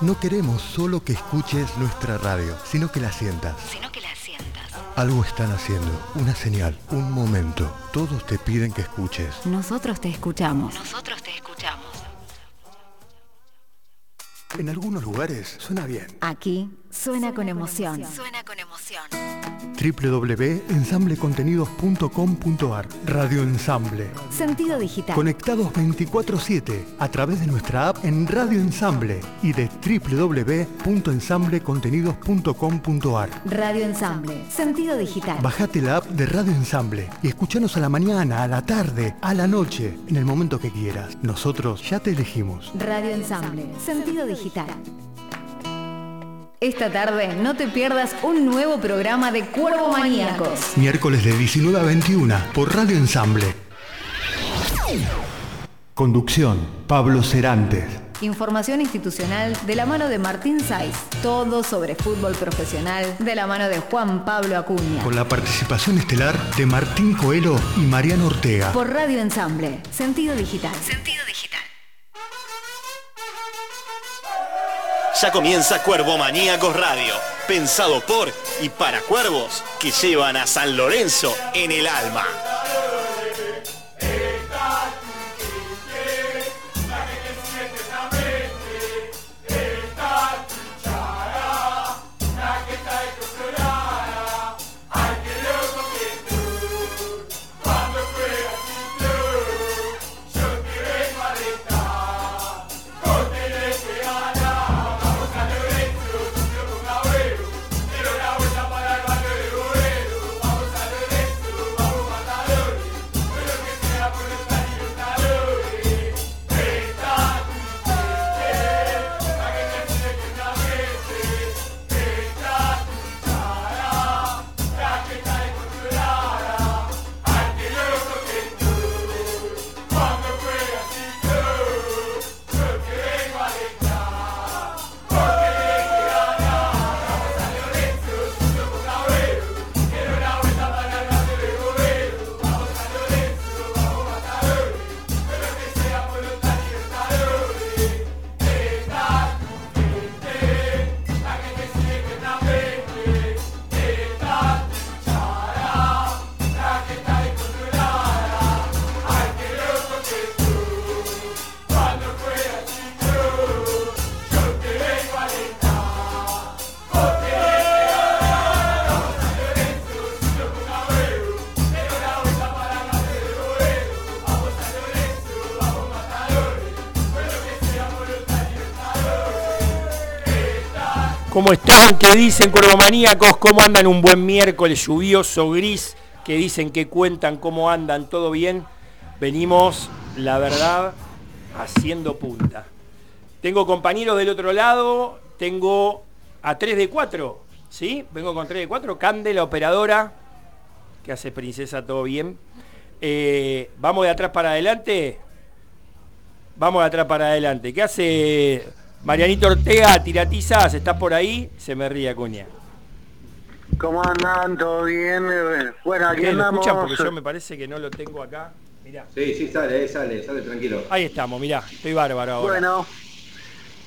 No queremos solo que escuches nuestra radio, sino que la sientas. Sino que la sientas. Algo están haciendo, una señal, un momento. Todos te piden que escuches. Nosotros te escuchamos. Nosotros te escuchamos. En algunos lugares suena bien. Aquí suena, con, emoción. Suena con emoción. www.ensamblecontenidos.com.ar Radio Ensamble. Sentido digital. Conectados 24/7 a través de nuestra app en Radio Ensamble y de www.ensamblecontenidos.com.ar Radio Ensamble. Sentido digital. Bajate la app de Radio Ensamble y escuchanos a la mañana, a la tarde, a la noche, en el momento que quieras. Nosotros ya te elegimos. Radio Ensamble. Sentido digital. Esta tarde no te pierdas un nuevo programa de Cuervo Maníacos. Miércoles de 19 a 21 por Radio Ensamble. Conducción, Pablo Cerantes. Información institucional de la mano de Martín Saiz. Todo sobre fútbol profesional de la mano de Juan Pablo Acuña. Con la participación estelar de Martín Coelho y Mariano Ortega. Por Radio Ensamble. Sentido digital. Sentido digital. Ya comienza Cuervo Maníacos Radio, pensado por y para cuervos que llevan a San Lorenzo en el alma. ¿Cómo están? ¿Qué dicen, cuervomaníacos? ¿Cómo andan un buen miércoles lluvioso, gris? ¿Qué dicen? ¿Qué cuentan? ¿Cómo andan? ¿Todo bien? Venimos, la verdad, haciendo punta. Tengo compañeros del otro lado, tengo a 3 de 4, ¿sí? Vengo con 3 de 4, Cande, la operadora, que hace princesa, todo bien. Eh, Vamos de atrás para adelante. Vamos de atrás para adelante. ¿Qué hace Marianito Ortega, tiratizas, ¿estás por ahí? Se me ríe Acuña. ¿Cómo andan? ¿Todo bien? Bueno, aquí ¿Qué, ¿Lo andamos. escuchan? Porque yo me parece que no lo tengo acá. Mirá. Sí, sí, sale, sale, sale tranquilo. Ahí estamos, mirá, estoy bárbaro ahora. Bueno,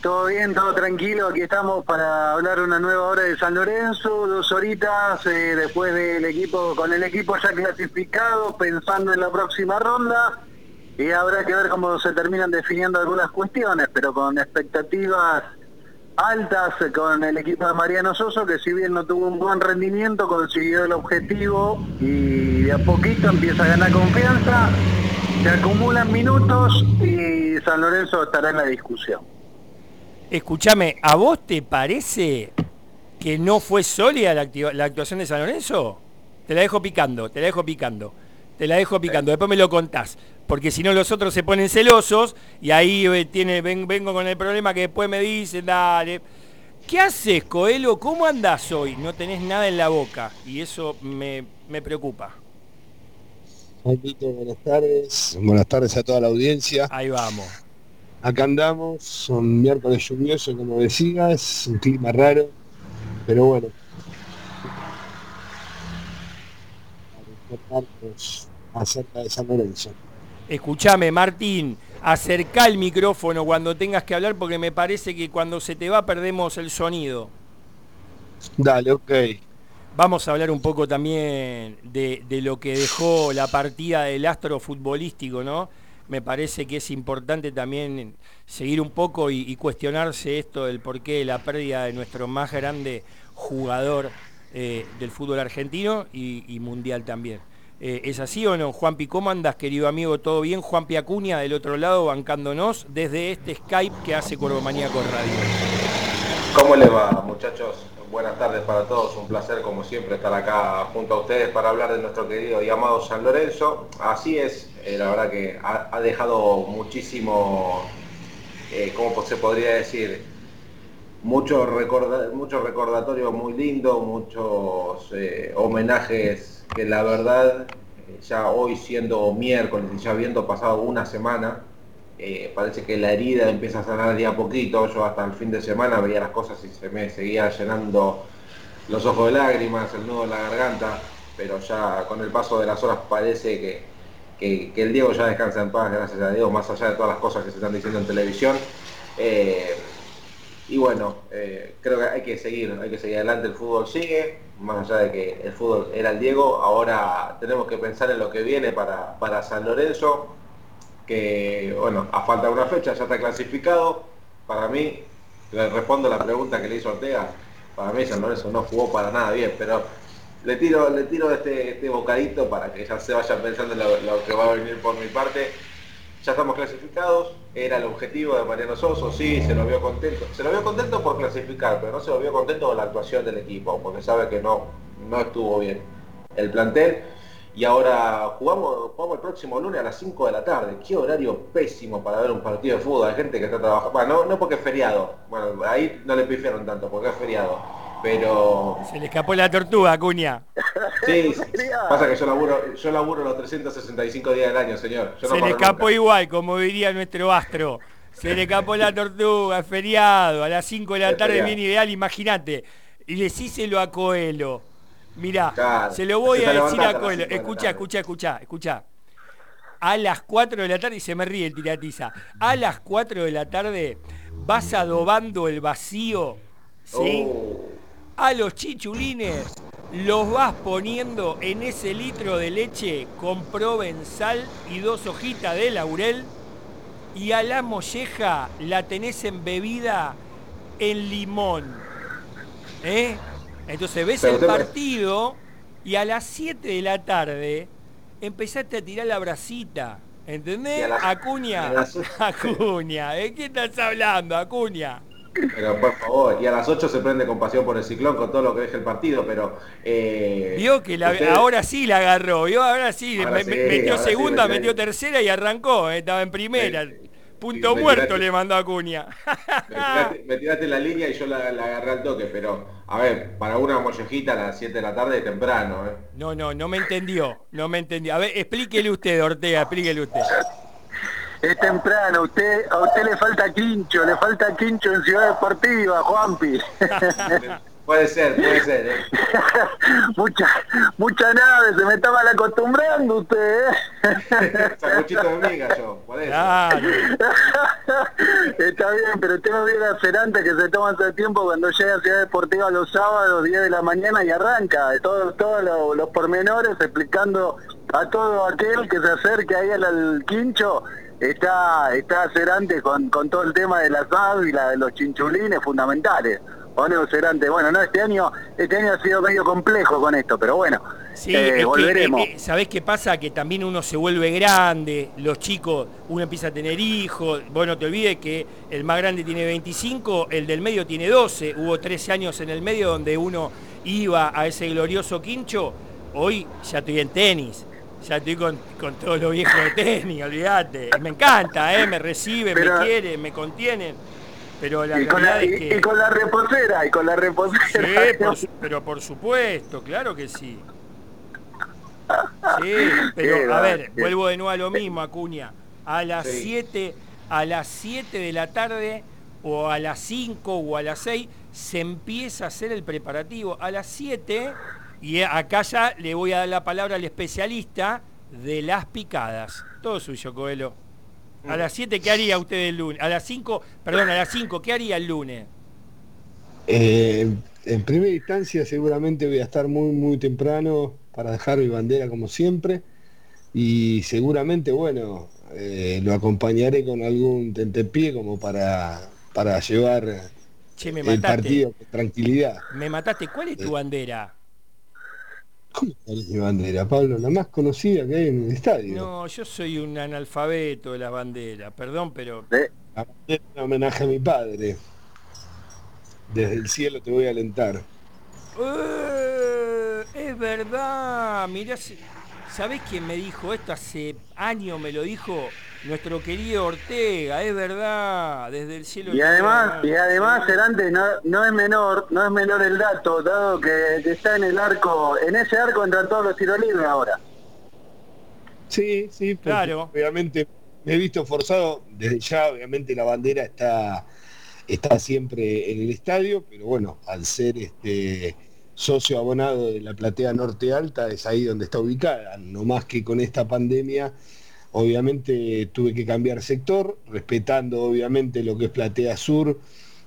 todo bien, todo tranquilo. Aquí estamos para hablar una nueva hora de San Lorenzo, dos horitas eh, después del equipo, con el equipo ya clasificado, pensando en la próxima ronda. Y habrá que ver cómo se terminan definiendo algunas cuestiones, pero con expectativas altas con el equipo de Mariano Soso, que si bien no tuvo un buen rendimiento, consiguió el objetivo y de a poquito empieza a ganar confianza, se acumulan minutos y San Lorenzo estará en la discusión. Escúchame, ¿a vos te parece que no fue sólida la, la actuación de San Lorenzo? Te la dejo picando, te la dejo picando. Te la dejo picando, después me lo contás. Porque si no los otros se ponen celosos y ahí eh, tiene, ven- vengo con el problema que después me dicen, dale. ¿Qué haces, Coelho? ¿Cómo andás hoy? No tenés nada en la boca y eso me, me preocupa. Buenas tardes. Buenas tardes a toda la audiencia. Ahí vamos. Acá andamos, un miércoles lluvioso, como decías, un clima raro, pero bueno. Para informarnos acerca de San Lorenzo. Escúchame, Martín, acerca el micrófono cuando tengas que hablar porque me parece que cuando se te va perdemos el sonido. Dale, ok. Vamos a hablar un poco también de, lo que dejó la partida del astro futbolístico, ¿no? Me parece que es importante también seguir un poco y, cuestionarse esto del porqué de la pérdida de nuestro más grande jugador eh, del fútbol argentino y mundial también. Eh, ¿Es así o no? Juanpi, ¿cómo andas, querido amigo? ¿Todo bien? Juanpi Acuña, del otro lado, bancándonos desde este Skype que hace Cuervo Maníaco Radio. ¿Cómo le va, muchachos? Buenas tardes para todos. Un placer, como siempre, estar acá junto a ustedes para hablar de nuestro querido y amado San Lorenzo. Así es, eh, la verdad que ha, dejado muchísimo, eh, ¿cómo se podría decir? Mucho, recorda muy lindo, muchos homenajes que la verdad, eh, ya hoy siendo miércoles y ya habiendo pasado una semana, eh, parece que la herida empieza a sanar día a poquito. Yo hasta el fin de semana veía las cosas y se me seguía llenando los ojos de lágrimas, el nudo en la garganta, pero ya con el paso de las horas parece que, el Diego ya descansa en paz, gracias a Dios, más allá de todas las cosas que se están diciendo en televisión. Eh, y bueno, creo que hay que seguir, hay que seguir adelante, el fútbol sigue, más allá de que el fútbol era el Diego, ahora tenemos que pensar en lo que viene para, para San Lorenzo, que bueno, a falta de una fecha ya está clasificado. Para mí, le respondo la pregunta que le hizo Ortega, para mí San Lorenzo no jugó para nada bien, pero le tiro, le tiro este, este bocadito para que ya se vayan pensando en lo que va a venir por mi parte ya estamos clasificados, era el objetivo de Mariano Soso, sí, se lo vio contento. Se lo vio contento por clasificar, pero no se lo vio contento con la actuación del equipo, porque sabe que no, no estuvo bien el plantel. Y ahora jugamos, jugamos el próximo lunes a las 5 de la tarde. Qué horario pésimo para ver un partido de fútbol. Hay gente que está trabajando. Bueno, no, porque es feriado. Bueno, ahí no le pifiaron tanto, porque es feriado pero... Se le escapó la tortuga, Cuña. Sí, pasa que yo laburo, yo laburo los 365 días del año, señor. Se le escapó igual, como diría nuestro astro. Se le escapó la tortuga, feriado, a las 5 de la tarde bien ideal, imagínate. Y decíselo a Coelho. Mirá, se lo voy a decir a Coelho. Escucha, escucha, escucha, escucha. A las 4 de la tarde, y se me ríe el tiratiza, a las 4 de la tarde vas adobando el vacío, ¿sí? Oh a los chichulines los vas poniendo en ese litro de leche con provenzal y dos hojitas de laurel y a la molleja la tenés embebida en limón. ¿Eh? Entonces ves el partido y a las 7 de la tarde empezaste a tirar la bracita. ¿Entendés? Acuña. Acuña. ¿De qué estás hablando, Acuña? Pero por favor, y a las 8 se prende con pasión por el ciclón con todo lo que deja el partido, pero... Eh, vio que ahora sí la agarró, vio, ahora sí, metió segunda, metió tercera y arrancó, eh, estaba en primera. Punto muerto le mandó a Cuña. Me tiraste, la línea y yo la, agarré al toque, pero a ver, para una mollejita a las 7 de la tarde temprano. Eh. No, no, no me entendió, no me entendió. A ver, explíquele usted, Ortega, explíquele usted. Es temprano, usted, a usted le falta quincho, le falta quincho en Ciudad Deportiva, Juanpi. puede ser, puede ser. ¿eh? mucha, mucha nave, se me está mal acostumbrando usted. ¿eh? Sacuchito de miga yo, por eso. Está bien, pero usted no viene a hacer antes que se toma ese tiempo cuando llega a Ciudad Deportiva los sábados, 10 de la mañana y arranca. Todos, todos los, los pormenores explicando a todo aquel que se acerque ahí al quincho está, está Cerante con, con todo el tema de las aves y la, de los chinchulines fundamentales. ¿O no, Cerante? Bueno, no, este año, este año ha sido medio complejo con esto, pero bueno, sí, eh, volveremos. ¿Sabés qué pasa? Que también uno se vuelve grande, los chicos, uno empieza a tener hijos, bueno, te olvides que el más grande tiene 25, el del medio tiene 12, hubo 13 años en el medio donde uno iba a ese glorioso quincho, hoy ya estoy en tenis, ya estoy con, con todos los viejos de tenis, olvídate. Me encanta, ¿eh? me recibe, me quiere, me contienen. Pero la y con la, es que... y con la reposera, y con la reposera. Sí, pero por supuesto, claro que sí. Sí, pero a ver, vuelvo de nuevo a lo mismo, Acuña. A las 7, a las 7 de la tarde, o a las 5 o a las 6, se empieza a hacer el preparativo. A las 7 y acá ya le voy a dar la palabra al especialista de las picadas. Todo suyo, Coelho. A las 7, ¿qué haría usted el lunes? A las 5, perdón, a las 5, ¿qué haría el lunes? Eh, en primera instancia seguramente voy a estar muy muy temprano para dejar mi bandera como siempre y seguramente bueno eh, lo acompañaré con algún tentepié como para, para llevar Che, me el partido con tranquilidad. Me mataste. ¿Cuál es tu bandera? ¿Cómo es mi bandera, Pablo? La más conocida que hay en el estadio. No, yo soy un analfabeto de las banderas, perdón, pero... De- La bandera es un homenaje a mi padre. Desde el cielo te voy a alentar. ¡Eh! es verdad, mirá, ¿sabés quién me dijo esto? Hace años me lo dijo nuestro querido Ortega, es verdad, desde el cielo. Y además, y además, Herante, no, no es menor, no es menor el dato, dado que, que está en el arco, en ese arco entran todos los tiros libres ahora. Sí, sí, Claro. Obviamente me he visto forzado, desde ya obviamente la bandera está, está siempre en el estadio, pero bueno, al ser este socio abonado de la platea norte alta, es ahí donde está ubicada. No más que con esta pandemia, obviamente tuve que cambiar sector, respetando obviamente lo que es platea sur,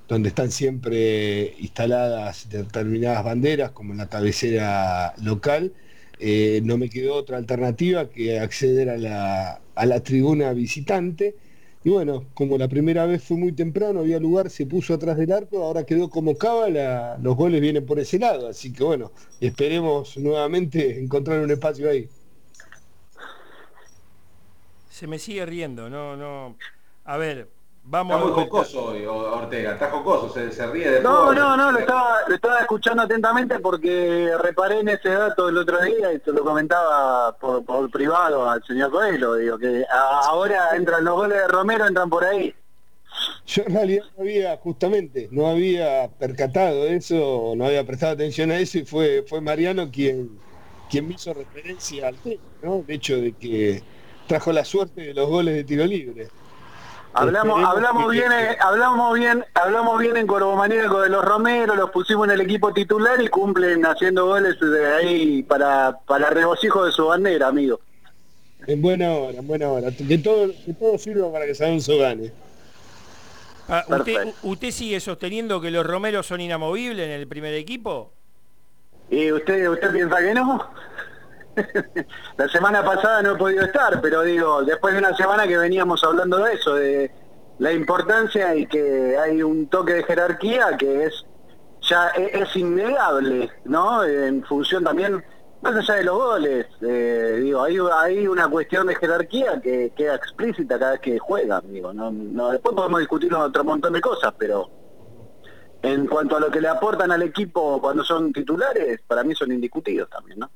donde están siempre instaladas determinadas banderas, como en la cabecera local. Eh, no me quedó otra alternativa que acceder a la, a la tribuna visitante. Y bueno, como la primera vez fue muy temprano, había lugar, se puso atrás del arco, ahora quedó como cábala, los goles vienen por ese lado, así que bueno, esperemos nuevamente encontrar un espacio ahí. Se me sigue riendo, no, no. A ver, vamos Está a muy jocoso hoy, Ortega, está jocoso, se, se ríe de No, todo. no, no, lo estaba, lo estaba escuchando atentamente porque reparé en ese dato el otro día y se lo comentaba por, por privado al señor Coelho, digo que ahora entran los goles de Romero, entran por ahí. Yo en realidad no había, justamente, no había percatado eso, no había prestado atención a eso y fue, fue Mariano quien, quien me hizo referencia al tema, ¿no? El hecho de que trajo la suerte de los goles de tiro libre. Hablamos, hablamos bien, eh, hablamos bien, hablamos bien en Corbomaníaco de los Romero, los pusimos en el equipo titular y cumplen haciendo goles de ahí para, para regocijo de su bandera, amigo. En buena hora, en buena hora. Que todo, que todo sirva para que San Lorenzo gane. Ah, ¿usted. ¿Usted sigue sosteniendo que los Romeros son inamovibles en el primer equipo? ¿Y usted, usted piensa que no? La semana pasada no he podido estar, pero digo, después de una semana que veníamos hablando de eso, de la importancia y que hay un toque de jerarquía que es ya e- es, innegable, ¿no? En función también, más allá de los goles, eh, digo, hay, hay una cuestión de jerarquía que queda explícita cada vez que juegan, digo, no, no, después podemos discutir otro montón de cosas, pero en cuanto a lo que le aportan al equipo cuando son titulares, para mí son indiscutidos también, ¿no?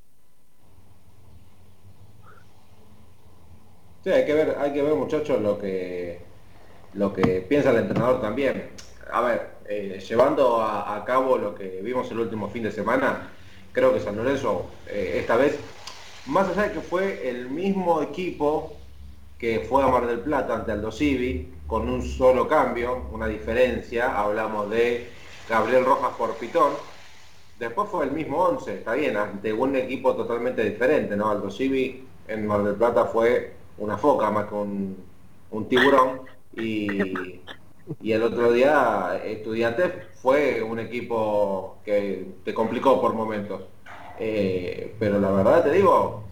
Sí, hay que ver, hay que ver muchachos lo que lo que piensa el entrenador también. A ver, eh, llevando a, cabo lo que vimos el último fin de semana, creo que San Lorenzo eh, esta vez, más allá de que fue el mismo equipo que fue a Mar del Plata ante Aldo Civi, con un solo cambio, una diferencia, hablamos de Gabriel Rojas por Pitón, Después fue el mismo 11, está bien, ante un equipo totalmente diferente, ¿no? Aldo Civi en Mar del Plata fue una foca más que un, tiburón y, y el otro día Estudiantes fue un equipo que te complicó por momentos. Eh, pero la verdad te digo,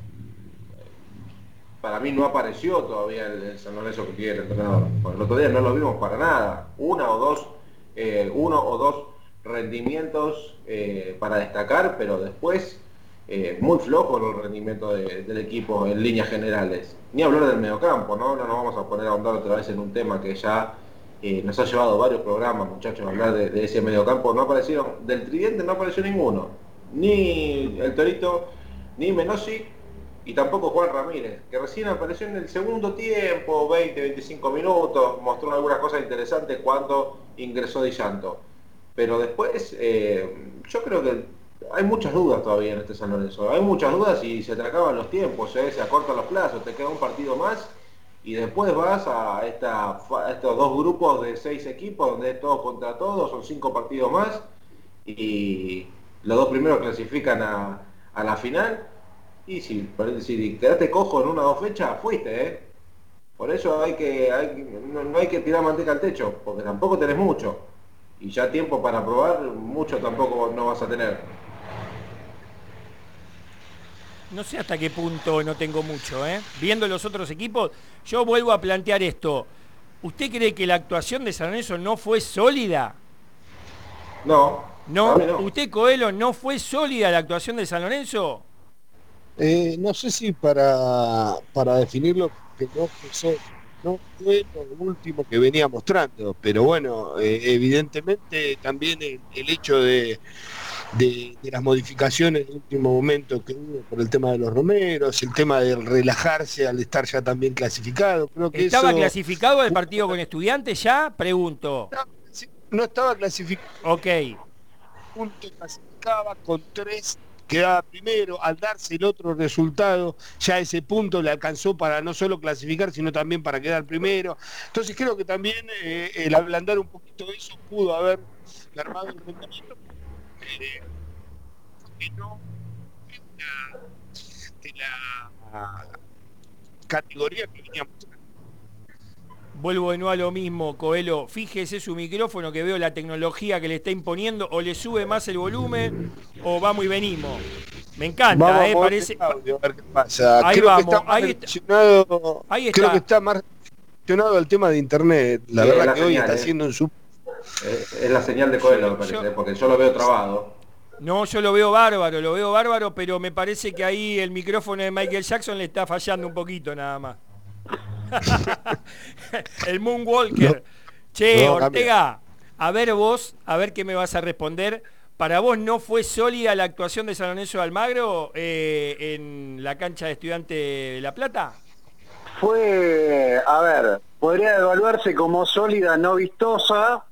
para mí no apareció todavía el, el San Lorenzo que quiere el entrenador. El otro día no lo vimos para nada. Una o dos, eh, uno o dos rendimientos eh, para destacar, pero después eh, muy flojo el rendimiento de- del equipo en líneas generales. Ni hablar del mediocampo, ¿no? No nos vamos a poner a ahondar otra vez en un tema que ya eh, nos ha llevado varios programas, muchachos, a hablar de, de ese mediocampo. No aparecieron, del tridente no apareció ninguno. Ni el Torito, ni Menossi, y tampoco Juan Ramírez, que recién apareció en el segundo tiempo, 20, 25 minutos, mostró algunas cosas interesantes cuando ingresó Di Santo. Pero después, eh, yo creo que hay muchas dudas todavía en este San Lorenzo. Hay muchas dudas y se te acaban los tiempos, ¿eh? se acortan los plazos, te queda un partido más y después vas a, estos dos grupos de seis equipos donde es todos contra todos, son cinco partidos más y los dos primeros clasifican a, la final. Y si, si quedaste cojo en una o dos fechas, fuiste, ¿eh? Por eso hay que, no, hay que tirar manteca al techo, porque tampoco tenés mucho. Y ya tiempo para probar, mucho tampoco no vas a tener. No sé hasta qué punto no tengo mucho, ¿eh? Viendo los otros equipos, yo vuelvo a plantear esto. ¿Usted cree que la actuación de San Lorenzo no fue sólida? No. ¿No? ¿Usted, Coelho, no fue sólida la actuación de San Lorenzo? Eh, no sé si para, para definirlo que no fue, no fue lo último que venía mostrando, pero bueno, eh, evidentemente también el, hecho de, de, las modificaciones en último momento que hubo por el tema de los romeros, el tema de relajarse al estar ya también clasificado. Creo que ¿Estaba clasificado el partido con estudiantes ya? Pregunto. No, estaba clasificado. Ok. Punto clasificaba con tres quedaba primero, al darse el otro resultado, ya ese punto le alcanzó para no solo clasificar, sino también para quedar primero. Entonces creo que también eh, el ablandar un poquito eso pudo haber armado el rendimiento eh, que no de la, categoría que veníamos Vuelvo de nuevo a lo mismo, Coelho. Fíjese su micrófono que veo la tecnología que le está imponiendo. O le sube más el volumen o vamos y venimos. Me encanta, ¿eh? Parece. Audio, a ver qué pasa. Ahí creo vamos. Que está ahí, está. ahí está. Creo que está más relacionado al tema de internet. La verdad que hoy está haciendo un sub. Es la señal de Coelho, me parece, porque yo lo veo trabado. No, yo lo veo bárbaro, lo veo bárbaro, pero me parece que ahí el micrófono de Michael Jackson le está fallando un poquito nada más. el Moonwalker. che, Ortega, a ver vos, a ver qué me vas a responder. ¿Para vos no fue sólida la actuación de San Lorenzo de Almagro eh, en la cancha de estudiante de La Plata? Fue, a ver, podría evaluarse como sólida, no vistosa,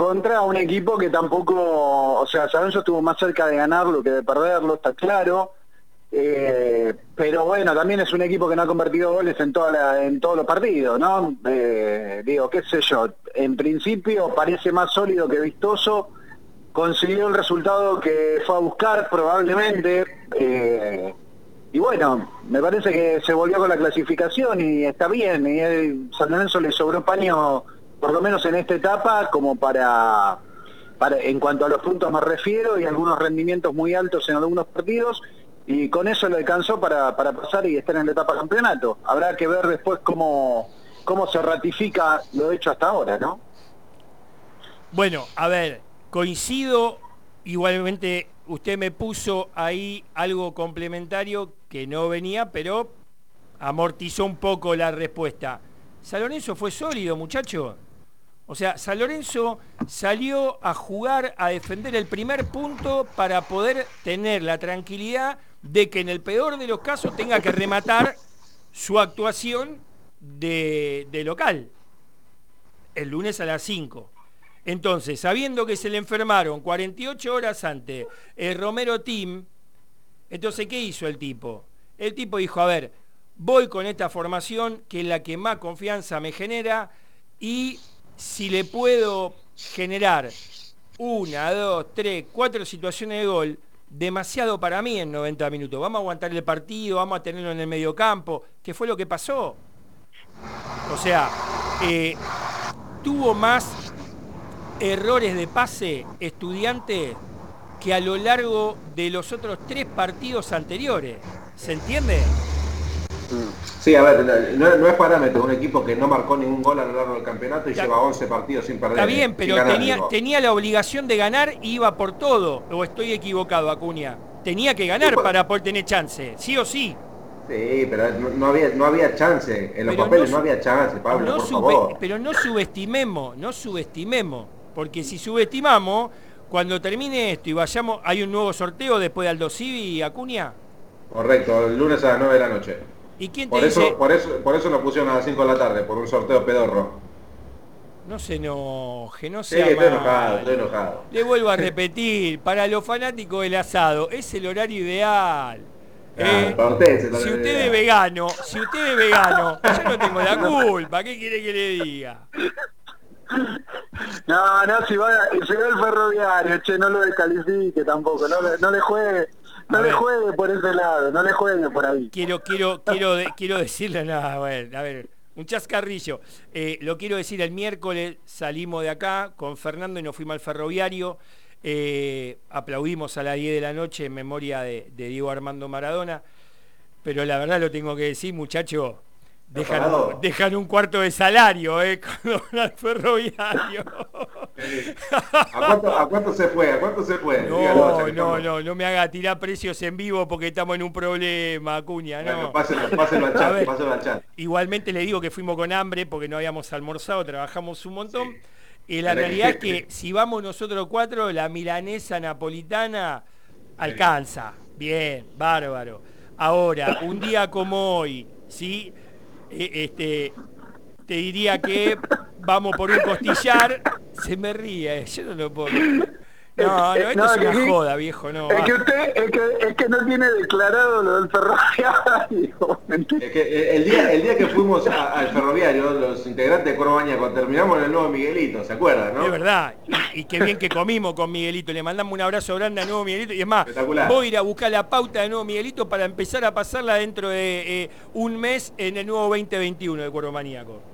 contra un equipo que tampoco, o sea, San estuvo más cerca de ganarlo que de perderlo, está claro. Eh, pero bueno, también es un equipo que no ha convertido goles en, toda en todos los partidos, ¿no? Eh, digo, qué sé yo, en principio parece más sólido que vistoso, consiguió el resultado que fue a buscar probablemente, eh, y bueno, me parece que se volvió con la clasificación y está bien, y el San Lorenzo le sobró paño, por lo menos en esta etapa, como para... Para, en cuanto a los puntos me refiero y algunos rendimientos muy altos en algunos partidos y con eso le alcanzó para, pasar y estar en la etapa campeonato. Habrá que ver después cómo, cómo se ratifica lo hecho hasta ahora, ¿no? Bueno, a ver, coincido, igualmente usted me puso ahí algo complementario que no venía, pero amortizó un poco la respuesta. San Lorenzo fue sólido, muchacho. O sea, San Lorenzo salió a jugar, a defender el primer punto para poder tener la tranquilidad de que en el peor de los casos tenga que rematar su actuación de, local el lunes a las 5. Entonces, sabiendo que se le enfermaron 48 horas antes el Romero Team, entonces, ¿qué hizo el tipo? El tipo dijo, a ver, voy con esta formación que es la que más confianza me genera y si le puedo generar una, dos, tres, cuatro situaciones de gol, demasiado para mí en 90 minutos. Vamos a aguantar el partido, vamos a tenerlo en el medio campo. ¿Qué fue lo que pasó? O sea, eh, tuvo más errores de pase estudiante que a lo largo de los otros tres partidos anteriores. ¿Se entiende? Sí, a ver, no, es parámetro un equipo que no marcó ningún gol a lo largo del campeonato y lleva 11 partidos sin perder. Está bien, pero tenía, tenía la obligación de ganar y iba por todo. ¿O estoy equivocado, Acuña? Tenía que ganar para poder tener chance, sí o sí. Sí, pero no, había, no había chance. En los papeles no, había chance, Pablo, por favor. Pero no subestimemos, no subestimemos. Porque si subestimamos, cuando termine esto y vayamos, ¿hay un nuevo sorteo después de Aldo Civi y Acuña? Correcto, el lunes a las 9 de la noche. ¿Y quién te por eso, Por eso, por eso nos pusieron a las 5 de la tarde, por un sorteo pedorro. No se enoje, no sea sí, estoy enojado, estoy enojado. Le vuelvo a repetir, para los fanáticos del asado, es el horario ideal. Eh, si usted es vegano, si usted es vegano, yo no tengo la culpa, ¿qué quiere que le diga? No, no, si va, si va el ferroviario, che, no lo descalifique tampoco, no, no le juegue no le juegue por ese lado, no le juegue por ahí. Quiero, quiero, quiero, quiero decirle nada, bueno, a ver, un chascarrillo. Eh, lo quiero decir, el miércoles salimos de acá con Fernando y nos fuimos al ferroviario. Eh, aplaudimos a las 10 de la noche en memoria de, de Diego Armando Maradona. Pero la verdad lo tengo que decir, muchacho, Dejan, dejan, un cuarto de salario, ¿eh? Con al ferroviario. ¿A cuánto, se fue? ¿A cuánto se fue? No, no, no, no me haga tirar precios en vivo porque estamos en un problema, Acuña, ¿no? páselo, al chat, al chat. Igualmente le digo que fuimos con hambre porque no habíamos almorzado, trabajamos un montón. Y la realidad es que si vamos nosotros cuatro, la milanesa napolitana alcanza. Bien, bárbaro. Ahora, un día como hoy, ¿sí? Eh, este, te diría que vamos por un costillar, se me ríe, yo no lo puedo. No, no, esto es una joda, viejo, no. Es que usted, es que, es que no tiene declarado lo del ferroviario. Es que eh, el día, el día que fuimos al ferroviario, los integrantes de Corbaña, cuando terminamos en el nuevo Miguelito, ¿se acuerdan, no? Es verdad, y, qué bien que comimos con Miguelito, le mandamos un abrazo grande a nuevo Miguelito, y es más, voy a ir a buscar la pauta de nuevo Miguelito para empezar a pasarla dentro de eh, un mes en el nuevo 2021 de Cuervo Maníaco.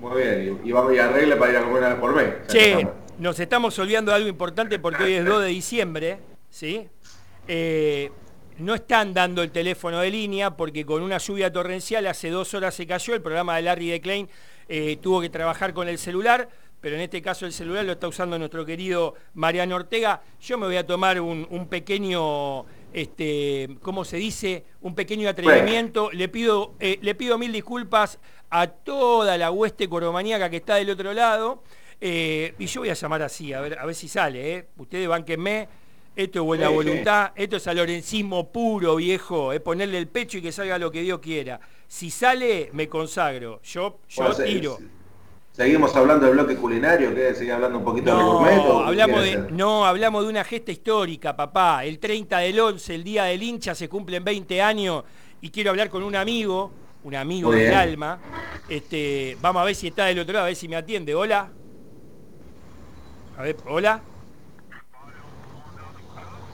Muy bien, y, vamos a arregle para ir a comer una vez por mes. Che, nos estamos olvidando de algo importante porque hoy es 2 de diciembre, ¿sí? Eh, no están dando el teléfono de línea porque con una lluvia torrencial hace dos horas se cayó, el programa de Larry de Klein eh, tuvo que trabajar con el celular, pero en este caso el celular lo está usando nuestro querido Mariano Ortega. Yo me voy a tomar un, pequeño, este, ¿cómo se dice? Un pequeño atrevimiento. Le, pido, eh, le pido mil disculpas a toda la hueste coromaníaca que está del otro lado. Eh, y yo voy a llamar así, a ver, a ver si sale. ¿eh? Ustedes banquenme. Esto es buena voluntad, esto es alorencismo puro, viejo, es ponerle el pecho y que salga lo que Dios quiera. Si sale, me consagro. Yo, yo tiro. ¿Seguimos hablando del bloque culinario? ¿Qué? ¿Sigue hablando un poquito no, de gourmet? Hablamos de, no, hablamos de una gesta histórica, papá. El 30 del 11, el día del hincha, se cumplen 20 años y quiero hablar con un amigo, un amigo del alma. Este, vamos a ver si está del otro lado, a ver si me atiende. Hola. A ver, hola.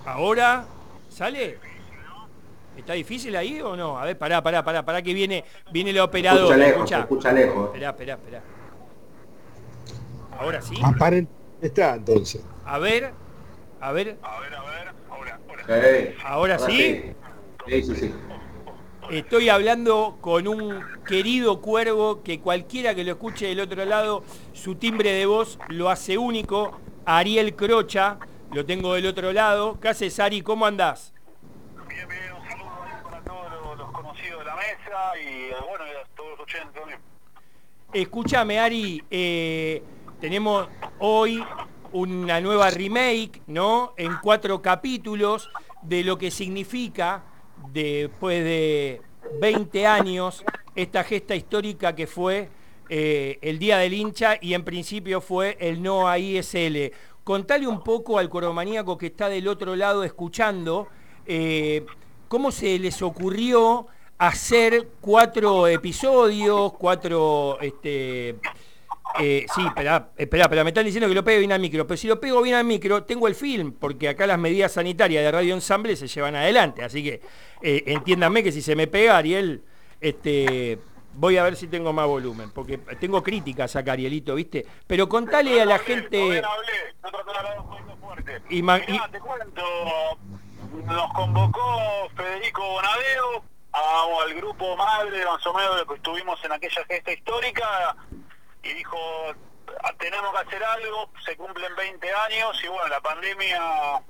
Ahora, ¿sale? ¿Está difícil ahí o no? A ver, pará, pará, pará, pará que viene, viene el operador. Escucha lejos, escucha. escucha lejos. Esperá, esperá, esperá. Ahora sí. está entonces. A ver, a ver. A ver, a ver, ahora, ahora. ¿Ahora, sí? Sí, sí, sí. Estoy hablando con un querido cuervo que cualquiera que lo escuche del otro lado, su timbre de voz lo hace único. Ariel Crocha, lo tengo del otro lado. ¿Qué haces, Ari? ¿Cómo andás? Bien, bien, un saludo para todos los, conocidos de la mesa y bueno, a todos los oyentes también. Escúchame, Ari, eh, tenemos hoy una nueva remake, ¿no? En cuatro capítulos de lo que significa después de 20 años, esta gesta histórica que fue eh, el Día del Hincha y en principio fue el no a ISL. Contale un poco al coromaníaco que está del otro lado escuchando, eh, cómo se les ocurrió hacer cuatro episodios, cuatro este, eh, sí, espera, espera, pero me están diciendo que lo pegue bien al micro. Pero si lo pego bien al micro, tengo el film, porque acá las medidas sanitarias de Radio Ensamble se llevan adelante. Así que eh, entiéndanme que si se me pega, Ariel, este, voy a ver si tengo más volumen, porque tengo críticas acá, Arielito, ¿viste? Pero contale a la gente... Y, te cuento, nos convocó Federico Bonadeo al grupo madre, más o menos, que estuvimos en aquella gesta histórica y dijo, tenemos que hacer algo, se cumplen 20 años y bueno, la pandemia,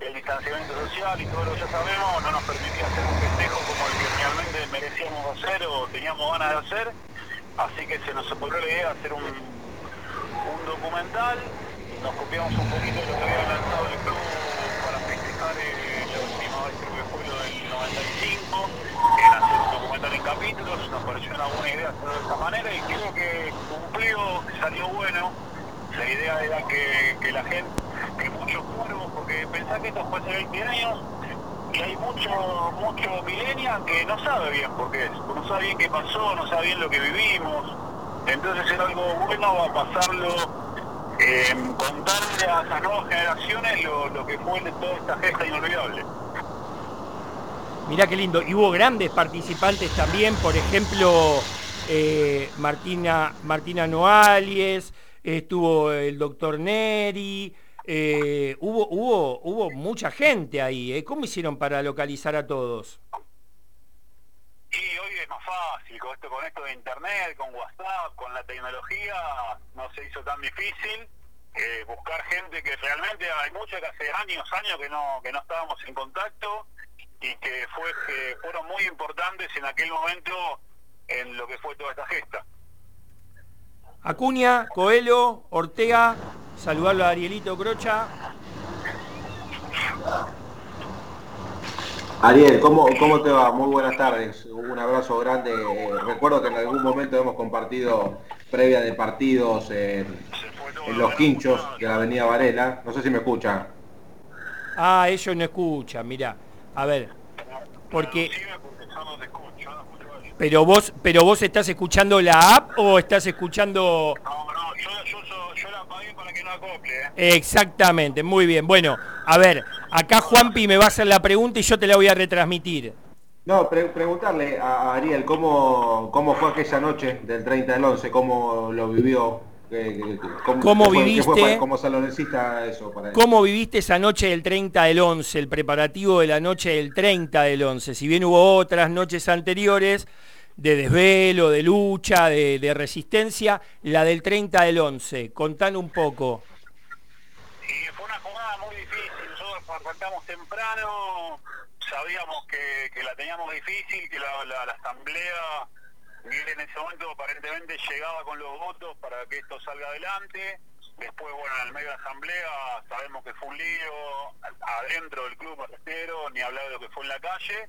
el distanciamiento social y todo lo que ya sabemos no nos permitía hacer un festejo como el que realmente merecíamos hacer o teníamos ganas de hacer, así que se nos ocurrió la idea de hacer un, un documental, nos copiamos un poquito de lo que había lanzado el club para festejar eh, la última vez que fue lo del 95, en hacer un documental en capítulos, nos pareció una buena idea hacerlo de esta manera y creo que cumplió, salió bueno. La idea era que, la gente, que muchos cuervos, porque pensá que esto fue hace 20 años y hay mucho, mucho milenia que no sabe bien por qué es, no sabe bien qué pasó, no sabe bien lo que vivimos. Entonces era algo bueno a pasarlo, eh, contarle a las nuevas generaciones lo, que fue toda esta gesta inolvidable. Mirá qué lindo. Y hubo grandes participantes también, por ejemplo, eh, Martina, Martina Noalies, estuvo el doctor Neri, eh, hubo, hubo, hubo mucha gente ahí. ¿eh? ¿Cómo hicieron para localizar a todos? Y hoy es más fácil, con esto, con esto de internet, con WhatsApp, con la tecnología, no se hizo tan difícil. Eh, buscar gente que realmente hay mucha que hace años, años que no, que no estábamos en contacto y que fue que fueron muy importantes en aquel momento en lo que fue toda esta gesta. Acuña, Coelho, Ortega, saludarlo a Arielito Crocha. Ariel, ¿cómo, ¿cómo te va? Muy buenas tardes, un abrazo grande. Eh, recuerdo que en algún momento hemos compartido previa de partidos en los quinchos de la avenida Varela. No sé si me escuchan. Ah, ellos no escuchan, mira. A ver, porque... Pero vos, pero vos estás escuchando la app o estás escuchando... No, no, yo, yo, yo la pagué para que no acople. ¿eh? Exactamente, muy bien. Bueno, a ver, acá Juanpi me va a hacer la pregunta y yo te la voy a retransmitir. No, pre preguntarle a Ariel cómo, cómo fue aquella noche del 30 del 11, cómo lo vivió, ¿Cómo, ¿Cómo viviste? como saloncista eso para ¿Cómo viviste esa noche del 30 del 11, el preparativo de la noche del 30 del 11? Si bien hubo otras noches anteriores de desvelo, de lucha, de, de resistencia, la del 30 del 11, contán un poco. Sí, fue una jornada muy difícil, nosotros arrancamos temprano, sabíamos que, que, la teníamos difícil, que la, la, la asamblea Miguel en ese momento aparentemente llegaba con los votos para que esto salga adelante. Después, bueno, en el medio de asamblea sabemos que fue un lío adentro del club arrestero, ni hablar de lo que fue en la calle.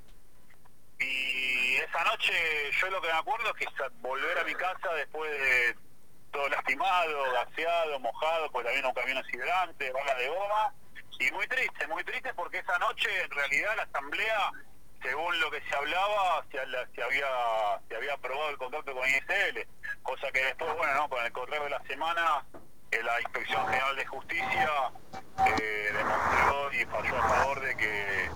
Y esa noche yo lo que me acuerdo es que volver a mi casa después de todo lastimado, gaseado, mojado, pues también un camión accidente, bala de goma. Y muy triste, muy triste porque esa noche en realidad la asamblea según lo que se hablaba, se, había se había aprobado el contrato con ISL, cosa que después, bueno, no, con el correo de la semana, eh, la Inspección General de Justicia eh, demostró y falló a favor de que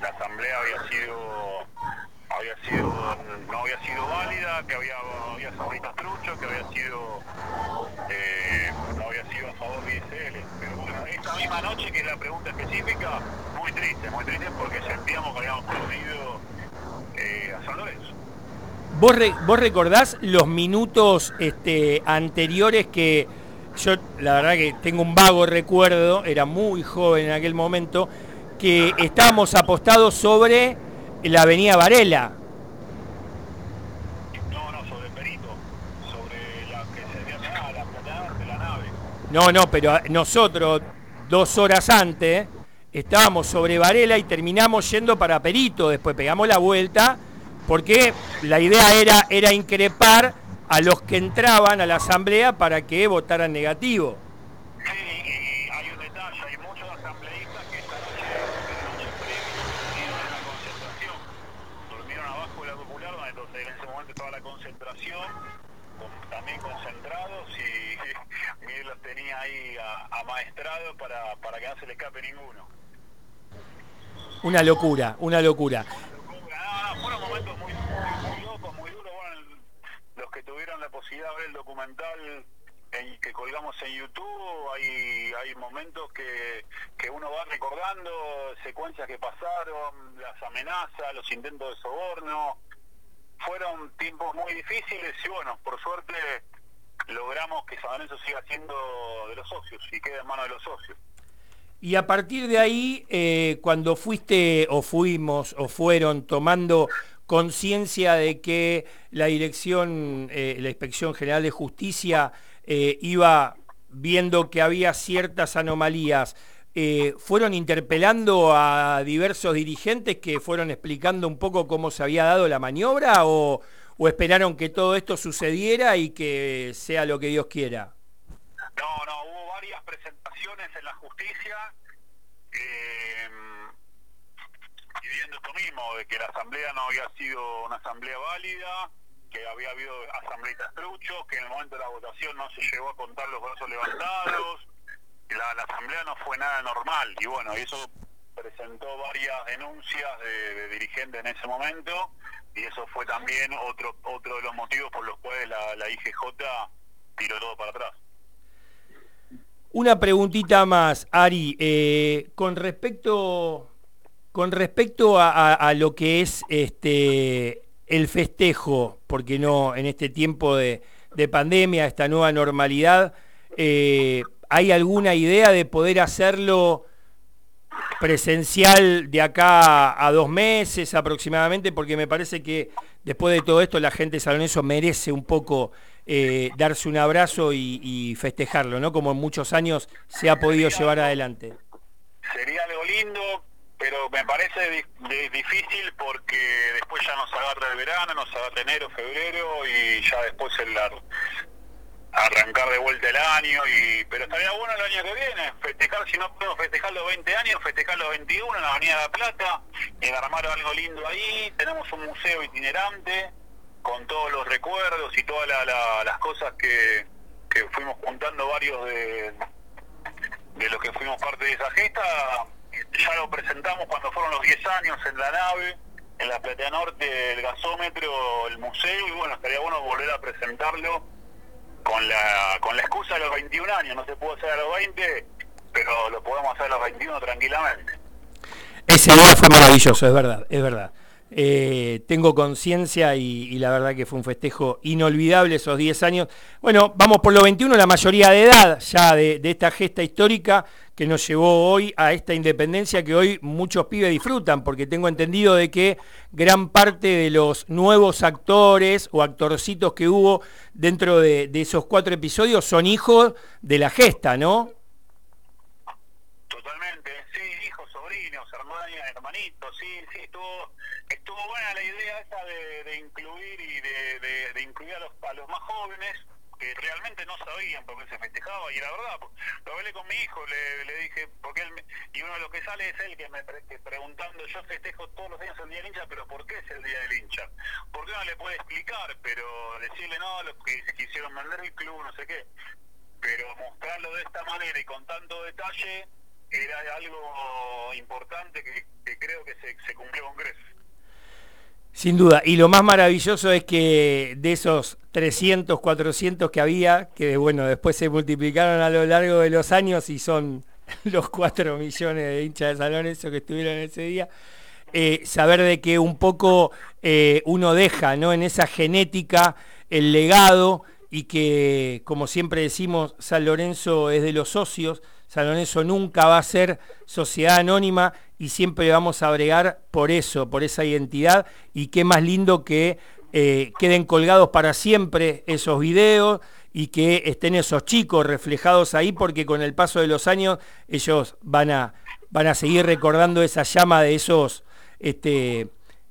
la asamblea había sido había sido no había sido válida, que había había truchos, que había sido eh, no había sido a favor de ISL. Esta misma noche que es la pregunta específica, muy triste, muy triste porque sentíamos que habíamos perdido eh, a San Lorenzo. ¿Vos, re, ¿Vos recordás los minutos este, anteriores que yo la verdad que tengo un vago recuerdo, era muy joven en aquel momento, que estábamos apostados sobre la avenida Varela. No, no, sobre Perito, sobre la que se llama la plateada de la nave. No, no, pero nosotros dos horas antes estábamos sobre Varela y terminamos yendo para Perito, después pegamos la vuelta, porque la idea era, era increpar a los que entraban a la asamblea para que votaran negativo y hay un detalle, hay muchos asambleístas que esta noche, esta noche previa, durmieron en la concentración, durmieron abajo de la popular, donde en ese momento estaba la concentración, con, también concentrados, y Miguel los tenía ahí amaestrados para, para que no se le escape ninguno. Una locura, una locura. Ah, fueron momentos muy, muy, muy locos, muy duros. Bueno, los que tuvieron la posibilidad de ver el documental en, que colgamos en YouTube, hay, hay momentos que, que uno va recordando, secuencias que pasaron, las amenazas, los intentos de soborno. Fueron tiempos muy difíciles y bueno, por suerte logramos que San Lorenzo siga siendo de los socios y quede en manos de los socios. Y a partir de ahí, eh, cuando fuiste o fuimos o fueron tomando conciencia de que la dirección, eh, la Inspección General de Justicia eh, iba viendo que había ciertas anomalías, ¿fueron interpelando a diversos dirigentes que fueron explicando un poco cómo se había dado la maniobra o, o esperaron que todo esto sucediera y que sea lo que Dios quiera? No, no, hubo varias presentaciones en la justicia eh, pidiendo esto mismo, de que la asamblea no había sido una asamblea válida, que había habido asambleístas truchos, que en el momento de la votación no se llegó a contar los brazos levantados, la, la asamblea no fue nada normal, y bueno, eso presentó varias denuncias de, de dirigentes en ese momento, y eso fue también otro otro de los motivos por los cuales la, la IGJ tiró todo para atrás. Una preguntita más, Ari, eh, con respecto con respecto a, lo que es este el festejo, porque no en este tiempo de, pandemia, esta nueva normalidad, eh, ¿hay alguna idea de poder hacerlo presencial de acá a dos meses aproximadamente? Porque me parece que después de todo esto la gente de San merece un poco eh, darse un abrazo y, festejarlo, ¿no? Como en muchos años se ha podido llevar adelante. Sería algo lindo, pero me parece difícil porque después ya nos agarra el verano, nos agarra enero, febrero y ya después el arrancar de vuelta el año y pero estaría bueno el año que viene festejar si no podemos festejar los 20 años festejar los 21 en la Avenida de la Plata y armar algo lindo ahí. Tenemos un museo itinerante con todos los recuerdos y todas las cosas que, fuimos juntando varios de, de los que fuimos parte de esa gesta, ya lo presentamos cuando fueron los 10 años en la nave, en la Platea Norte, el gasómetro, el museo, y bueno, estaría bueno volver a presentarlo con la, con la excusa de los 21 años, no se pudo hacer a los 20, pero lo podemos hacer a los 21 tranquilamente. Ese día fue maravilloso, es verdad, es verdad. Eh, tengo conciencia y, la verdad que fue un festejo inolvidable esos 10 años. Bueno, vamos por los 21, la mayoría de edad ya de, esta gesta histórica que nos llevó hoy a esta independencia que hoy muchos pibes disfrutan, porque tengo entendido de que gran parte de los nuevos actores o actorcitos que hubo dentro de, de esos cuatro episodios son hijos de la gesta, ¿no? Totalmente, sí, hijos, sobrinos, hermanas, hermanitos, sí, sí, estuvo estuvo buena la idea esa de, incluir y de, incluir a los, a los más jóvenes realmente no sabían por qué se festejaba y la verdad lo hablé con mi hijo le, le dije porque él y uno de los que sale es él que me preguntando yo festejo todos los años el día del hincha pero por qué es el día del hincha porque no le puede explicar pero decirle no los que quisieron vender el club no sé qué pero mostrarlo de esta manera y con tanto detalle era algo importante que, creo que se, se cumplió con creces sin duda, y lo más maravilloso es que de esos 300, 400 que había, que bueno, después se multiplicaron a lo largo de los años y son los 4 millones de hinchas de San Lorenzo que estuvieron ese día, eh, saber de que un poco eh, uno deja ¿no? en esa genética el legado y que, como siempre decimos, San Lorenzo es de los socios, San Lorenzo nunca va a ser sociedad anónima y siempre vamos a bregar por eso, por esa identidad. Y qué más lindo que eh, queden colgados para siempre esos videos y que estén esos chicos reflejados ahí porque con el paso de los años ellos van a, van a seguir recordando esa llama de esos este,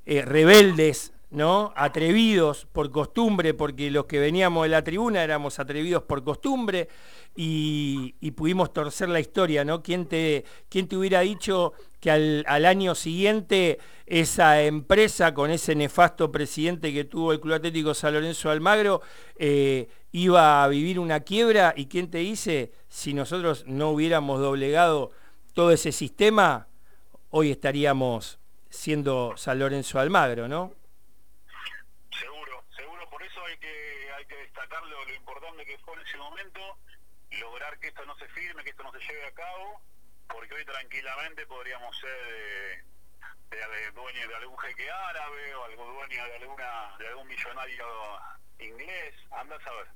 eh, rebeldes ¿no? atrevidos por costumbre, porque los que veníamos de la tribuna éramos atrevidos por costumbre y, pudimos torcer la historia, ¿no? ¿Quién te, quién te hubiera dicho que al, año siguiente esa empresa con ese nefasto presidente que tuvo el Club Atlético San Lorenzo Almagro eh, iba a vivir una quiebra? ¿Y quién te dice si nosotros no hubiéramos doblegado todo ese sistema, hoy estaríamos siendo San Lorenzo Almagro, ¿no? Lograr que esto no se firme, que esto no se lleve a cabo, porque hoy tranquilamente podríamos ser de, de, dueño de algún jeque árabe o algún dueño de alguna de algún millonario inglés, anda a saber.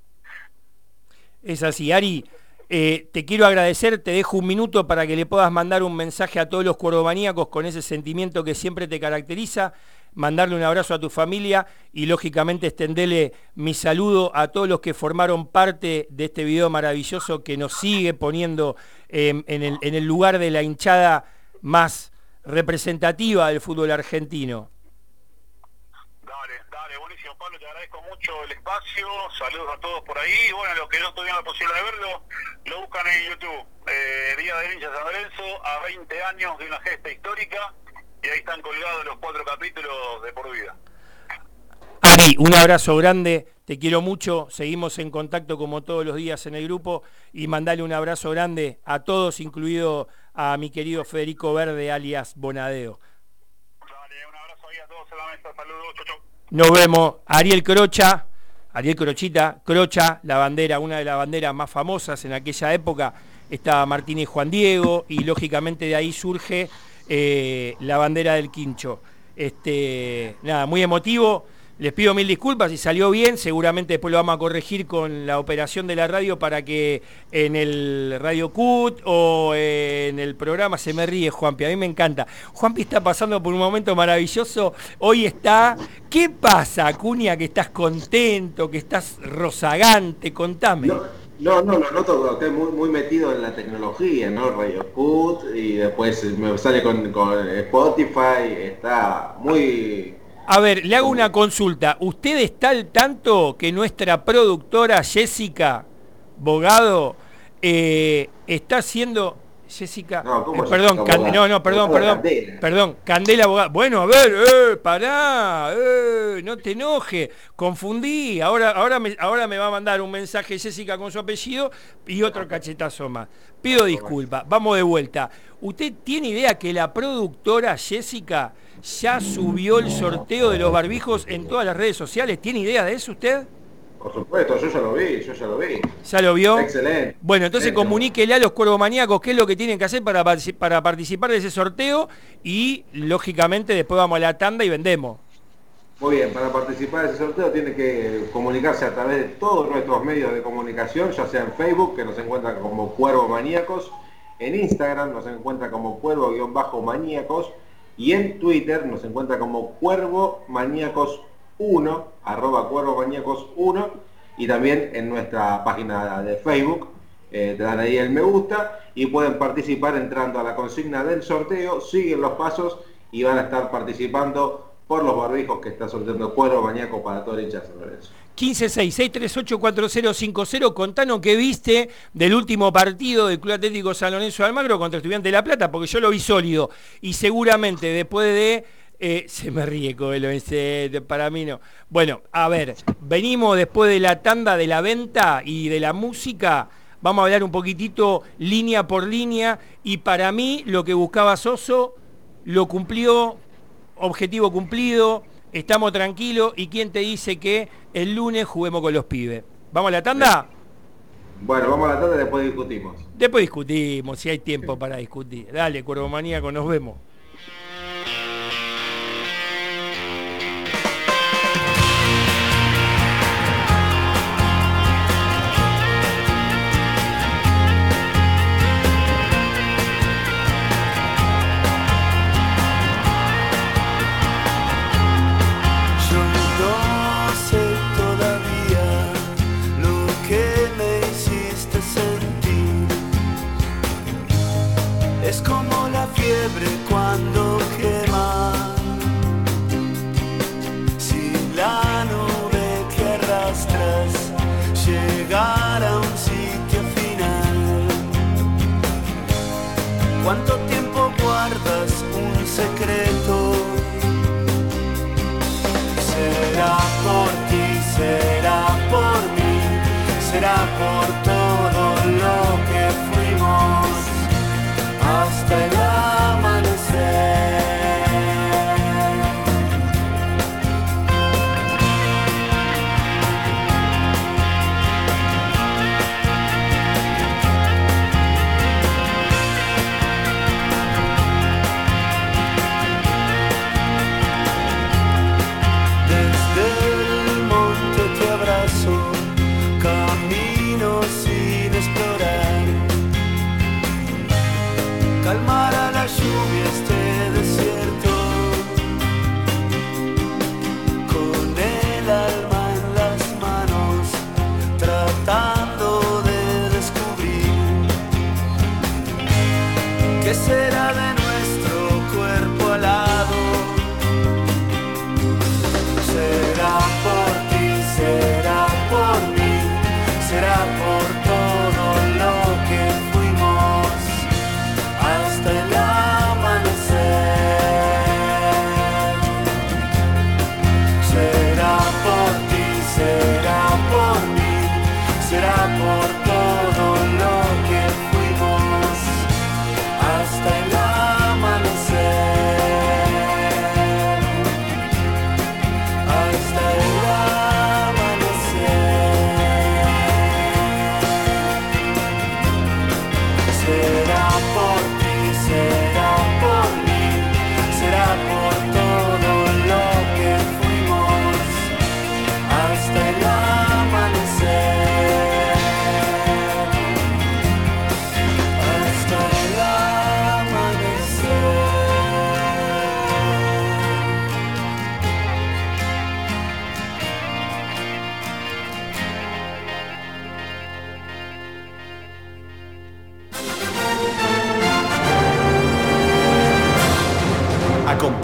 Es así, Ari. Eh, te quiero agradecer, te dejo un minuto para que le puedas mandar un mensaje a todos los cuervomaníacos con ese sentimiento que siempre te caracteriza mandarle un abrazo a tu familia y lógicamente extenderle mi saludo a todos los que formaron parte de este video maravilloso que nos sigue poniendo em, en, el, lugar de la hinchada más representativa del fútbol argentino. Dale, dale, buenísimo Pablo, te agradezco mucho el espacio, saludos a todos por ahí, bueno, los que no tuvieron la posibilidad de verlo, lo buscan en YouTube, eh, Día de hincha San Lorenzo, a 20 años de una gesta histórica, y ahí están colgados los cuatro capítulos de por vida. Ari, un abrazo grande, te quiero mucho, seguimos en contacto como todos los días en el grupo y mandale un abrazo grande a todos, incluido a mi querido Federico Verde, alias Bonadeo. Dale, un abrazo ahí a todos en la mesa, saludos, chau, chau. Nos vemos. Ariel Crocha, Ariel Crochita, Crocha, la bandera, una de las banderas más famosas en aquella época. Está Martínez Juan Diego y lógicamente de ahí surge eh, la bandera del quincho. Este, nada, muy emotivo. Les pido mil disculpas si salió bien, seguramente después lo vamos a corregir con la operación de la radio para que en el Radio CUT o en el programa se me ríe Juanpi, a mí me encanta. Juanpi está pasando por un momento maravilloso, hoy está... ¿Qué pasa, Acuña, que estás contento, que estás rozagante? Contame. No, lo noto, estoy muy, muy metido en la tecnología, ¿no? Radio Cut y después me sale con, con Spotify, está muy... A ver, le hago una consulta. ¿Usted está al tanto que nuestra productora Jessica Bogado eh, está haciendo Jessica, No, eh, perdón, no, no, perdón, perdón, Candela. perdón, Candela Bogado. Bueno, a ver, eh, pará, eh, no te enoje, confundí. Ahora, ahora, me, ahora me va a mandar un mensaje Jessica con su apellido y otro cachetazo más. Pido disculpas, vamos de vuelta. ¿Usted tiene idea que la productora Jessica ya subió el sorteo de los barbijos en todas las redes sociales? ¿Tiene idea de eso usted? Por supuesto, yo ya lo vi, yo ya lo vi. ¿Ya lo vio? Excelente. Bueno, entonces Excelente. comuníquele a los cuervomaníacos qué es lo que tienen que hacer para, para participar de ese sorteo y, lógicamente, después vamos a la tanda y vendemos. Muy bien, para participar de ese sorteo tiene que comunicarse a través de todos nuestros medios de comunicación, ya sea en Facebook, que nos encuentran como Cuervo Maníacos, en Instagram nos encuentra como Cuervo-Maníacos y en Twitter nos encuentra como Cuervo Maníacos 1, arroba Cuervo Maníacos 1 y también en nuestra página de Facebook. eh, te dan ahí el me gusta y pueden participar entrando a la consigna del sorteo, siguen los pasos y van a estar participando por los barbijos que está sorteando Cuervo Maníaco para todo el hincha San Lorenzo. 1566384050, contanos qué viste del último partido del Club Atlético San Lorenzo de Almagro contra Estudiante de La Plata, porque yo lo vi sólido y seguramente después de... eh, se me ríe Coelho, ese, de- para mí no. Bueno, a ver, venimos después de la tanda de la venta y de la música, vamos a hablar un poquitito línea por línea y para mí lo que buscaba Soso lo cumplió, objetivo cumplido, estamos tranquilos y quién te dice que el lunes juguemos con los pibes. ¿Vamos a la tanda? Bueno, vamos a la tarde y después discutimos. Después discutimos, si hay tiempo para discutir. Dale, Cuervo Maníaco, nos vemos.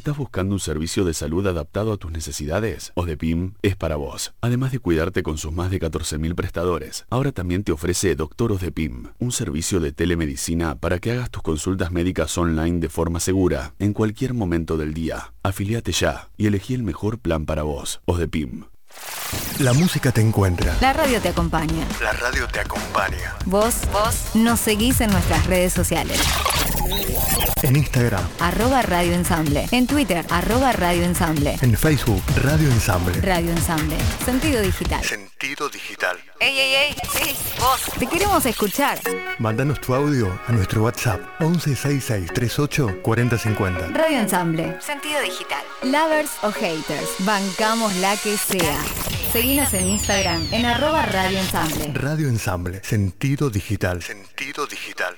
¿Estás buscando un servicio de salud adaptado a tus necesidades? ODEPIM es para vos. Además de cuidarte con sus más de 14.000 prestadores, ahora también te ofrece Doctor ODEPIM, un servicio de telemedicina para que hagas tus consultas médicas online de forma segura, en cualquier momento del día. Afiliate ya y elegí el mejor plan para vos. ODEPIM. La música te encuentra. La radio te acompaña. La radio te acompaña. Vos, vos, nos seguís en nuestras redes sociales. En Instagram, Arroba Radio Ensamble. En Twitter, arroba Radio Ensamble. en Facebook, Radio Ensamble. Radio Ensamble. Sentido digital. Sentido digital. Ey, ey, ey, sí, vos. Te queremos escuchar. Mándanos tu audio a nuestro WhatsApp 1166 38 4050. Radio Ensamble. Sentido digital. Lovers o haters. Bancamos la que sea. Seguinos en Instagram en arroba Radio Ensamble. Radio Ensamble, sentido digital. Sentido digital.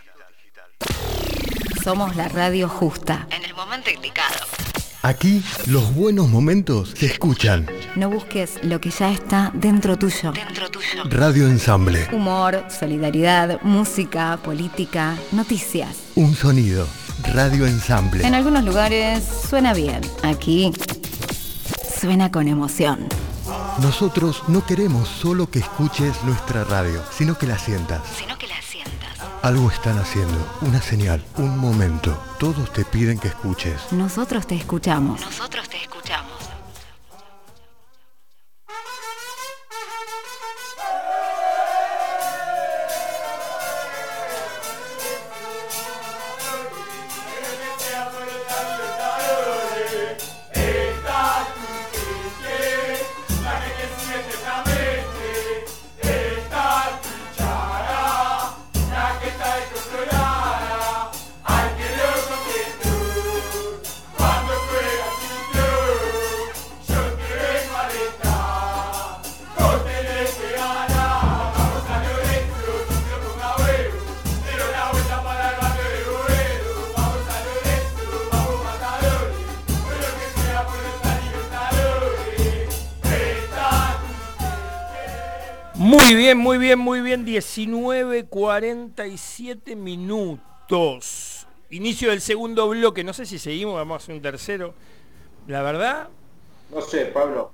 Somos la radio justa. En el momento indicado. Aquí los buenos momentos se escuchan. No busques lo que ya está dentro tuyo. Dentro tuyo. Radio Ensamble, Humor, solidaridad, música, política, noticias. un sonido. Radio Ensamble. En algunos lugares suena bien. Aquí suena con emoción. Nosotros no queremos solo que escuches nuestra radio, sino que la sientas. Sino que la sientas. Algo están haciendo, una señal, un momento. Todos te piden que escuches. Nosotros te escuchamos. Nosotros te escuchamos. Muy bien, muy bien, muy bien. 19.47 minutos. Inicio del segundo bloque. No sé si seguimos, vamos a hacer un tercero. La verdad, No sé, Pablo,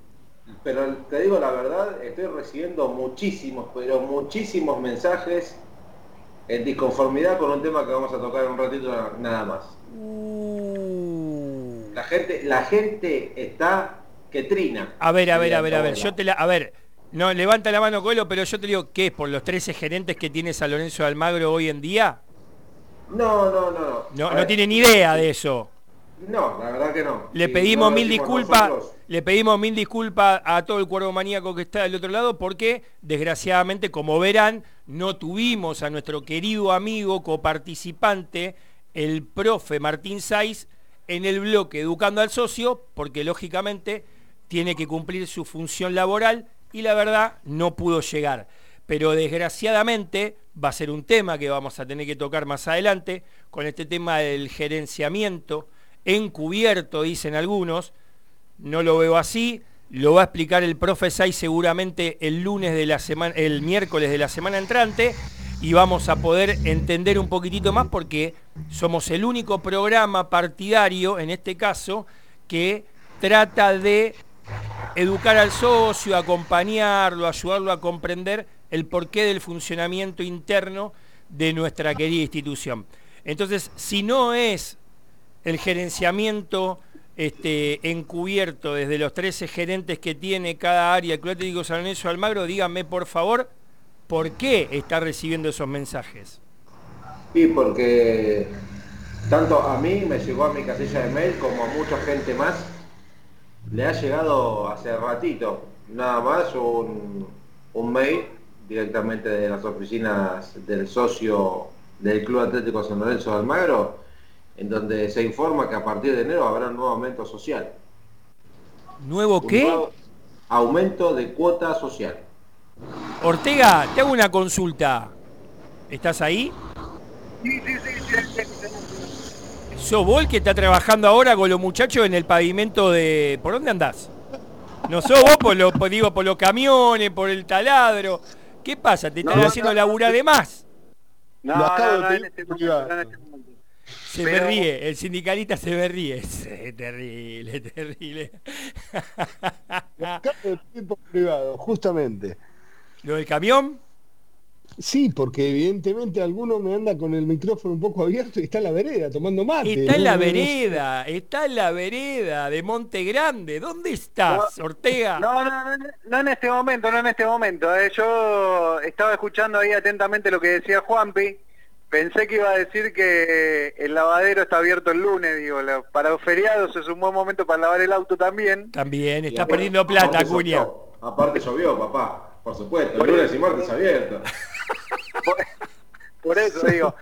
pero te digo la verdad, estoy recibiendo muchísimos, pero muchísimos mensajes en disconformidad con un tema que vamos a tocar en un ratito na- nada más. La gente, la gente está que trina. a ver, a ver, a ver, a ver. Yo te la, a ver, no, levanta la mano, Coelho, pero yo te digo, ¿qué es? ¿Por los 13 gerentes que tiene San Lorenzo de Almagro hoy en día? No, no, no, no. No, tiene ni idea de eso. No, la verdad que no. Le pedimos no mil disculpas, le pedimos mil disculpas a todo el cuervo maníaco que está del otro lado porque desgraciadamente, como verán, no tuvimos a nuestro querido amigo coparticipante, el profe Martín Saiz, en el bloque Educando al Socio, porque lógicamente tiene que cumplir su función laboral y la verdad no pudo llegar. Pero desgraciadamente va a ser un tema que vamos a tener que tocar más adelante con este tema del gerenciamiento encubierto, dicen algunos. No lo veo así. Lo va a explicar el profe Sai seguramente el lunes de la semana, el miércoles de la semana entrante. Y vamos a poder entender un poquitito más porque somos el único programa partidario, en este caso, que trata de educar al socio, acompañarlo, ayudarlo a comprender el porqué del funcionamiento interno de nuestra querida institución. Entonces, si no es el gerenciamiento este, encubierto desde los 13 gerentes que tiene cada área el Club Atlético San Lorenzo Almagro, díganme por favor, ¿por qué está recibiendo esos mensajes? Y porque tanto a mí me llegó a mi casilla de mail como a mucha gente más, le ha llegado hace ratito, nada más un, un mail directamente de las oficinas del socio del Club Atlético San Lorenzo de Almagro, en donde se informa que a partir de enero habrá un nuevo aumento social. ¿Nuevo qué? aumento de cuota social. Ortega, te hago una consulta. ¿Estás ahí? Sí, sí, sí, sí, ¿Sos vos el que está trabajando ahora con los muchachos en el pavimento de... ¿Por dónde andás? No sos vos, por lo, por- digo, por los camiones, por el taladro. ¿Qué pasa? ¿Te están No, haciendo no, laburar de más? No, no, no, en este momento, no en este momento. Se me ríe, el sindicalista se me ríe. Sí, terrible, terrible. Lo acabo de por privado, justamente. ¿Lo del camión? Sí, porque evidentemente alguno me anda con el micrófono un poco abierto y está en la vereda tomando mate. Está en No, la vereda, está en la vereda de Monte Grande. ¿Dónde estás, Ortega? No, no, no, no en este momento, no en este momento. eh. Yo estaba escuchando ahí atentamente lo que decía Juanpi. Pensé que iba a decir que el lavadero está abierto el lunes, digo, para los feriados es un buen momento para lavar el auto también. También, estás perdiendo plata, llovió, Aparte llovió, papá, por supuesto, el lunes y martes abierto. Por eso digo.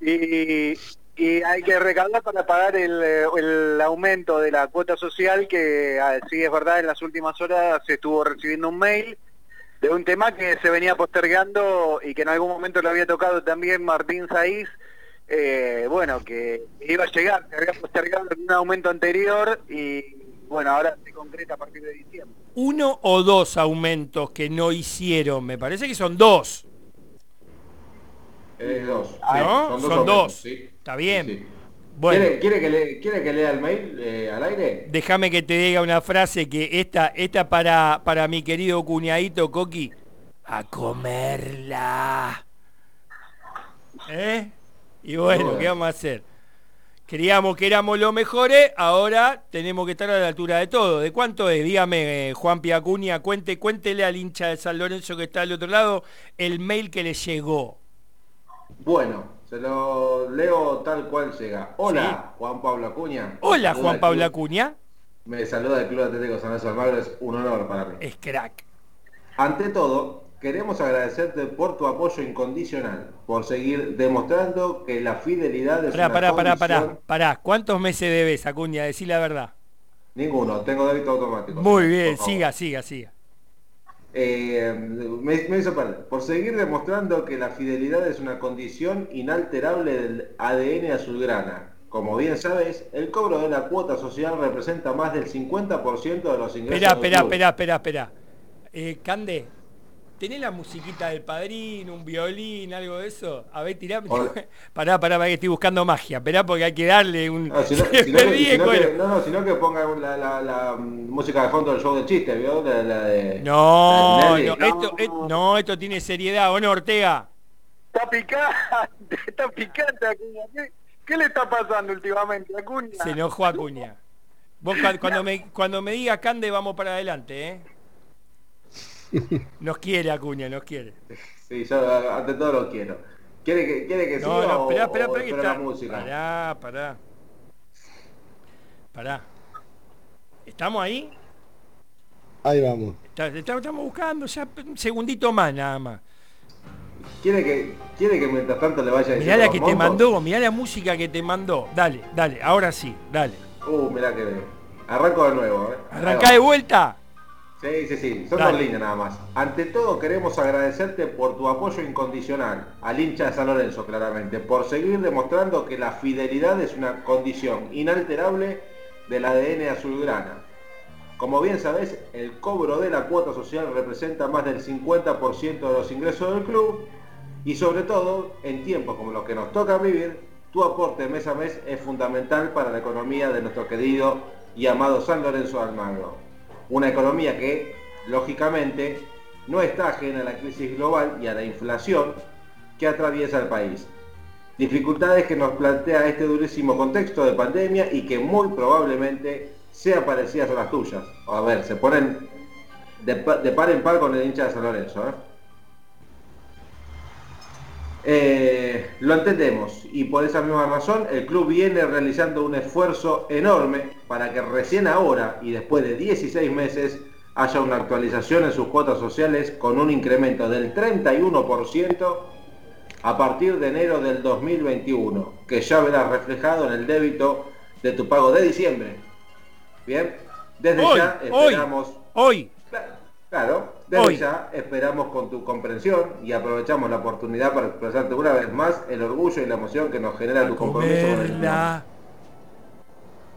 Y, y hay que recaudar para pagar el, el aumento de la cuota social que ah, sí es verdad en las últimas horas se estuvo recibiendo un mail de un tema que se venía postergando y que en algún momento lo había tocado también Martín Saiz, eh, bueno, que iba a llegar, se había postergado en un aumento anterior y bueno, ahora se concreta a partir de diciembre. Uno o dos aumentos que no hicieron, me parece que son dos. Es dos. ¿No? Son dos. sí. Está bien. Sí, sí. Bueno, ¿Quiere, quiere que le- quiere que lea el mail eh, al aire? déjame que te diga una frase que esta, esta para, para mi querido cuñadito Coqui. A comerla. ¿Eh? Y bueno. ¿qué vamos a hacer? Creíamos que éramos los mejores, ahora tenemos que estar a la altura de todo. ¿De cuánto es? Dígame, eh, Juan Piacuña, cuente, cuéntele al hincha de San Lorenzo que está al otro lado el mail que le llegó. Bueno, se lo leo tal cual llega. Hola, Juan Pablo Acuña. Hola, Juan Pablo Acuña. Me saluda el Club Atlético San Lorenzo Almagro, es un honor para mí. Es crack. Ante todo, queremos agradecerte por tu apoyo incondicional, por seguir demostrando que la fidelidad es Pará, una pará, pará, pará, pará. ¿Cuántos meses debes, Acuña? Decí la verdad. Ninguno, tengo débito automático. Muy bien, siga, siga, siga. Eh, me, me hizo perder. Por seguir demostrando que la fidelidad es una condición inalterable del ADN azulgrana. Como bien sabes, el cobro de la cuota social representa más del 50% de los ingresos esperá, club. esperá, esperá, esperá. Eh, Cande, ¿tenés la musiquita del padrino, un violín, algo de eso? A ver, tirá. Hola. Pará, pará, pará, que estoy buscando magia. Esperá porque hay que darle un... No, sino, Se sino me que, ríe, sino que- cuero. no, no, sino que ponga la, la- la, mm, música de fondo del show de chiste, ¿vio? La, la de, No, la no, esto, no, esto tiene seriedad, ¿o no, Ortega? Está picante, está picante Acuña. ¿Qué, qué le está pasando últimamente, Acuña? Se enojó Acuña. Vos cua- cuando me, cuando me diga Cande vamos para adelante, ¿eh? Nos quiere Acuña, nos quiere. Sí, yo ante todo lo quiero. ¿Quiere que, quiere que No, siga no, o- esperá, esperá, o esperá que está. la música? Pará, pará. Pará. ¿Estamos ahí? Ahí vamos. Está- está- Estamos buscando ya un segundito más nada más. ¿Quiere que, quiere que mientras tanto le vaya Mirá diciendo la que te mandó, mirá la música que te mandó. Dale, dale, ahora sí, dale. Uh, mirá que arranco de nuevo, ¿eh? Arrancá de vuelta. Sí, sí, sí, son Dale. dos líneas nada más. Ante todo queremos agradecerte por tu apoyo incondicional al hincha de San Lorenzo, claramente, por seguir demostrando que la fidelidad es una condición inalterable del ADN azulgrana. Como bien sabes, el cobro de la cuota social representa más del 50% de los ingresos del club y sobre todo, en tiempos como los que nos toca vivir, tu aporte mes a mes es fundamental para la economía de nuestro querido y amado San Lorenzo de Almagro. Una economía que, lógicamente, no está ajena a la crisis global y a la inflación que atraviesa el país. Dificultades que nos plantea este durísimo contexto de pandemia y que muy probablemente sean parecidas a las tuyas. A ver, se ponen de, pa- de par en par con el hincha de San Lorenzo. ¿eh? Eh, Lo entendemos y por esa misma razón el club viene realizando un esfuerzo enorme para que recién ahora y después de 16 meses haya una actualización en sus cuotas sociales con un incremento del 31% a partir de enero del 2021, que ya verás reflejado en el débito de tu pago de diciembre. Bien, desde ya esperamos... Hoy, Claro, desde ya esperamos con tu comprensión y aprovechamos la oportunidad para expresarte una vez más el orgullo y la emoción que nos genera tu compromiso con el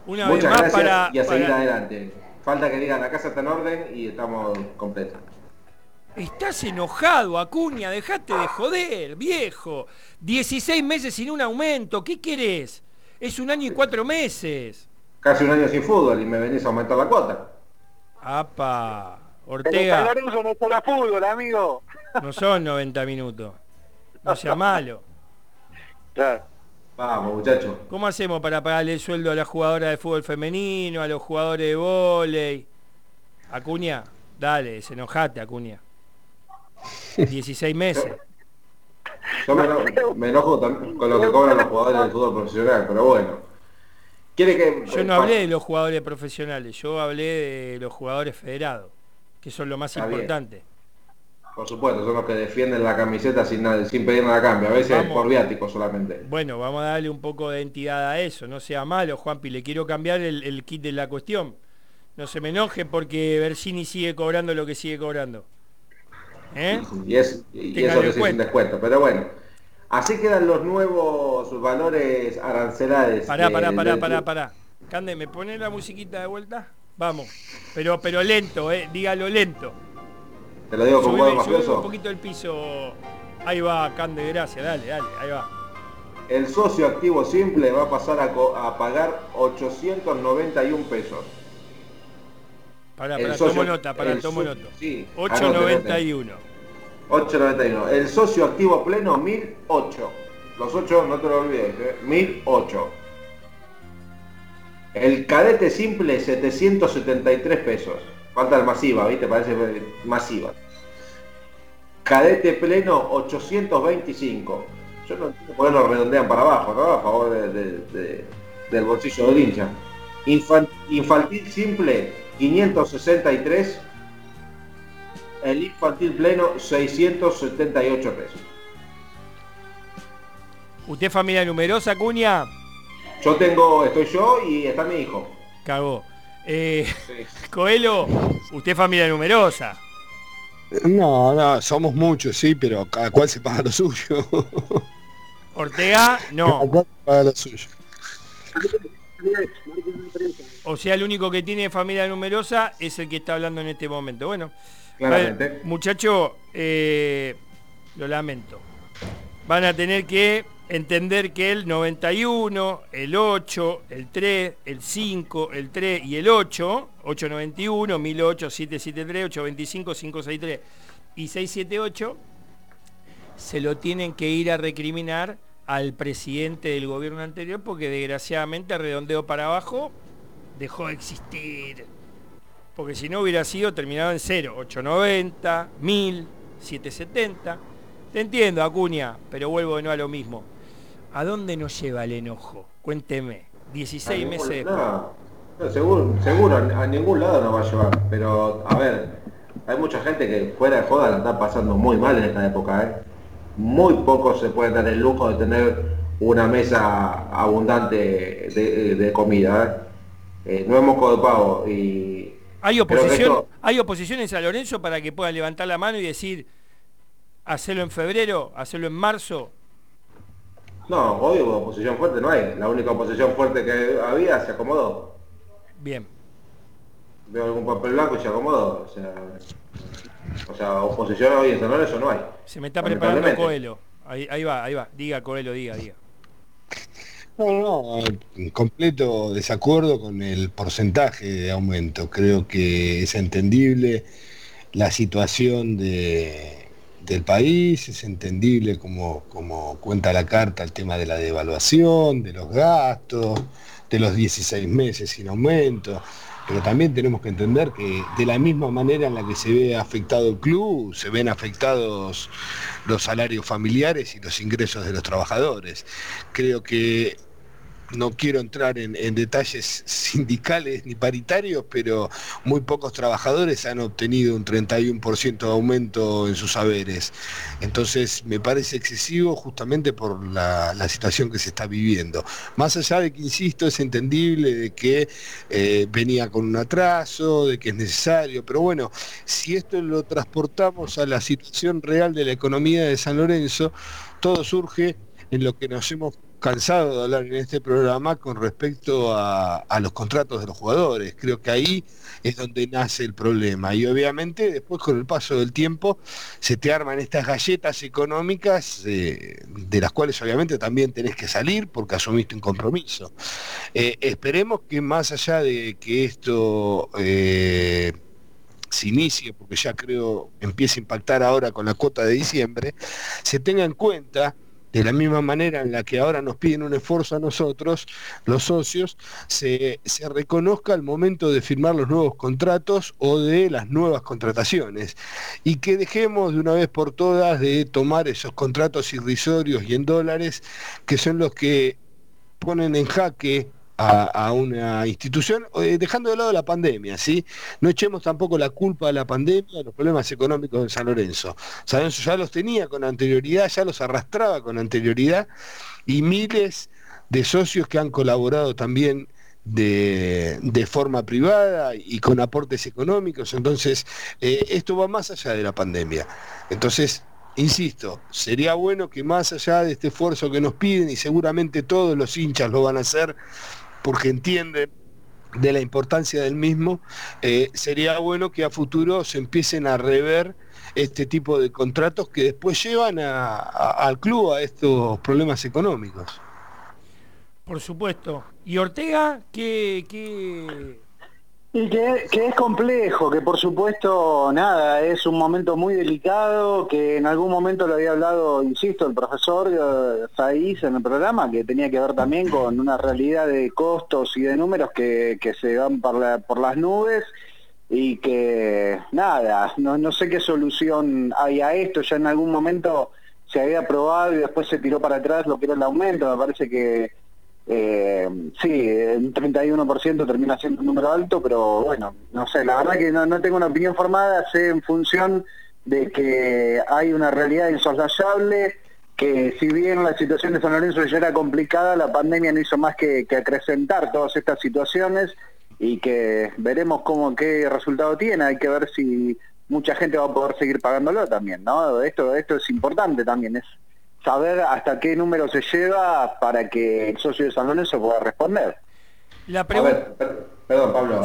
Una Muchas vez más gracias para, y a seguir para- adelante. Falta que digan la casa está en orden y estamos completos. Estás enojado, Acuña, dejate de joder, viejo. 16 meses sin un aumento, ¿qué querés? Es un año y cuatro meses. Casi un año sin fútbol y me venís a aumentar la cuota. Apa, Ortega, San Lorenzo no juega fútbol, amigo. no son 90 minutos. No sea malo. Claro. Vamos, muchachos. ¿Cómo hacemos para pagarle el sueldo a las jugadoras de fútbol femenino, a los jugadores de vóley? Acuña, dale, desenojate, Acuña. 16 meses. Yo me, eno- me enojo también con lo que cobran los jugadores del fútbol profesional, pero bueno. Quiere que Yo no hablé de los jugadores profesionales, yo hablé de los jugadores federados, que son lo más Está bien. importante. Por supuesto, son los que defienden la camiseta sin, nada- sin pedir nada a cambio, a veces Vamos. por viático solamente. Bueno, vamos a darle un poco de entidad a eso, no sea malo, Juanpi, le quiero cambiar el, el kit de la cuestión. No se me enoje porque Bersini sigue cobrando lo que sigue cobrando. ¿Eh? Y, es, y eso que es un cuenta. descuento. Pero bueno, así quedan los nuevos valores arancelares. Pará, de- pará, pará, del- pará, pará. Cande, ¿me pone la musiquita de vuelta? Vamos. Pero, pero lento, eh, dígalo lento. Te lo digo con huevo subime un mafioso. poquito el piso. Ahí va, Cande, gracias, dale, dale, ahí va. El socio activo simple va a pasar a, a pagar 891 pesos. Pará, pará, socio- tomo nota, pará, el tomo nota. sí, 891. 891. El socio activo pleno 1008. Los 8 no te lo olvides, ¿eh? 1008. El cadete simple 773 pesos. Falta el masiva, ¿viste? Parece masiva. Cadete pleno 825. Yo no entiendo por qué lo redondean para abajo, ¿no? A favor de- de- de- del bolsillo del hincha. Infan- infantil simple 563. El infantil pleno 678 pesos. ¿Usted familia numerosa, Cuña? Yo tengo, estoy yo y está mi hijo. Cagó. Eh, Coelho, usted es familia numerosa. No, no, somos muchos, sí, pero cada cual se paga lo suyo. Ortega, no. Cada cual se paga lo suyo. O sea, el único que tiene familia numerosa es el que está hablando en este momento. Bueno, Claramente. a ver, muchacho, eh, lo lamento. Van a tener que entender que el 91, el 8, el 3, el 5, el 3 y el 8, 891, 1008, 773, 825, 563 y 678, se lo tienen que ir a recriminar al presidente del gobierno anterior porque desgraciadamente redondeo para abajo dejó de existir. Porque si no hubiera sido terminado en 0, 890, 1000, 770. Te entiendo, Acuña, pero vuelvo de nuevo a lo mismo. ¿A dónde nos lleva el enojo? Cuénteme. 16 A ningún- meses después. no, no, seguro, seguro, a ningún lado nos va a llevar. Pero, a ver, hay mucha gente que fuera de joda la está pasando muy mal en esta época, ¿eh? Muy pocos se pueden dar el lujo de tener una mesa abundante de, de comida, ¿eh? Eh, no de pavo y... ¿Hay oposición, esto- ¿Hay oposición en San Lorenzo para que puedan levantar la mano y decir, hacerlo en febrero, hacerlo en marzo? No, hoy oposición fuerte no hay. La única oposición fuerte que había se acomodó. Bien. Veo algún papel blanco y se acomodó. O sea, o sea oposición hoy en San Lorenzo no hay. Se me está preparando. Coelho. Ahí, ahí va, ahí va. Diga, Coelho, diga, diga. No, no, en completo desacuerdo con el porcentaje de aumento. Creo que es entendible la situación de- del país, es entendible como, como cuenta la carta el tema de la devaluación, de los gastos, de los 16 meses sin aumento. pero también tenemos que entender que de la misma manera en la que se ve afectado el club, se ven afectados los salarios familiares y los ingresos de los trabajadores. Creo que no quiero entrar en, detalles sindicales ni paritarios, pero muy pocos trabajadores han obtenido un 31% de aumento en sus saberes. Entonces me parece excesivo justamente por la, situación que se está viviendo. Más allá de que, insisto, es entendible de que eh, venía con un atraso, de que es necesario, pero bueno, si esto lo transportamos a la situación real de la economía de San Lorenzo, todo surge en lo que nos hemos cansado de hablar en este programa con respecto a, los contratos de los jugadores. Creo que ahí es donde nace el problema. Y obviamente después con el paso del tiempo se te arman estas galletas económicas eh, de las cuales obviamente también tenés que salir porque asumiste un compromiso. Eh, esperemos que más allá de que esto... Eh, se inicie, porque ya creo empieza a impactar ahora con la cuota de diciembre, se tenga en cuenta de la misma manera en la que ahora nos piden un esfuerzo a nosotros, los socios, se, reconozca el momento de firmar los nuevos contratos o de las nuevas contrataciones. Y que dejemos de una vez por todas de tomar esos contratos irrisorios y en dólares que son los que ponen en jaque a, una institución, eh, dejando de lado la pandemia, ¿sí? No echemos tampoco la culpa a la pandemia, a los problemas económicos de San Lorenzo. San Lorenzo ya los tenía con anterioridad, ya los arrastraba con anterioridad, y miles de socios que han colaborado también de, forma privada y con aportes económicos. Entonces, eh, esto va más allá de la pandemia. Entonces, insisto, sería bueno que más allá de este esfuerzo que nos piden, y seguramente todos los hinchas lo van a hacer, porque entienden de la importancia del mismo, eh, sería bueno que a futuro se empiecen a rever este tipo de contratos que después llevan al club a estos problemas económicos. Por supuesto. ¿Y Ortega qué, qué, y que, es complejo, que por supuesto, nada, es un momento muy delicado, que en algún momento lo había hablado, insisto, el profesor eh, Saiz en el programa, que tenía que ver también con una realidad de costos y de números que, se van por, por las nubes y que, nada, no, no sé qué solución hay a esto, ya en algún momento se había aprobado y después se tiró para atrás lo que era el aumento, me parece que eh, sí, un 31% termina siendo un número alto, pero bueno, no sé, la verdad que no, tengo una opinión formada, sé en función de que hay una realidad insoslayable, que si bien la situación de San Lorenzo ya era complicada, la pandemia no hizo más que, acrecentar todas estas situaciones y que veremos cómo qué resultado tiene, hay que ver si mucha gente va a poder seguir pagándolo también, ¿no? Esto, esto es importante también, es saber hasta qué número se lleva para que el socio de San Lorenzo pueda responder. La pregunta... perdón Pablo,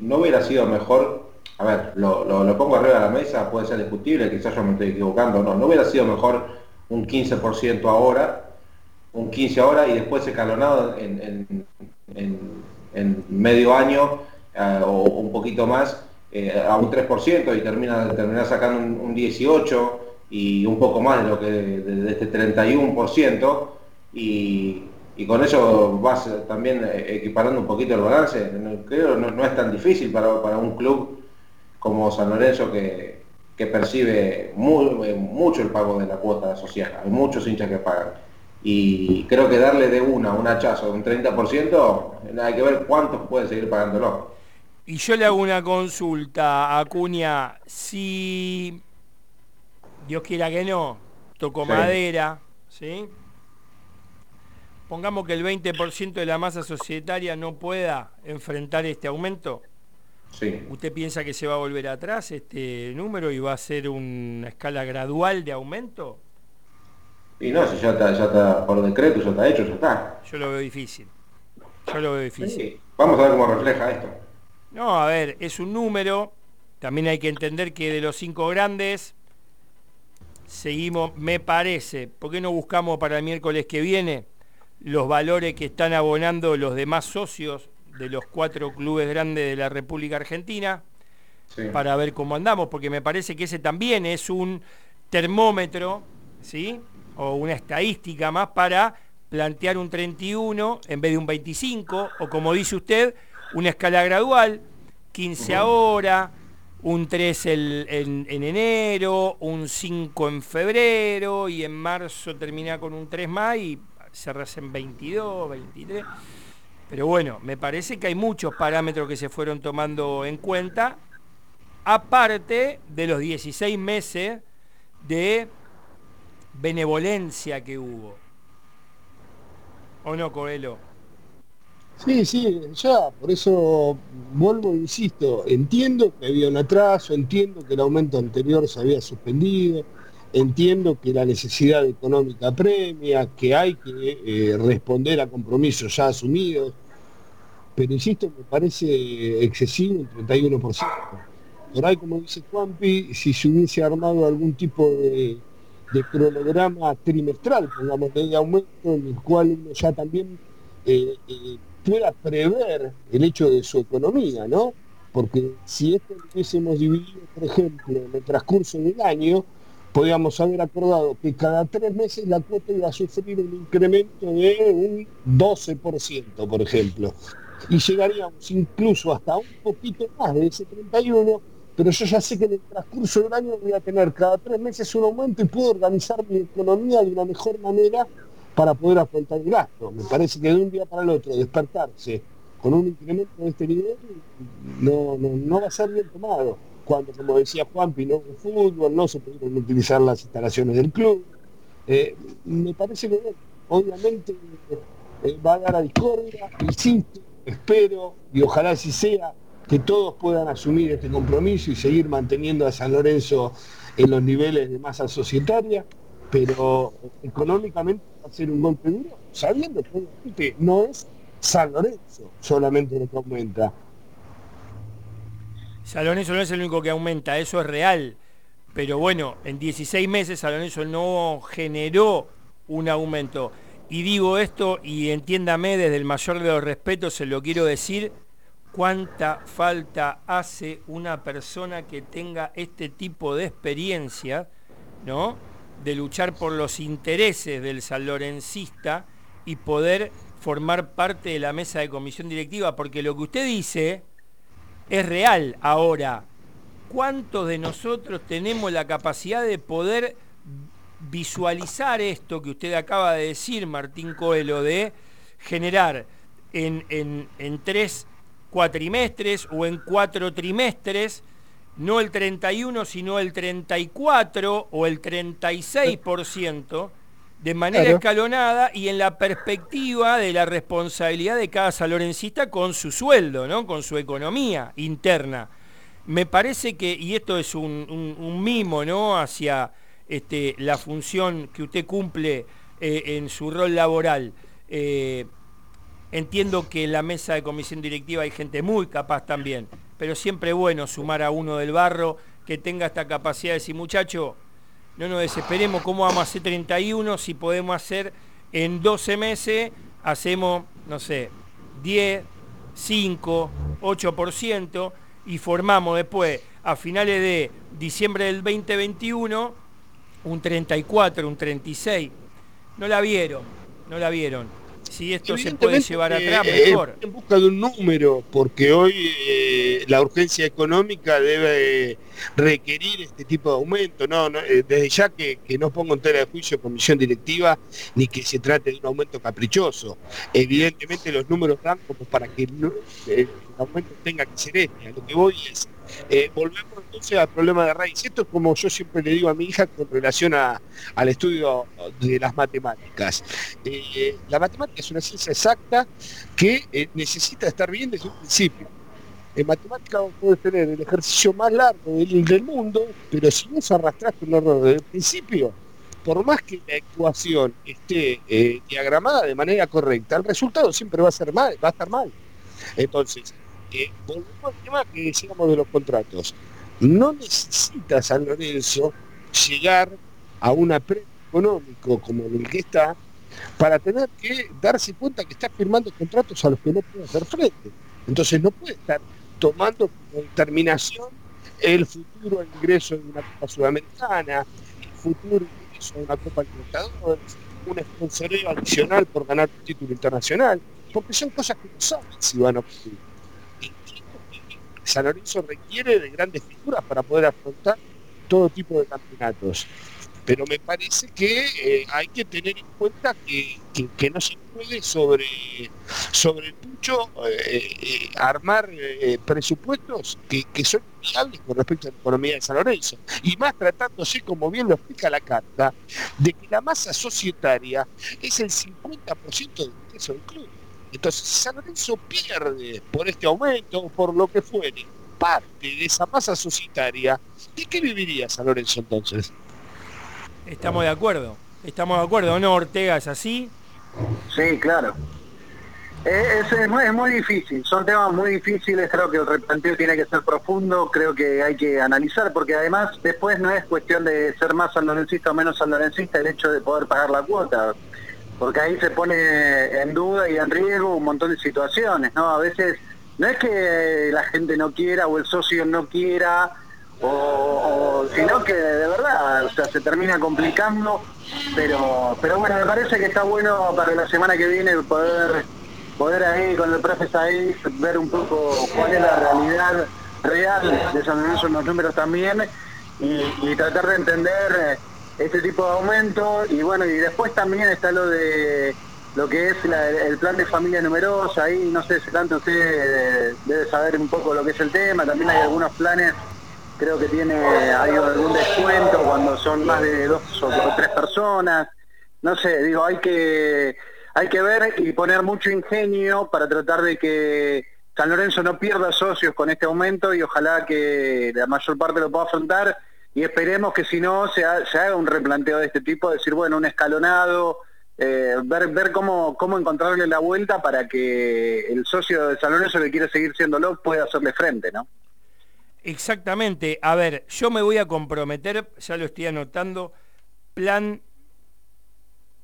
No, hubiera, sido mejor, a ver, lo, pongo arriba de la mesa, puede ser discutible, quizás yo me estoy equivocando, no, no hubiera sido mejor un 15% ahora, un 15 ahora y después escalonado en, en, medio año eh, o un poquito más eh, a un 3% y termina, terminar sacando un, un 18% y un poco más de lo que de, este 31% y, y, con eso vas también equiparando un poquito el balance. Creo no, no es tan difícil para, para, un club como San Lorenzo que, que percibe muy, mucho el pago de la cuota social. Hay muchos hinchas que pagan. Y creo que darle de una un hachazo un 30%, hay que ver cuántos puede seguir pagándolo. Y yo le hago una consulta a Acuña. Si Dios quiera que no, tocó madera, ¿sí? Pongamos que el 20% de la masa societaria no pueda enfrentar este aumento. Sí. ¿Usted piensa que se va a volver atrás este número y va a ser una escala gradual de aumento? Y no, si ya está, ya está por decreto, ya está hecho, ya está. Yo lo veo difícil. Yo lo veo difícil. Vamos a ver cómo refleja esto. No, a ver, es un número. También hay que entender que de los cinco grandes, seguimos, me parece, ¿por qué no buscamos para el miércoles que viene los valores que están abonando los demás socios de los cuatro clubes grandes de la República Argentina? Para ver cómo andamos, porque me parece que ese también es un termómetro, ¿sí? O una estadística más para plantear un 31 en vez de un 25, o como dice usted, una escala gradual, 15 ahora, un 3 en, enero, un 5 en febrero y en marzo termina con un 3 más y cerras en 22, 23. Pero bueno, me parece que hay muchos parámetros que se fueron tomando en cuenta, aparte de los 16 meses de benevolencia que hubo. ¿O no, Coelho? Sí, sí, ya, por eso vuelvo e insisto, entiendo que había un atraso, entiendo que el aumento anterior se había suspendido, entiendo que la necesidad económica premia, que hay que eh, responder a compromisos ya asumidos, pero insisto, me parece excesivo el 31%. Por ahí, como dice Juanpi, si se hubiese armado algún tipo de, cronograma trimestral, pongamos de aumento, en el cual uno ya también eh, eh, pueda prever el hecho de su economía, ¿no? Porque si esto lo hubiésemos dividido, por ejemplo, en el transcurso del año, podríamos haber acordado que cada tres meses la cuota iba a sufrir un incremento de un 12%, por ejemplo. Y llegaríamos incluso hasta un poquito más de ese 31, pero yo ya sé que en el transcurso del año voy a tener cada tres meses un aumento y puedo organizar mi economía de una mejor manera para poder afrontar el gasto. Me parece que de un día para el otro despertarse con un incremento de este nivel no, no, va a ser bien tomado. Cuando, como decía Juanpi, no hubo fútbol, no se pudieron utilizar las instalaciones del club. Eh, me parece que obviamente eh, va a dar a discordia, insisto, espero y ojalá así sea que todos puedan asumir este compromiso y seguir manteniendo a San Lorenzo en los niveles de masa societaria pero económicamente ser un golpe duro, sabiendo que no es San Lorenzo solamente lo que aumenta. San Lorenzo no es el único que aumenta, eso es real. Pero bueno, en 16 meses San Lorenzo no generó un aumento. Y digo esto, y entiéndame desde el mayor de los respetos, se lo quiero decir, cuánta falta hace una persona que tenga este tipo de experiencia, ¿no? De luchar por los intereses del sanlorencista y poder formar parte de la mesa de comisión directiva, porque lo que usted dice es real ahora. ¿Cuántos de nosotros tenemos la capacidad de poder visualizar esto que usted acaba de decir, Martín Coelho, de generar en, en tres cuatrimestres o en cuatro trimestres no el 31, sino el 34 o el 36% de manera escalonada y en la perspectiva de la responsabilidad de cada salorencista con su sueldo, ¿no? con su economía interna. Me parece que, y esto es un, mimo ¿no? hacia este, la función que usted cumple eh, en su rol laboral, eh, entiendo que en la mesa de comisión directiva hay gente muy capaz también, pero siempre bueno sumar a uno del barro que tenga esta capacidad de decir, muchacho, no nos desesperemos, ¿cómo vamos a hacer 31 si podemos hacer en 12 meses, hacemos, no sé, 10, 5, 8% y formamos después, a finales de diciembre del 2021, un 34, un 36. No la vieron, no la vieron si esto se puede llevar atrás, eh, mejor. En busca de un número, porque hoy eh, la urgencia económica debe requerir este tipo de aumento. No, eh, desde ya que, no pongo en tela de juicio comisión directiva ni que se trate de un aumento caprichoso. Evidentemente los números dan como para que el aumento tenga que ser este. A lo que voy es eh, volvemos entonces al problema de raíz. Esto es como yo siempre le digo a mi hija con relación al estudio de las matemáticas. Eh, la matemática es una ciencia exacta que eh, necesita estar bien desde un principio. En matemática vos podés tener el ejercicio más largo del, mundo, pero si no se arrastraste un error desde el principio, por más que la ecuación esté diagramada de manera correcta, el resultado siempre va a ser mal, va a estar mal. Entonces, volvemos al tema que decíamos de los contratos. No necesita San Lorenzo llegar a un apremio económico como el que está para tener que darse cuenta que está firmando contratos a los que no puede hacer frente. Entonces no puede estar tomando como determinación el futuro ingreso de una Copa Sudamericana, el futuro ingreso de una Copa Libertadores, un sponsoreo adicional por ganar un título internacional, porque son cosas que no saben si van a ocurrir. San Lorenzo requiere de grandes figuras para poder afrontar todo tipo de campeonatos pero me parece que eh, hay que tener en cuenta que, no se puede sobre, sobre el pucho eh, eh, armar presupuestos que, son viables con respecto a la economía de San Lorenzo. Y más tratándose, como bien lo explica la carta, de que la masa societaria es el 50% del ingreso del club. Entonces, si San Lorenzo pierde por este aumento por lo que fuere parte de esa masa societaria, ¿de qué viviría San Lorenzo entonces? Estamos de acuerdo. Estamos de acuerdo, ¿no, Ortega? ¿Es así? Sí, claro. Es, muy, difícil, son temas muy difíciles, creo que el replanteo tiene que ser profundo, creo que hay que analizar, porque además después no es cuestión de ser más sanlorencista o menos sanlorencista el hecho de poder pagar la cuota, porque ahí se pone en duda y en riesgo un montón de situaciones, ¿no? A veces no es que la gente no quiera o el socio no quiera o, sino que de verdad, o sea, se termina complicando, pero, pero bueno, me parece que está bueno para la semana que viene poder, poder ahí con el profe ahí ver un poco cuál es la realidad real de San Lorenzo en los números también y, tratar de entender este tipo de aumento y bueno, y después también está lo de lo que es el plan de familia numerosa, ahí no sé si tanto usted debe saber un poco lo que es el tema, también hay algunos planes creo que tiene hay algún descuento cuando son más de dos o tres personas. No sé, digo, hay que hay que ver y poner mucho ingenio para tratar de que San Lorenzo no pierda socios con este aumento y ojalá que la mayor parte lo pueda afrontar y esperemos que si no se, haga un replanteo de este tipo, decir, bueno, un escalonado, eh, ver, ver cómo, cómo encontrarle la vuelta para que el socio de San que quiere seguir siéndolo pueda hacerle frente, ¿no? Exactamente. A ver, yo me voy a comprometer, ya lo estoy anotando, plan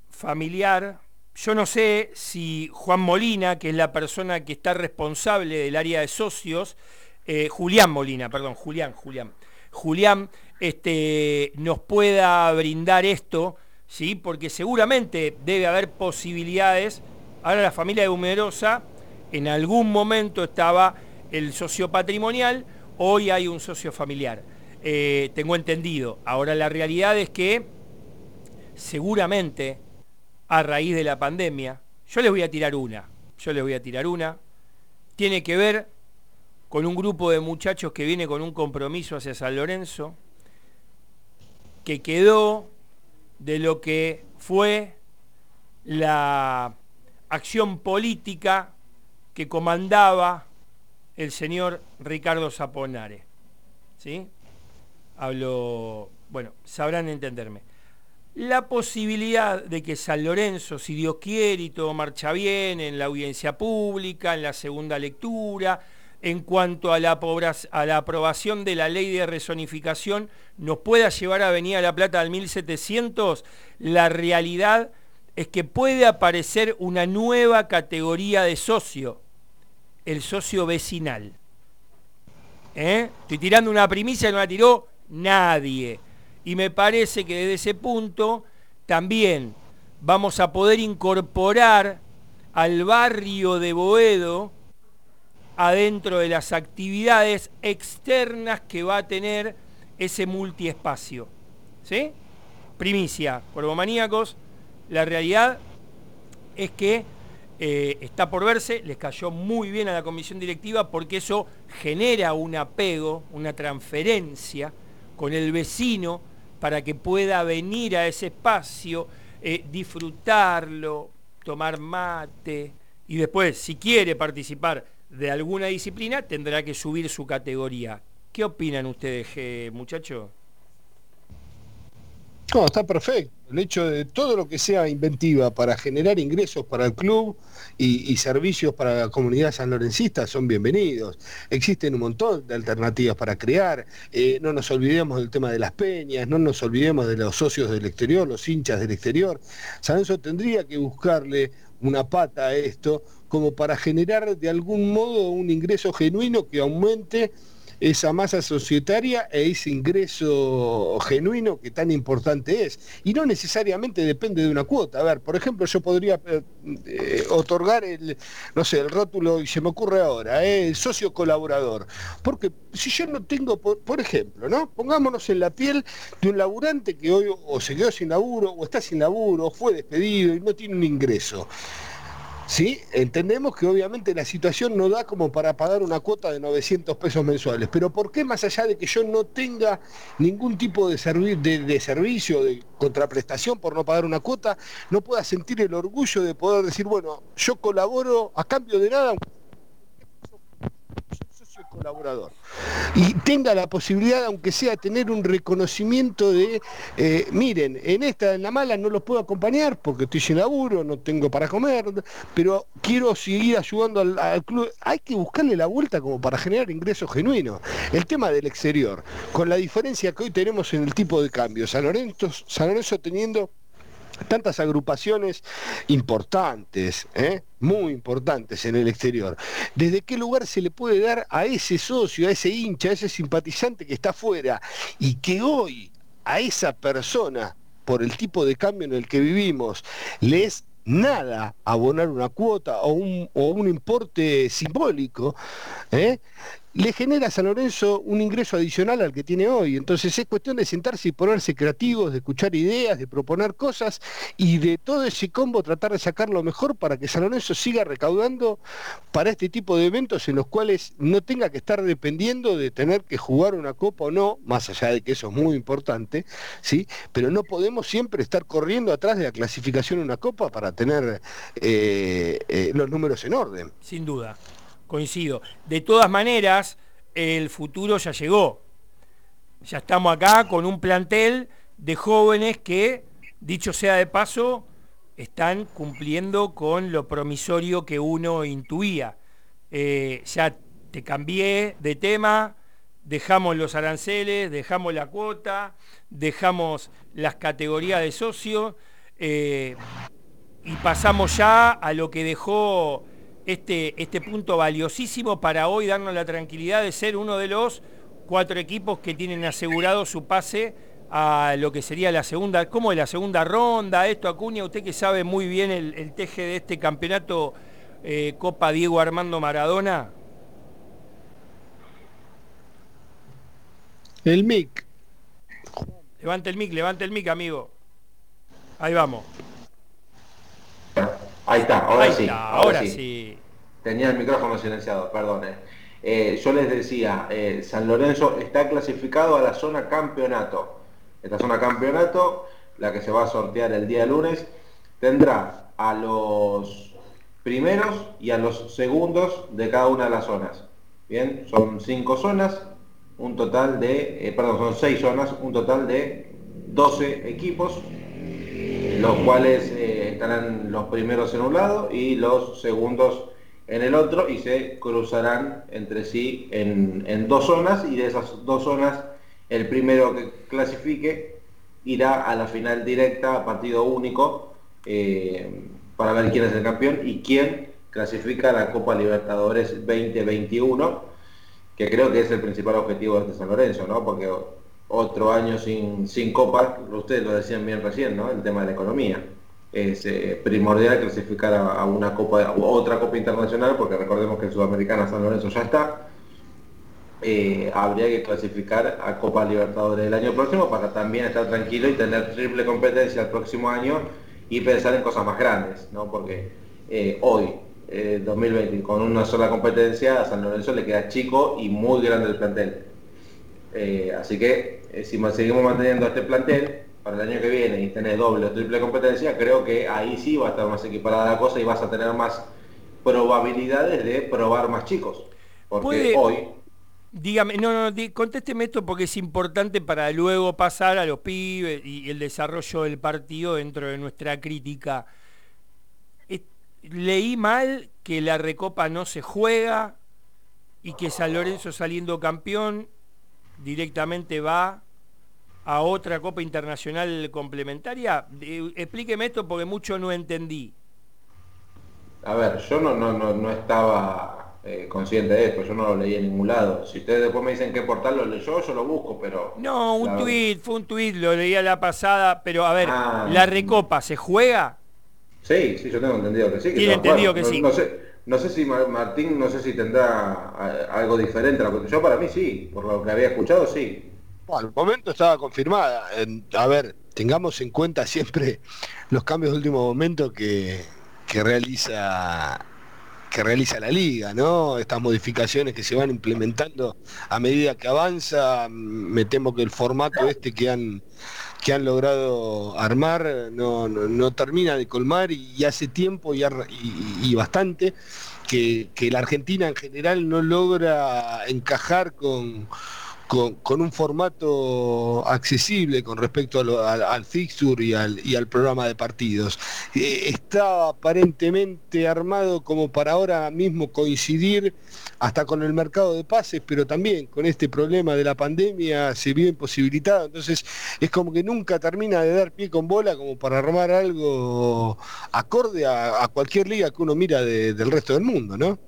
familiar. Yo no sé si Juan Molina, que es la persona que está responsable del área de socios, eh, Julián Molina, perdón, Julián, Julián. Julián este, nos pueda brindar esto, ¿sí? porque seguramente debe haber posibilidades. Ahora la familia de Humerosa, en algún momento estaba el socio patrimonial, Hoy hay un socio familiar, eh, tengo entendido. Ahora la realidad es que seguramente a raíz de la pandemia, yo les voy a tirar una, yo les voy a tirar una, tiene que ver con un grupo de muchachos que viene con un compromiso hacia San Lorenzo, que quedó de lo que fue la acción política que comandaba el señor Ricardo Zaponare. ¿Sí? Hablo, bueno, sabrán entenderme. La posibilidad de que San Lorenzo, si Dios quiere y todo marcha bien en la audiencia pública, en la segunda lectura, en cuanto a la, a la aprobación de la ley de resonificación, nos pueda llevar a Avenida La Plata al 1700, la realidad es que puede aparecer una nueva categoría de socio, el socio vecinal. ¿Eh? Estoy tirando una primicia que no la tiró nadie. Y me parece que desde ese punto también vamos a poder incorporar al barrio de Boedo adentro de las actividades externas que va a tener ese multiespacio. ¿Sí? Primicia, maníacos la realidad es que eh, está por verse, les cayó muy bien a la comisión directiva porque eso genera un apego, una transferencia con el vecino para que pueda venir a ese espacio, eh, disfrutarlo, tomar mate y después, si quiere participar de alguna disciplina, tendrá que subir su categoría. ¿Qué opinan ustedes, muchachos? No, está perfecto. El hecho de todo lo que sea inventiva para generar ingresos para el club y, servicios para la comunidad sanlorencista son bienvenidos. Existen un montón de alternativas para crear. Eh, no nos olvidemos del tema de las peñas, no nos olvidemos de los socios del exterior, los hinchas del exterior. San Lorenzo tendría que buscarle una pata a esto como para generar de algún modo un ingreso genuino que aumente esa masa societaria e ese ingreso genuino que tan importante es. Y no necesariamente depende de una cuota. A ver, por ejemplo, yo podría eh, eh, otorgar el, no sé, el rótulo, y se me ocurre ahora, eh, el socio colaborador. Porque si yo no tengo, por, ejemplo, ¿no? Pongámonos en la piel de un laburante que hoy o se quedó sin laburo, o está sin laburo, o fue despedido y no tiene un ingreso. ¿Sí? Entendemos que obviamente la situación no da como para pagar una cuota de 900 pesos mensuales, pero ¿por qué más allá de que yo no tenga ningún tipo de, de, de servicio, de contraprestación por no pagar una cuota, no pueda sentir el orgullo de poder decir, bueno, yo colaboro a cambio de nada, colaborador y tenga la posibilidad, aunque sea, tener un reconocimiento de, eh, miren, en esta, en la mala no los puedo acompañar porque estoy sin laburo, no tengo para comer, pero quiero seguir ayudando al, club. Hay que buscarle la vuelta como para generar ingresos genuinos. El tema del exterior, con la diferencia que hoy tenemos en el tipo de cambio, San Lorenzo, San Lorenzo teniendo tantas agrupaciones importantes, ¿eh? muy importantes en el exterior. ¿Desde qué lugar se le puede dar a ese socio, a ese hincha, a ese simpatizante que está afuera y que hoy a esa persona, por el tipo de cambio en el que vivimos, le es nada abonar una cuota o un, importe simbólico, ¿eh? Le genera a San Lorenzo un ingreso adicional al que tiene hoy. Entonces es cuestión de sentarse y ponerse creativos, de escuchar ideas, de proponer cosas y de todo ese combo tratar de sacar lo mejor para que San Lorenzo siga recaudando para este tipo de eventos en los cuales no tenga que estar dependiendo de tener que jugar una copa o no, más allá de que eso es muy importante, ¿sí? pero no podemos siempre estar corriendo atrás de la clasificación de una copa para tener eh, eh, los números en orden. Sin duda coincido. De todas maneras, el futuro ya llegó. Ya estamos acá con un plantel de jóvenes que, dicho sea de paso, están cumpliendo con lo promisorio que uno intuía. Eh, ya te cambié de tema, dejamos los aranceles, dejamos la cuota, dejamos las categorías de socio eh, y pasamos ya a lo que dejó este, este punto valiosísimo para hoy darnos la tranquilidad de ser uno de los cuatro equipos que tienen asegurado su pase a lo que sería la segunda, ¿cómo es la segunda ronda? Esto, Acuña, usted que sabe muy bien el, teje de este campeonato eh, Copa Diego Armando Maradona. El MIC. Levante el mic, levante el mic, amigo. Ahí vamos. Ahí está, ahora sí. ahora, sí. Tenía el micrófono silenciado, perdón. Eh, yo les decía, eh, San Lorenzo está clasificado a la zona campeonato. Esta zona campeonato, la que se va a sortear el día lunes, tendrá a los primeros y a los segundos de cada una de las zonas. Bien, son cinco zonas, un total de, eh, perdón, son seis zonas, un total de 12 equipos los cuales eh, estarán los primeros en un lado y los segundos en el otro y se cruzarán entre sí en, dos zonas y de esas dos zonas el primero que clasifique irá a la final directa a partido único eh, para ver quién es el campeón y quién clasifica a la Copa Libertadores 2021 que creo que es el principal objetivo de este San Lorenzo, ¿no? Porque otro año sin, sin Copa, ustedes lo decían bien recién, ¿no? El tema de la economía. Es eh, primordial clasificar a, una copa, o otra copa internacional, porque recordemos que el Sudamericana San Lorenzo ya está. Eh, habría que clasificar a Copa Libertadores el año próximo para también estar tranquilo y tener triple competencia el próximo año y pensar en cosas más grandes, ¿no? Porque eh, hoy, 2020, con una sola competencia, a San Lorenzo le queda chico y muy grande el plantel. así que eh, si seguimos manteniendo este plantel para el año que viene y tener doble o triple competencia, creo que ahí sí va a estar más equiparada la cosa y vas a tener más probabilidades de probar más chicos. Porque hoy... Dígame, no, no, contésteme esto porque es importante para luego pasar a los pibes y el desarrollo del partido dentro de nuestra crítica. Leí mal que la recopa no se juega y que San Lorenzo saliendo campeón directamente va a otra Copa Internacional complementaria? explíqueme esto porque mucho no entendí. A ver, yo no, no, no, estaba eh, consciente de esto, yo no lo leí en ningún lado. Si ustedes después me dicen qué portal lo leyó, yo lo busco, pero... No, un tuit, fue un tuit, lo leía la pasada, pero a ver, ah. ¿la recopa se juega? Sí, sí, yo tengo entendido que sí. Tiene entendido que sí. No sé, no sé si Martín, no sé si tendrá algo diferente. Yo para mí sí, por lo que había escuchado sí. Al momento estaba confirmada. A ver, tengamos en cuenta siempre los cambios de último momento que, que realiza que realiza la liga, ¿no? Estas modificaciones que se van implementando a medida que avanza, me temo que el formato este que han que han logrado armar no, termina de colmar y, hace tiempo y, y, bastante que, que la Argentina en general no logra encajar con, con, un formato accesible con respecto al, fixture y al, programa de partidos. Eh, está aparentemente armado como para ahora mismo coincidir hasta con el mercado de pases, pero también con este problema de la pandemia se vio imposibilitado. Entonces es como que nunca termina de dar pie con bola como para armar algo acorde a, cualquier liga que uno mira del resto del mundo, ¿no?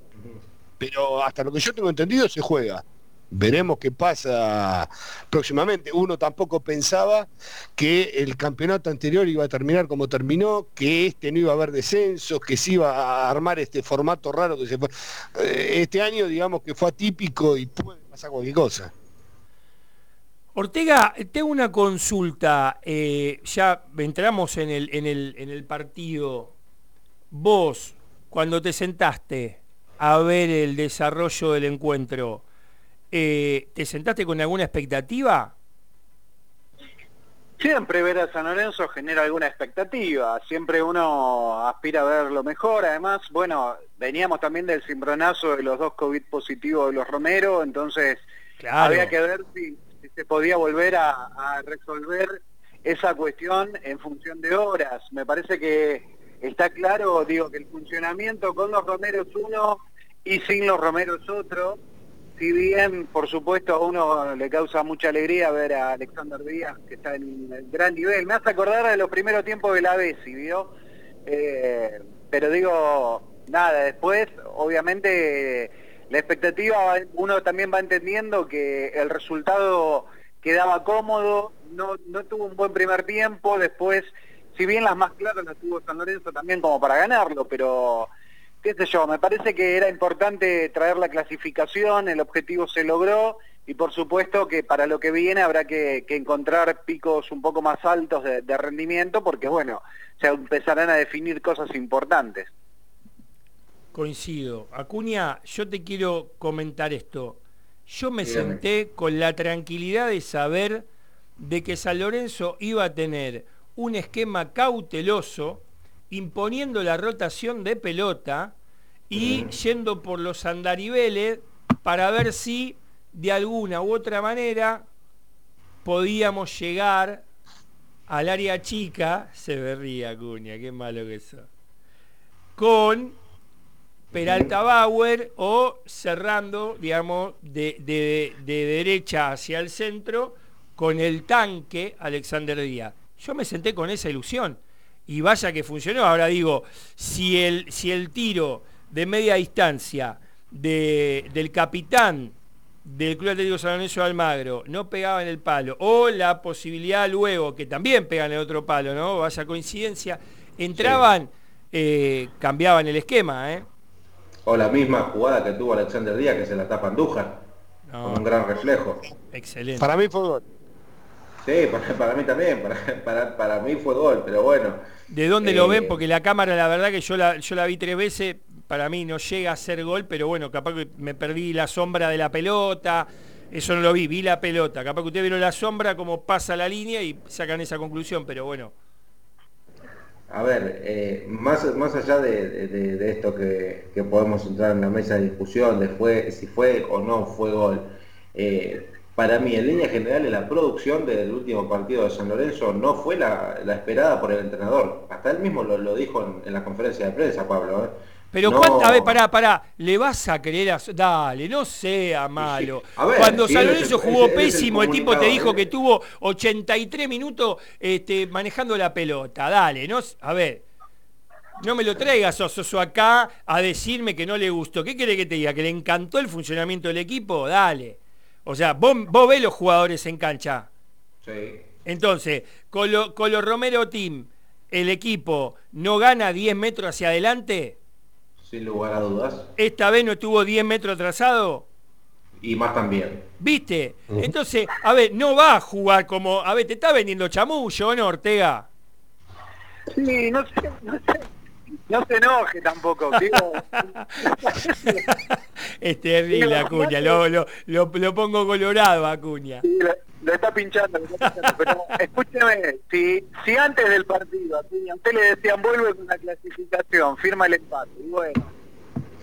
Pero hasta lo que yo tengo entendido se juega veremos qué pasa próximamente. Uno tampoco pensaba que el campeonato anterior iba a terminar como terminó, que este no iba a haber descensos, que se iba a armar este formato raro que se fue. Eh, este año, digamos que fue atípico y puede pasar cualquier cosa. Ortega, tengo una consulta. Eh, ya entramos en el, en, el, en el partido. Vos, cuando te sentaste a ver el desarrollo del encuentro, eh, ¿te sentaste con alguna expectativa? Siempre ver a San Lorenzo genera alguna expectativa, siempre uno aspira a ver lo mejor, además, bueno, veníamos también del cimbronazo de los dos COVID positivos de los Romero, entonces había que ver si, se podía volver a, resolver esa cuestión en función de horas. Me parece que está claro, digo, que el funcionamiento con los Romero es uno y sin los Romero es otro, si bien, por supuesto, a uno le causa mucha alegría ver a Alexander Díaz, que está en gran nivel. Me hace acordar de los primeros tiempos de la Bessi, ¿vio? Eh, pero digo, nada, después, obviamente, la expectativa, uno también va entendiendo que el resultado quedaba cómodo, no, no tuvo un buen primer tiempo, después, si bien las más claras las tuvo San Lorenzo también como para ganarlo, pero qué sé yo, me parece que era importante traer la clasificación, el objetivo se logró y por supuesto que para lo que viene habrá que, encontrar picos un poco más altos de, rendimiento porque bueno, se empezarán a definir cosas importantes. Coincido. Acuña, yo te quiero comentar esto. Yo me senté con la tranquilidad de saber de que San Lorenzo iba a tener un esquema cauteloso imponiendo la rotación de pelota y yendo por los andariveles para ver si de alguna u otra manera podíamos llegar al área chica, se berría Cuña, qué malo que eso, con Peralta Bauer o cerrando, digamos, de, de derecha hacia el centro con el tanque Alexander Díaz. Yo me senté con esa ilusión y vaya que funcionó. Ahora digo, si el, si el tiro de media distancia del capitán del Club Atlético San Lorenzo de Almagro no pegaba en el palo, o la posibilidad luego que también pegan en el otro palo, ¿no? Vaya coincidencia, entraban, eh, cambiaban el esquema, ¿eh? O la misma jugada que tuvo Alexander Díaz, que se la tapa Andújar, con un gran reflejo. Excelente. Para mí fue gol. Sí, para, mí también, para, para, mí fue gol, pero bueno. ¿De dónde lo ven? Eh, Porque la cámara, la verdad que yo la, yo la vi tres veces, para mí no llega a ser gol, pero bueno, capaz que me perdí la sombra de la pelota, eso no lo vi, vi la pelota, capaz que usted vieron la sombra, como pasa la línea y sacan esa conclusión, pero bueno. A ver, eh, más, más allá de, esto que, podemos entrar en la mesa de discusión de fue, si fue o no fue gol, eh, para mí, en línea general, la producción del último partido de San Lorenzo no fue la, esperada por el entrenador. Hasta él mismo lo, dijo en, la conferencia de prensa, Pablo. ¿eh? Pero cuánta vez, pará, pará, le vas a creer a... Dale, no sea malo. Cuando San Lorenzo jugó pésimo, el, tipo te dijo ¿eh? que tuvo 83 minutos este, manejando la pelota. Dale, no... A ver. no me lo traigas Soso acá a decirme que no le gustó. ¿Qué quiere que te diga? ¿Que le encantó el funcionamiento del equipo? Dale. O sea, vos, vos ves los jugadores en cancha. Sí. Entonces, con lo, Romero Team, ¿el equipo no gana 10 metros hacia adelante? Sin lugar a dudas. ¿Esta vez no estuvo 10 metros atrasado? Y más también. ¿Viste? Entonces, a ver, no va a jugar como... A ver, te está vendiendo chamullo, ¿no, Ortega? Sí, no sé, no sé. No se enoje tampoco, digo. es terrible, Acuña, lo, lo, lo, pongo colorado, Acuña. Sí, lo, está pinchando, pero escúcheme, si, si antes del partido, Acuña, a usted le decían vuelve con la clasificación, firma el empate, y bueno,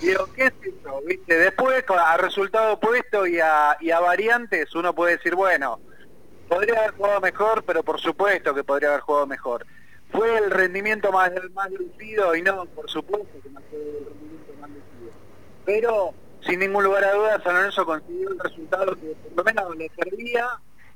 digo, ¿qué es eso? ¿Viste? Después, a resultado opuesto y a, y a variantes, uno puede decir, bueno, podría haber jugado mejor, pero por supuesto que podría haber jugado mejor fue el rendimiento más, más lucido y no, por supuesto que no fue el rendimiento más lucido. Pero, sin ningún lugar a dudas, San consiguió el resultado que por lo menos le servía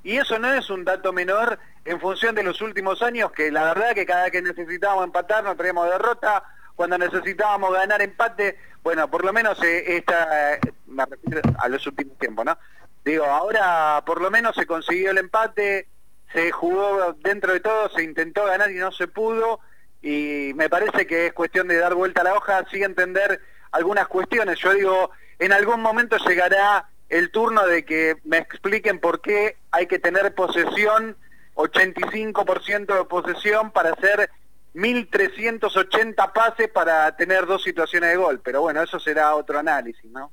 y eso no es un dato menor en función de los últimos años, que la verdad que cada que necesitábamos empatar no traíamos derrota, cuando necesitábamos ganar empate, bueno, por lo menos eh, esta, me refiero a los últimos tiempos, ¿no? Digo, ahora por lo menos se consiguió el empate, se jugó dentro de todo, se intentó ganar y no se pudo, y me parece que es cuestión de dar vuelta a la hoja, sí entender algunas cuestiones. Yo digo, en algún momento llegará el turno de que me expliquen por qué hay que tener posesión, 85% de posesión para hacer 1.380 pases para tener dos situaciones de gol. Pero bueno, eso será otro análisis, ¿no?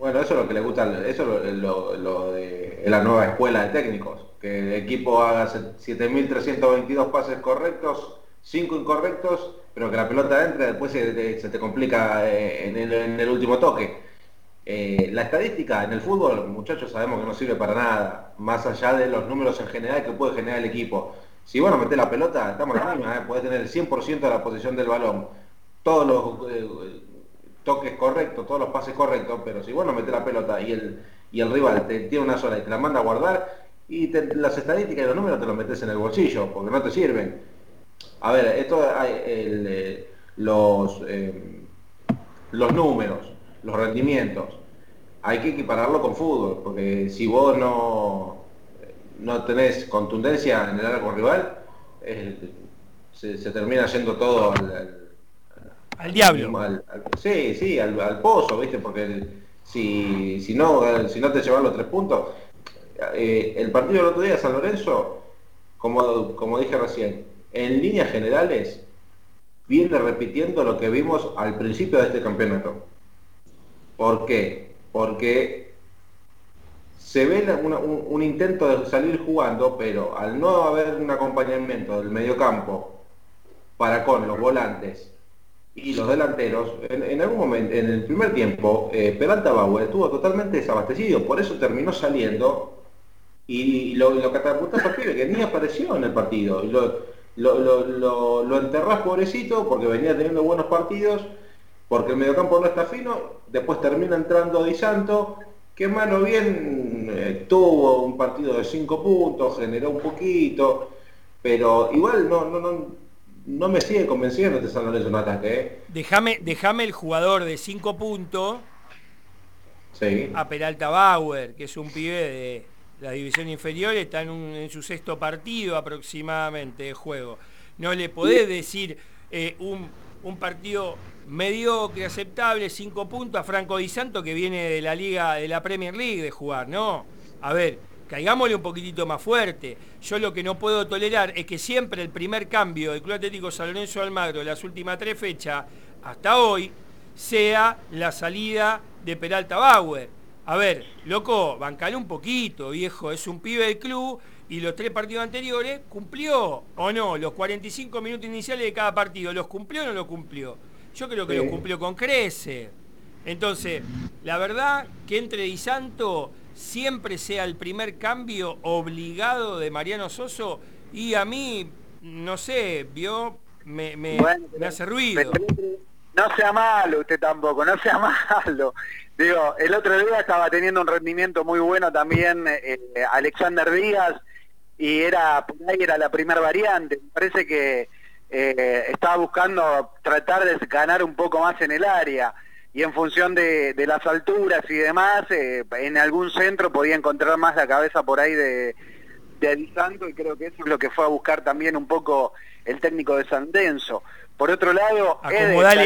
Bueno, eso es lo que le gusta, eso es lo, de la nueva escuela de técnicos, que el equipo haga 7.322 pases correctos, 5 incorrectos, pero que la pelota entre, después se, te complica eh, en el, último toque. Eh, la estadística en el fútbol, muchachos, sabemos que no sirve para nada, más allá de los números en general que puede generar el equipo. Si vos no metés la pelota, estamos en la misma, ¿eh? podés tener el 100% de la posición del balón. Todos los toques correctos, todos los pases correctos, pero si vos no metés la pelota y el, y el rival te tiene una sola y te la manda a guardar, y las estadísticas y los números te los metes en el bolsillo, porque no te sirven. A ver, esto hay eh, los, eh, los números, los rendimientos, hay que equipararlo con fútbol, porque si vos no, no tenés contundencia en el arco rival, se, termina yendo todo al al diablo. sí, sí, al, pozo, ¿viste? Porque si, si, no, si no te llevan los tres puntos. Eh, el partido del otro día, San Lorenzo, como, como dije recién, en líneas generales, viene repitiendo lo que vimos al principio de este campeonato. ¿Por qué? Porque se ve un, un, intento de salir jugando, pero al no haber un acompañamiento del mediocampo para con los volantes y los delanteros, en, algún momento, en el primer tiempo, eh, Peralta Bauer estuvo totalmente desabastecido, por eso terminó saliendo y, lo, lo catapultó a que ni apareció en el partido. Lo, lo, lo, enterrás pobrecito porque venía teniendo buenos partidos, porque el mediocampo no está fino, después termina entrando Di Santo, que mano bien eh, tuvo un partido de cinco puntos, generó un poquito, pero igual no no me sigue convenciendo este San Lorenzo un ataque. ¿eh? Déjame, el jugador de 5 puntos a Peralta Bauer, que es un pibe de la división inferior, está en, su sexto partido aproximadamente de juego. No le podés decir eh, un, partido mediocre, aceptable, 5 puntos a Franco Di Santo que viene de la liga, de la Premier League de jugar, ¿no? A ver, caigámosle un poquitito más fuerte. Yo lo que no puedo tolerar es que siempre el primer cambio del Club Atlético San Lorenzo Almagro de las últimas tres fechas hasta hoy sea la salida de Peralta Bauer. A ver, loco, bancale un poquito, viejo, es un pibe del club y los tres partidos anteriores cumplió o no, los 45 minutos iniciales de cada partido, ¿los cumplió o no los cumplió? Yo creo que los cumplió con crece. Entonces, la verdad que entre Di Santo siempre sea el primer cambio obligado de Mariano Soso y a mí, no sé, vio, me, me, hace ruido. no sea malo usted tampoco, no sea malo. Digo, el otro día estaba teniendo un rendimiento muy bueno también eh, Alexander Díaz y era por ahí era la primera variante. Me parece que, eh, estaba buscando tratar de ganar un poco más en el área y en función de, las alturas y demás, eh, en algún centro podía encontrar más la cabeza por ahí de, de Santo y creo que eso es lo que fue a buscar también un poco el técnico de San Denso. Por otro lado...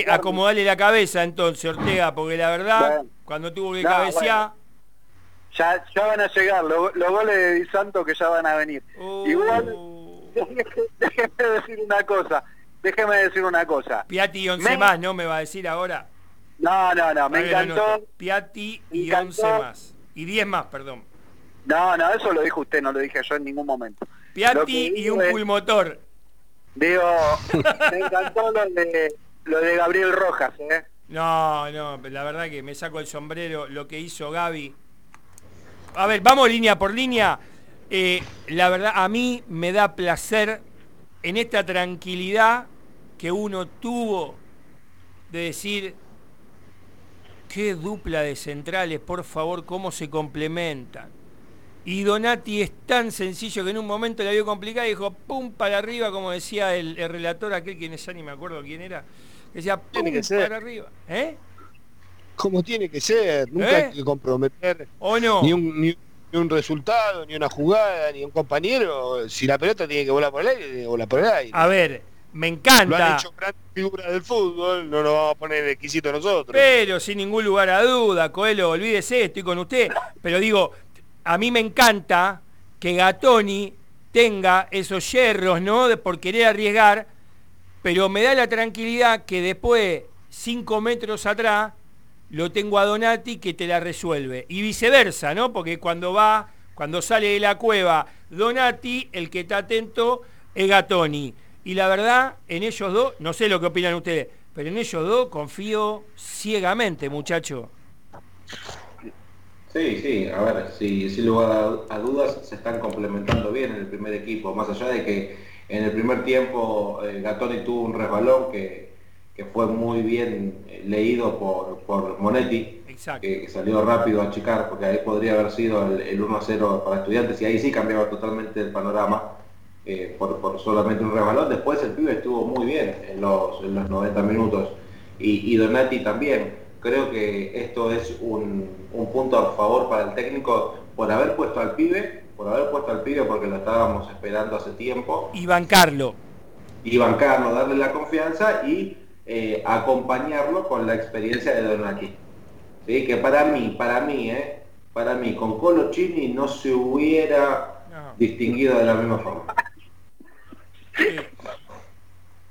Acomodale, la cabeza entonces, Ortega, porque la verdad, cuando tuvo que cabecear... ya, ya van a llegar los, goles de Di Santo que ya van a venir. Uh. Igual, déjeme decir una cosa, déjeme decir una cosa. Piatti 11 más, ¿no? Me va a decir ahora. No, no, no, me encantó. Piatti y 11 más. Y 10 más, perdón. No, no, eso lo dijo usted, no lo dije yo en ningún momento. Piatti y un pulmotor. Digo, me encantó lo de, lo de Gabriel Rojas, ¿eh? No, no, la verdad que me saco el sombrero lo que hizo Gaby. A ver, vamos línea por línea. Eh, la verdad, a mí me da placer en esta tranquilidad que uno tuvo de decir, qué dupla de centrales, por favor, cómo se complementan. Y Donati es tan sencillo que en un momento la vio complicada y dijo, pum, para arriba, como decía el, relator, aquel que ya ni me acuerdo quién era, decía, pum, tiene que ser. para arriba. ¿Eh? Como tiene que ser, nunca ¿Eh? hay que comprometer ¿O no? ni, un, resultado, ni una jugada, ni un compañero. Si la pelota tiene que volar por el aire, volar por el aire. A ver, me encanta. Lo han hecho grandes figuras del fútbol, no nos vamos a poner exquisito nosotros. Pero sin ningún lugar a duda, Coelho, olvídese, estoy con usted. Pero digo, a mí me encanta que Gatoni tenga esos hierros, ¿no? De por querer arriesgar, pero me da la tranquilidad que después, cinco metros atrás, lo tengo a Donati que te la resuelve. Y viceversa, ¿no? Porque cuando va, cuando sale de la cueva Donati, el que está atento es Gatoni. Y la verdad, en ellos dos, no sé lo que opinan ustedes, pero en ellos dos confío ciegamente, muchacho. Sí, sí, a ver, si sin lugar a, dudas se están complementando bien en el primer equipo, más allá de que en el primer tiempo eh, Gatoni tuvo un resbalón que, fue muy bien eh, leído por, por Monetti, que, salió rápido a achicar, porque ahí podría haber sido el, 1-0 para estudiantes y ahí sí cambiaba totalmente el panorama eh, por, solamente un resbalón. Después el pibe estuvo muy bien en los, en los 90 minutos y, y Donati también creo que esto es un, punto a favor para el técnico por haber puesto al pibe, por haber puesto al pibe porque lo estábamos esperando hace tiempo. Y bancarlo. Y bancarlo, darle la confianza y eh, acompañarlo con la experiencia de Donati. ¿Sí? Que para mí, para mí, eh, para mí, con Colo Chini no se hubiera distinguido de la misma forma.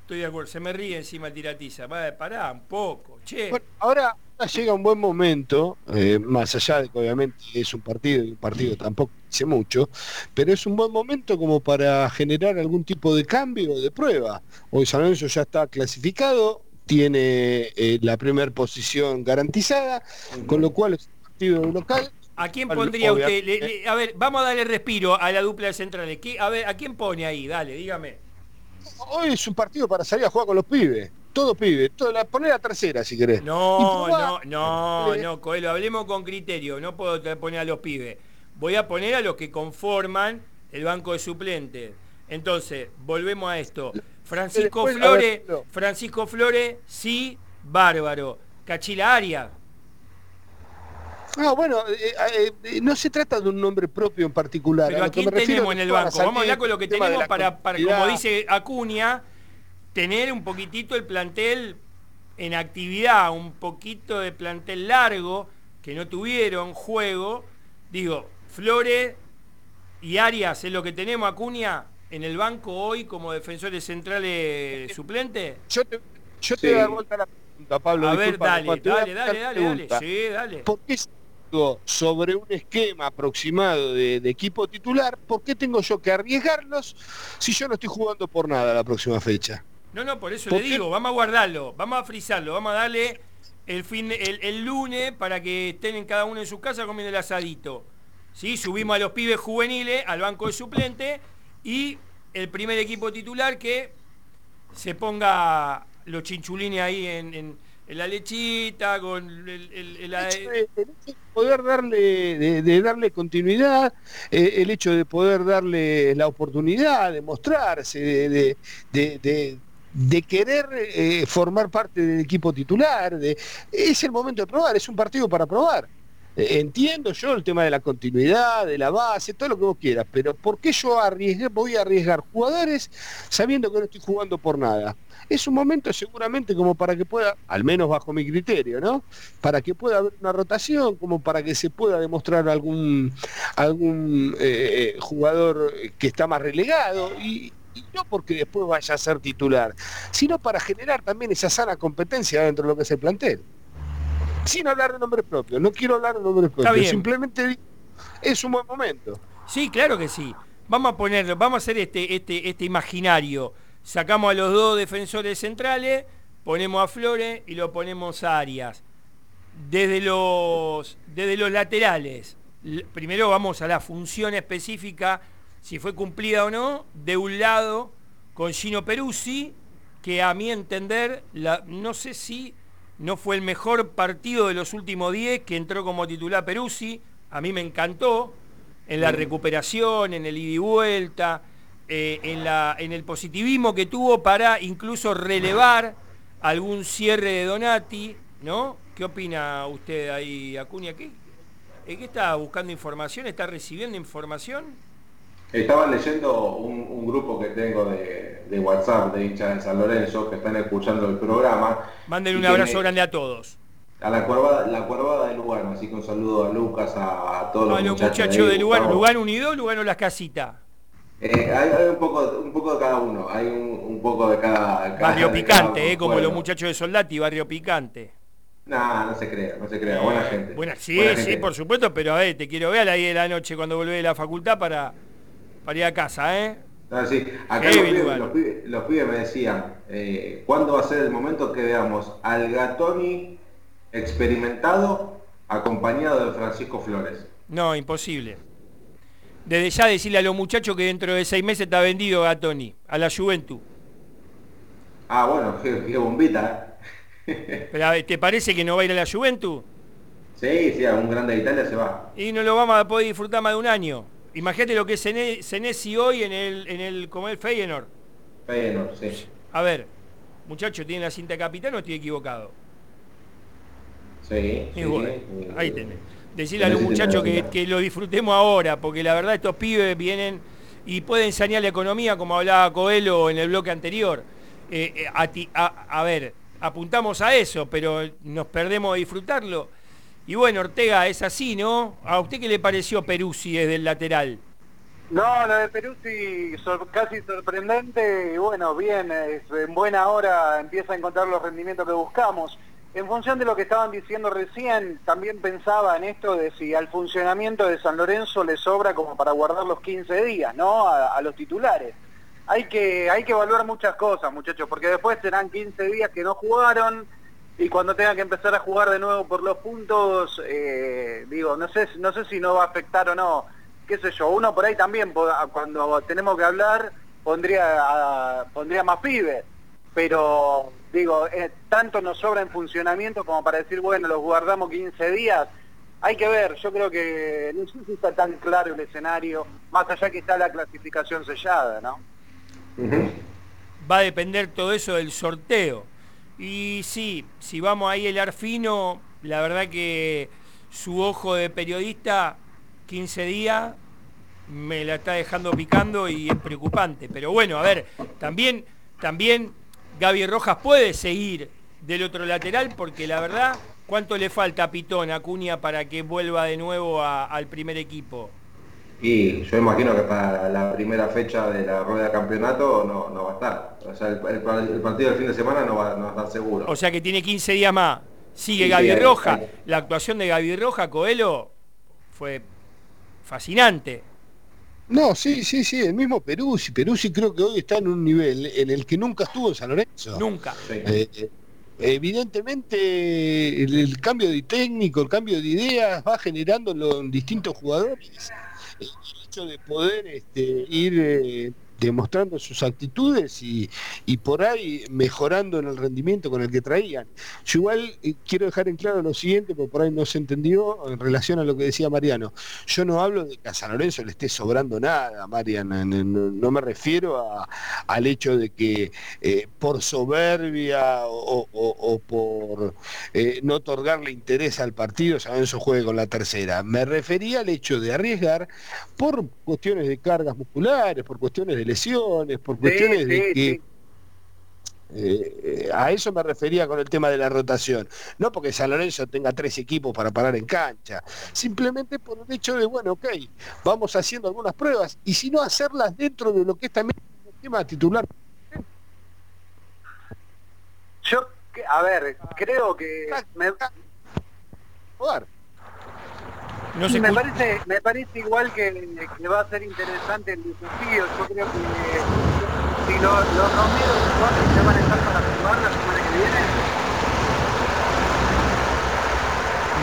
Estoy de acuerdo, se me ríe encima tiratiza. Va, pará un poco, che. ahora llega un buen momento, eh, más allá de que obviamente es un partido y un partido tampoco dice mucho, pero es un buen momento como para generar algún tipo de cambio o de prueba. Hoy San Lorenzo ya está clasificado, tiene eh, la primera posición garantizada, con lo cual es un partido local. ¿A quién pondría usted? a ver, vamos a darle respiro a la dupla de centrales. A ver, ¿a quién pone ahí? Dale, dígame. Hoy es un partido para salir a jugar con los pibes todo pibe, todo, la, poner la tercera si querés. No, no, no, no, Coelho, hablemos con criterio, no puedo poner a los pibes. Voy a poner a los que conforman el banco de suplentes. Entonces, volvemos a esto. Francisco Flores, Francisco Flores, sí, bárbaro. Cachila Aria. Ah, bueno, eh, eh, eh, no se trata de un nombre propio en particular. Pero a, quién tenemos en el banco? Vamos a hablar con lo que tenemos para, para, como dice Acuña, tener un poquitito el plantel en actividad, un poquito de plantel largo, que no tuvieron juego. Digo, Flores y Arias es lo que tenemos, Acuña, en el banco hoy como defensores centrales suplentes. Yo te, yo te voy a dar vuelta la pregunta, Pablo. A ver, dale, dale, dale, dale, dale, sí, dale. ¿Por qué sobre un esquema aproximado de, de, equipo titular, ¿por qué tengo yo que arriesgarlos si yo no estoy jugando por nada la próxima fecha? No, no, por eso le digo, vamos a guardarlo, vamos a frizarlo, vamos a darle el, fin, el, lunes para que estén en cada uno en su casa comiendo el asadito. ¿Sí? Subimos a los pibes juveniles al banco de suplente y el primer equipo titular que se ponga los chinchulines ahí en, la lechita, con el, el, hecho de, poder darle, de, darle continuidad, eh, el hecho de poder darle la oportunidad de mostrarse, de, de querer eh, formar parte del equipo titular. Es el momento de probar, es un partido para probar. Eh, entiendo yo el tema de la continuidad, de la base, todo lo que vos quieras, pero ¿por qué yo voy a arriesgar jugadores sabiendo que no estoy jugando por nada? Es un momento seguramente como para que pueda, al menos bajo mi criterio, ¿no? Para que pueda haber una rotación, como para que se pueda demostrar algún, algún eh, jugador que está más relegado. Y, y no porque después vaya a ser titular, sino para generar también esa sana competencia dentro de lo que es el plantel. Sin hablar de nombres propios, no quiero hablar de nombres propios, simplemente es un buen momento. Sí, claro que sí. Vamos a ponerlo, vamos a hacer este, este, este imaginario. Sacamos a los dos defensores centrales, ponemos a Flores y lo ponemos a Arias. Desde los, desde los laterales, primero vamos a la función específica si fue cumplida o no, de un lado con Gino Peruzzi, que a mi entender, no sé si no fue el mejor partido de los últimos 10 que entró como titular Peruzzi, a mí me encantó, en la recuperación, en el ida y vuelta, eh, en, la, en el positivismo que tuvo para incluso relevar algún cierre de Donati, ¿no? ¿Qué opina usted ahí, Acuña? ¿Qué, ¿Qué está buscando información? ¿Está recibiendo información? Estaba leyendo un, grupo que tengo de, WhatsApp de hinchas de San Lorenzo que están escuchando el programa. Manden un abrazo grande a todos. A la cuervada, la cuervada de Lugano, así que un saludo a Lucas, a, todos los, muchachos, de Lugano. Lugano unido, Lugano las casitas. Eh, hay, un, poco, un poco de cada uno, hay un, poco de cada... barrio picante, eh, como los muchachos de Soldati, barrio picante. No, no se crea, no se crea, buena gente. Buena, sí, sí, por supuesto, pero a ver, te quiero ver a las 10 de la noche cuando volvé de la facultad para para ir a casa, ¿eh? Ah, sí. Acá los pibes, me decían, eh, ¿cuándo va a ser el momento que veamos al Gatoni experimentado acompañado de Francisco Flores? No, imposible. Desde ya decirle a los muchachos que dentro de seis meses está vendido Gatoni, a la Juventud. Ah, bueno, qué, bombita. ¿eh? Pero, ¿Te parece que no va a ir a la Juventud? Sí, sí, a un grande de Italia se va. Y no lo vamos a poder disfrutar más de un año. Imagínate lo que es Senesi hoy en el, en el, como el Feyenoord. Feyenoord, sí. A ver, muchacho, ¿tiene la cinta de capitán o estoy equivocado? Sí, ahí tenés. Decirle a los muchachos que, lo disfrutemos ahora, porque la verdad estos pibes vienen y pueden enseñar la economía, como hablaba Coelho en el bloque anterior. Eh, eh, a, a ver, apuntamos a eso, pero nos perdemos de disfrutarlo y bueno, Ortega, es así, ¿no? ¿A usted qué le pareció Peruzzi desde el lateral? No, lo de Peruzzi casi sorprendente y bueno, bien, en buena hora empieza a encontrar los rendimientos que buscamos. En función de lo que estaban diciendo recién, también pensaba en esto de si al funcionamiento de San Lorenzo le sobra como para guardar los 15 días, ¿no? A, a los titulares. Hay que, hay que evaluar muchas cosas, muchachos, porque después serán 15 días que no jugaron, y cuando tenga que empezar a jugar de nuevo por los puntos, eh, digo, no sé, no sé si no va a afectar o no, qué sé yo, uno por ahí también, cuando tenemos que hablar, pondría, pondría más pibes, pero digo, eh, tanto nos sobra en funcionamiento como para decir, bueno, los guardamos 15 días, hay que ver, yo creo que no sé si está tan claro el escenario, más allá que está la clasificación sellada, ¿no? Va a depender todo eso del sorteo y sí, si vamos ahí el arfino, la verdad que su ojo de periodista, 15 días, me la está dejando picando y es preocupante. Pero bueno, a ver, también, también Gaby Rojas puede seguir del otro lateral porque la verdad, ¿cuánto le falta a Pitón, a Cunha para que vuelva de nuevo al primer equipo? Y yo imagino que para la primera fecha de la rueda de campeonato no, va a estar. O sea, el, partido del fin de semana no va, a estar seguro. O sea que tiene 15 días más. Sigue Gaby Roja. La actuación de Gaby Roja, Coelho, fue fascinante. No, sí, sí, sí, el mismo Peruzzi. Peruzzi creo que hoy está en un nivel en el que nunca estuvo en San Lorenzo. Nunca. Eh, eh, evidentemente el, cambio de técnico, el cambio de ideas va generando en distintos jugadores el hecho de poder este, ir eh, demostrando sus actitudes y, por ahí mejorando en el rendimiento con el que traían. Yo igual eh, quiero dejar en claro lo siguiente, porque por ahí no se entendió en relación a lo que decía Mariano. Yo no hablo de que a San Lorenzo le esté sobrando nada, Mariano, no, me refiero al hecho de que eh, por soberbia o, por eh, no otorgarle interés al partido, San Lorenzo juegue con la tercera. Me refería al hecho de arriesgar por cuestiones de cargas musculares, por cuestiones de lesiones, por cuestiones de que... Eh, a eso me refería con el tema de la rotación. No porque San Lorenzo tenga tres equipos para parar en cancha, simplemente por el hecho de, bueno, ok, vamos haciendo algunas pruebas y si no hacerlas dentro de lo que es también el tema titular. Yo, a ver, creo que... Me... No me, parece, me parece igual que, va a ser interesante el desafío. Yo creo que si los, los Romeros ya van a estar para jugar la semana que viene.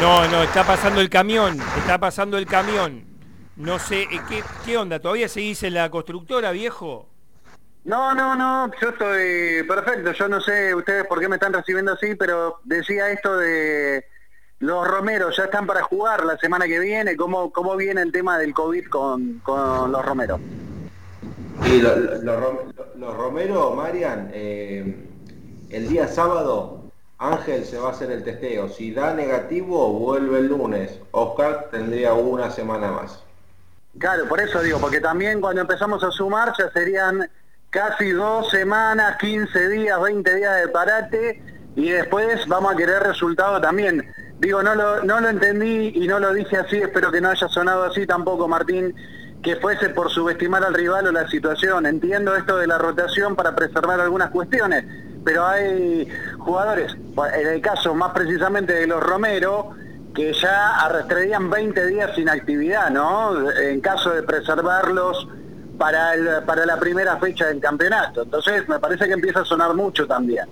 No, no, está pasando el camión, está pasando el camión. No sé, eh, ¿qué, qué onda? ¿Todavía seguís en la constructora, viejo? No, no, no, yo estoy perfecto. Yo no sé ustedes por qué me están recibiendo así, pero decía esto de los Romeros ya están para jugar la semana que viene. ¿Cómo, cómo viene el tema del COVID con, los Romeros? Sí, los lo, Romeros, Marian, eh, el día sábado Ángel se va a hacer el testeo. Si da negativo, vuelve el lunes. Oscar tendría una semana más. Claro, por eso digo, porque también cuando empezamos a sumar ya serían casi dos semanas, 15 días, 20 días de parate y después vamos a querer resultado también. Digo, no lo, no lo entendí y no lo dije así, espero que no haya sonado así tampoco, Martín, que fuese por subestimar al rival o la situación. Entiendo esto de la rotación para preservar algunas cuestiones, pero hay jugadores, en el caso más precisamente de los Romero, que ya arrastrarían 20 días sin actividad, ¿no? En caso de preservarlos para, el, para la primera fecha del campeonato. Entonces me parece que empieza a sonar mucho también.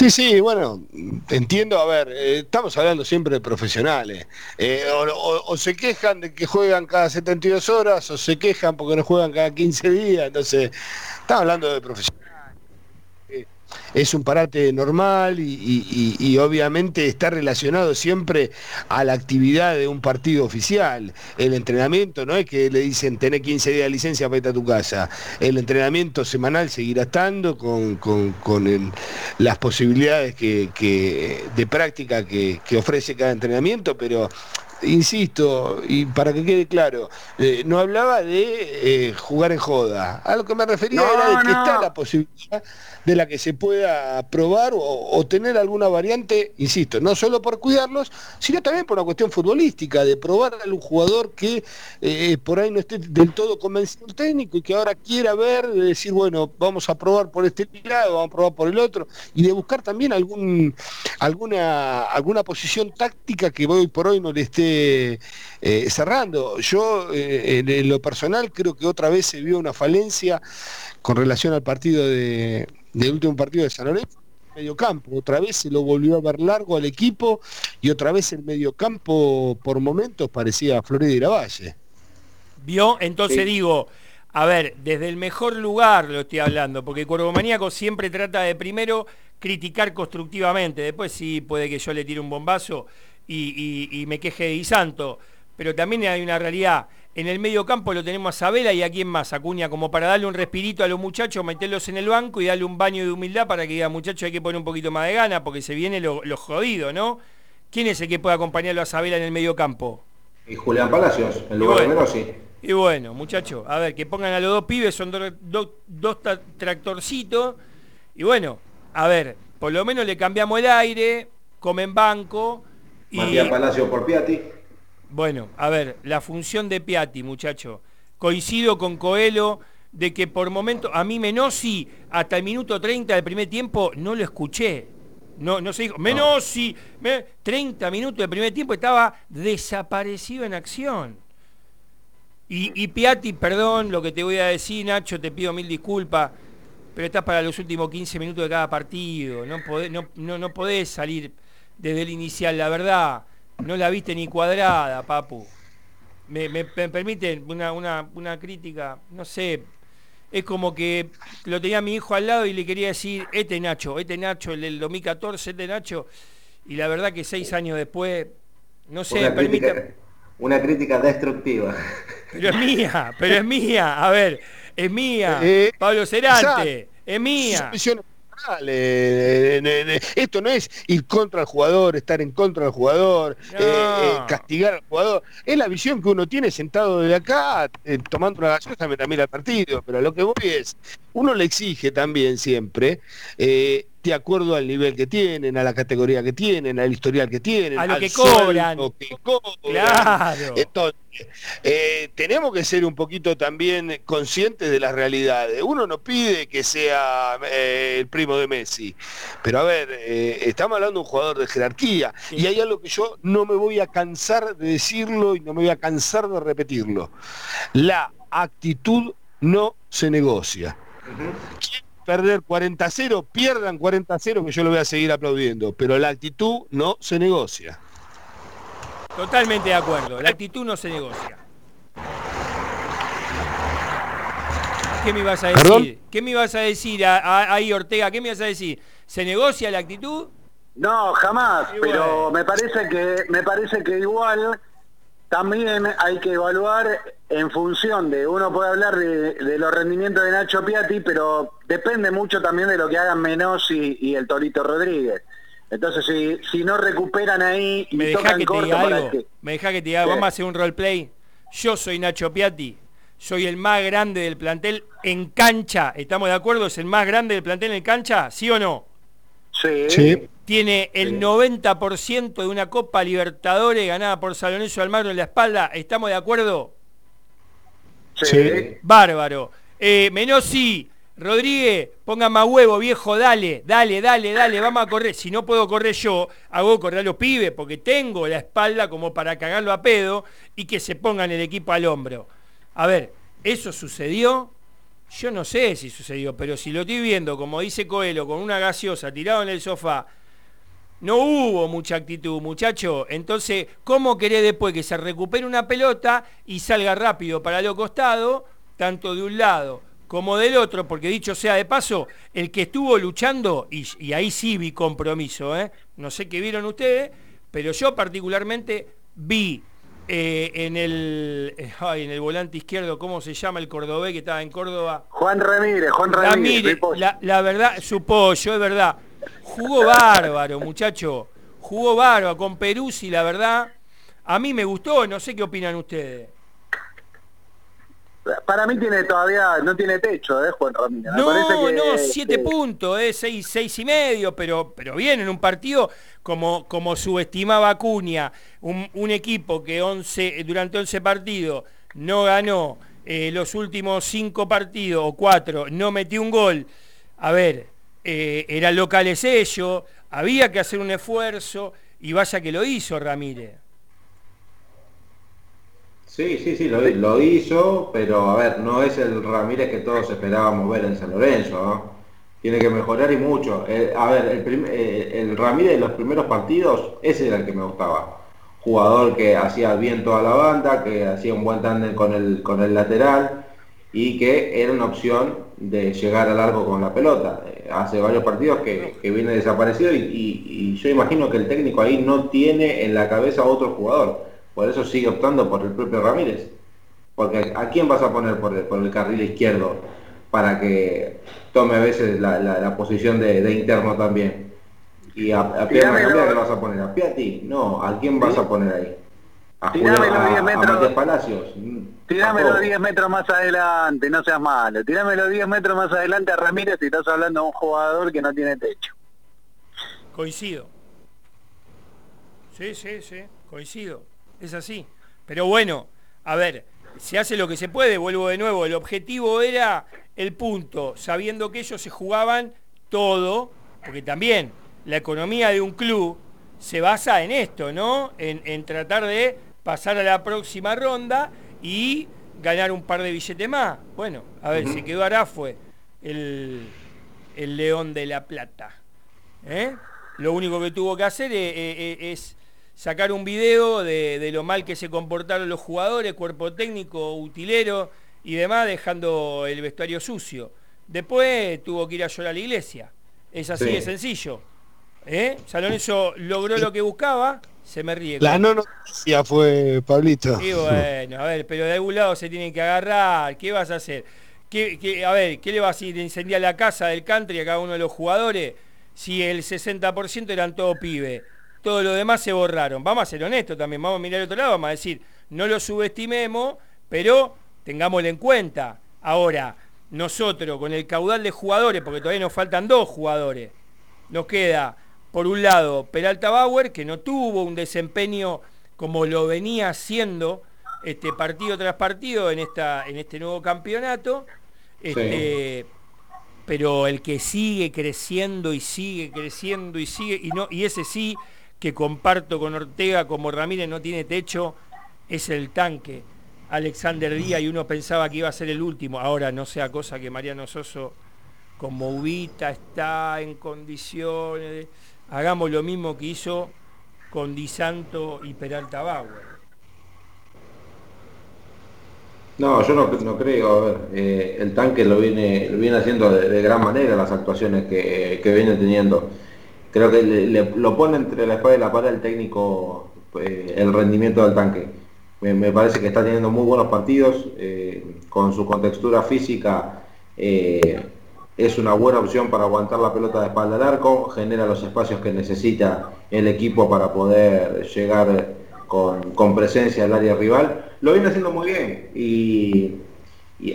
Sí, sí, bueno, entiendo, a ver, eh, estamos hablando siempre de profesionales. Eh, o, se quejan de que juegan cada 72 horas, o se quejan porque no juegan cada 15 días, entonces, estamos hablando de profesionales es un parate normal y, obviamente está relacionado siempre a la actividad de un partido oficial. El entrenamiento no es que le dicen tener 15 días de licencia para irte a tu casa. El entrenamiento semanal seguirá estando con, las posibilidades que, de práctica que, ofrece cada entrenamiento, pero insisto, y para que quede claro, eh, no hablaba de eh, jugar en joda. A lo que me refería era de que está la posibilidad de la que se pueda probar o, tener alguna variante, insisto, no solo por cuidarlos, sino también por una cuestión futbolística, de probar a un jugador que eh, por ahí no esté del todo convencido el técnico y que ahora quiera ver, de decir, bueno, vamos a probar por este lado, vamos a probar por el otro, y de buscar también algún, alguna, alguna posición táctica que hoy por hoy no le esté eh, cerrando. Yo, eh, en, lo personal, creo que otra vez se vio una falencia con relación al partido de, del último partido de San Lorenzo, mediocampo. Otra vez se lo volvió a ver largo al equipo y otra vez el mediocampo por momentos parecía Florida y Valle. ¿Vio? Entonces digo, a ver, desde el mejor lugar lo estoy hablando, porque Cuervo Maníaco siempre trata de primero criticar constructivamente, después sí puede que yo le tire un bombazo y, y me queje de Isanto, pero también hay una realidad en el medio campo lo tenemos a Sabela y a quién más, Acuña, como para darle un respirito a los muchachos, meterlos en el banco y darle un baño de humildad para que diga, muchachos, hay que poner un poquito más de gana porque se viene lo, jodido, ¿no? ¿Quién es el que puede acompañarlo a Sabela en el medio campo? Y Julián Palacios, en lugar de sí. Y bueno, muchachos, a ver, que pongan a los dos pibes, son dos tractorcitos. Y bueno, a ver, por lo menos le cambiamos el aire, comen banco. Y... Matías Palacios por Piatti. Bueno, a ver, la función de Piatti, muchacho. Coincido con Coelho de que por momento, a mí Menossi, hasta el minuto 30 del primer tiempo, no lo escuché. No, no se dijo, Menossi, 30 minutos del primer tiempo estaba desaparecido en acción. Y, y, Piatti, perdón lo que te voy a decir, Nacho, te pido mil disculpas, pero estás para los últimos 15 minutos de cada partido. No podés, no, no, no podés salir desde el inicial, la verdad. No la viste ni cuadrada, papu. me, me, permiten una, una, una crítica, no sé, es como que lo tenía mi hijo al lado y le quería decir, este Nacho, este Nacho, el del 2014, este Nacho, y la verdad que seis años después, no sé, una crítica, una crítica destructiva. Pero es mía, pero es mía, a ver, es mía, eh, Pablo Cerante, es mía. Esto no es ir contra el jugador, estar en contra del jugador, eh, eh, castigar al jugador. Es la visión que uno tiene sentado de acá, eh, tomando una gaseosa mientras mira el partido. Pero lo que voy es, uno le exige también siempre de acuerdo al nivel que tienen, a la categoría que tienen, al historial que tienen, a lo al que cobran. Que Claro. Entonces, eh, tenemos que ser un poquito también conscientes de las realidades. Uno no pide que sea eh, el primo de Messi, pero a ver, eh, estamos hablando de un jugador de jerarquía y hay algo que yo no me voy a cansar de decirlo y no me voy a cansar de repetirlo. La actitud no se negocia perder 40-0, pierdan 40-0, que yo lo voy a seguir aplaudiendo, pero la actitud no se negocia. Totalmente de acuerdo, la actitud no se negocia. ¿Qué me ibas a decir? ¿Qué me ibas a decir ahí, Ortega? ¿Qué me ibas a decir? ¿Se negocia la actitud? No, jamás, pero me parece que me parece que igual también hay que evaluar en función de, uno puede hablar de, los rendimientos de Nacho Piatti, pero depende mucho también de lo que hagan Menossi y el Torito Rodríguez. Entonces, si, si no recuperan ahí y me deja que te diga algo, me deja que te diga, vamos a hacer un roleplay. Yo soy Nacho Piatti, soy el más grande del plantel en cancha. ¿Estamos de acuerdo? ¿Es el más grande del plantel en cancha? ¿Sí o no? Sí. Tiene el 90% de una Copa Libertadores ganada por San Almagro en la espalda. ¿Estamos de acuerdo? Sí. Bárbaro. Eh, Menossi, Rodríguez, ponga más huevo, viejo, dale, dale, dale, dale, vamos a correr. Si no puedo correr yo, hago correr a los pibes porque tengo la espalda como para cagarlo a pedo y que se pongan el equipo al hombro. A ver, ¿eso sucedió? Yo no sé si sucedió, pero si lo estoy viendo, como dice Coelho, con una gaseosa tirado en el sofá, no hubo mucha actitud, muchacho. Entonces, ¿cómo querés después que se recupere una pelota y salga rápido para lo costado, tanto de un lado como del otro? Porque dicho sea de paso, el que estuvo luchando, y, ahí sí vi compromiso, ¿eh? no sé qué vieron ustedes, pero yo particularmente vi eh, en, el, en el volante izquierdo, ¿cómo se llama el cordobés que estaba en Córdoba? Juan Ramírez, Juan Ramírez. la, la verdad, su pollo, es verdad Jugó bárbaro, muchacho. Jugó bárbaro con Peruzzi, la verdad. A mí me gustó, no sé qué opinan ustedes. Para mí tiene todavía, no tiene techo, ¿eh, Juan Ramírez? no, no, siete puntos, ¿eh? seis, seis y medio, pero, pero bien, en un partido como, como subestimaba Acuña, un, equipo que 11, durante 11 partidos no ganó eh, los últimos cinco partidos o cuatro, no metió un gol. A ver, eh, era locales ellos, había que hacer un esfuerzo y vaya que lo hizo Ramírez. Sí, sí, sí, lo, hizo, pero a ver, no es el Ramírez que todos esperábamos ver en San Lorenzo, Tiene que mejorar y mucho. Eh, a ver, el, eh, Ramírez de los primeros partidos, ese era el que me gustaba. Jugador que hacía bien toda la banda, que hacía un buen tándem con el, con el lateral y que era una opción de llegar al largo con la pelota hace varios partidos que, viene desaparecido y, yo imagino que el técnico ahí no tiene en la cabeza a otro jugador. Por eso sigue optando por el propio Ramírez. Porque ¿a quién vas a poner por el, carril izquierdo para que tome a veces la, posición de, interno también? Y a, a Pierna ¿qué vas a poner? ¿A Piatti? No, ¿a quién vas a poner ahí? A, Julio, a, Palacios. Tirámelo 10 metros más adelante, no seas malo. Tirámelo 10 metros más adelante a Ramírez si estás hablando de un jugador que no tiene techo. Coincido. Sí, sí, sí, coincido. Es así. Pero bueno, a ver, se hace lo que se puede, vuelvo de nuevo. El objetivo era el punto, sabiendo que ellos se jugaban todo, porque también la economía de un club se basa en esto, ¿no? En, en tratar de pasar a la próxima ronda y ganar un par de billetes más. Bueno, a ver, se quedó Arafue, el, el León de la Plata. ¿eh? Lo único que tuvo que hacer es, sacar un video de, lo mal que se comportaron los jugadores, cuerpo técnico, utilero y demás, dejando el vestuario sucio. Después tuvo que ir a llorar a la iglesia. Es así de sencillo. ¿Eh? San Lorenzo logró lo que buscaba, se me ríe. La no noticia fue Pablito. Y bueno, a ver, pero de algún lado se tiene que agarrar. ¿Qué vas a hacer? ¿Qué, a ver, ¿qué le vas a ir? ¿Incendiar la casa del country a cada uno de los jugadores? Si el 60% eran todo pibe. Todo lo demás se borraron. Vamos a ser honestos también. Vamos a mirar al otro lado. Vamos a decir, no lo subestimemos, pero tengámoslo en cuenta. Ahora, nosotros con el caudal de jugadores, porque todavía nos faltan dos jugadores, nos queda, por un lado, Peralta Bauer, que no tuvo un desempeño como lo venía haciendo este, partido tras partido en, esta, en este nuevo campeonato. Este, pero el que sigue creciendo y sigue creciendo y sigue, y, no, y ese sí que comparto con Ortega como Ramírez no tiene techo, es el tanque. Alexander Díaz y uno pensaba que iba a ser el último. Ahora no sea cosa que Mariano Soso, como Ubita, está en condiciones. Hagamos lo mismo que hizo con Di Santo y Peralta Bauer. No, yo no, creo. A ver, eh, el tanque lo viene, haciendo de, gran manera las actuaciones que, viene teniendo. Creo que lo pone entre la espada y la pared el técnico eh, el rendimiento del tanque. Me, parece que está teniendo muy buenos partidos. Eh, con su contextura física es una buena opción para aguantar la pelota de espalda al arco. Genera los espacios que necesita el equipo para poder llegar con, presencia al área rival, lo viene haciendo muy bien y,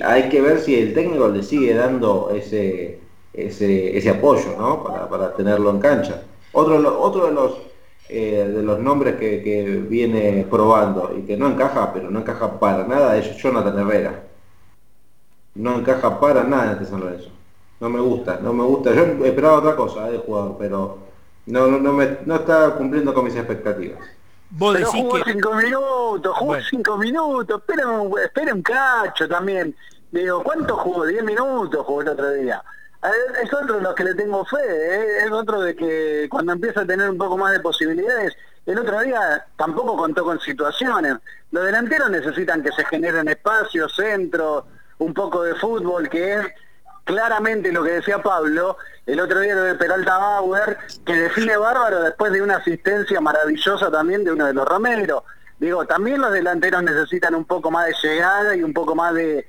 hay que ver si el técnico le sigue dando ese, ese, apoyo ¿no? para, tenerlo en cancha. Otro, otro de los eh, de los nombres que, viene probando y que no encaja, pero no encaja para nada, es Jonathan Herrera. No encaja para nada en este San Lorenzo. No me gusta, no me gusta. Yo esperaba otra cosa de jugador, pero no, no, me, no está cumpliendo con mis expectativas. Vos Pero jugó cinco minutos, jugó cinco minutos, espera un, espera un cacho también. Digo, ¿cuánto jugó? Diez minutos jugó el otro día. Es otro de los que le tengo fe, ¿eh? es otro de que cuando empieza a tener un poco más de posibilidades, el otro día tampoco contó con situaciones. Los delanteros necesitan que se generen espacios, centros, un poco de fútbol, que es claramente lo que decía Pablo, el otro día de Peralta Bauer, que define bárbaro después de una asistencia maravillosa también de uno de los Romero. Digo, también los delanteros necesitan un poco más de llegada y un poco más de,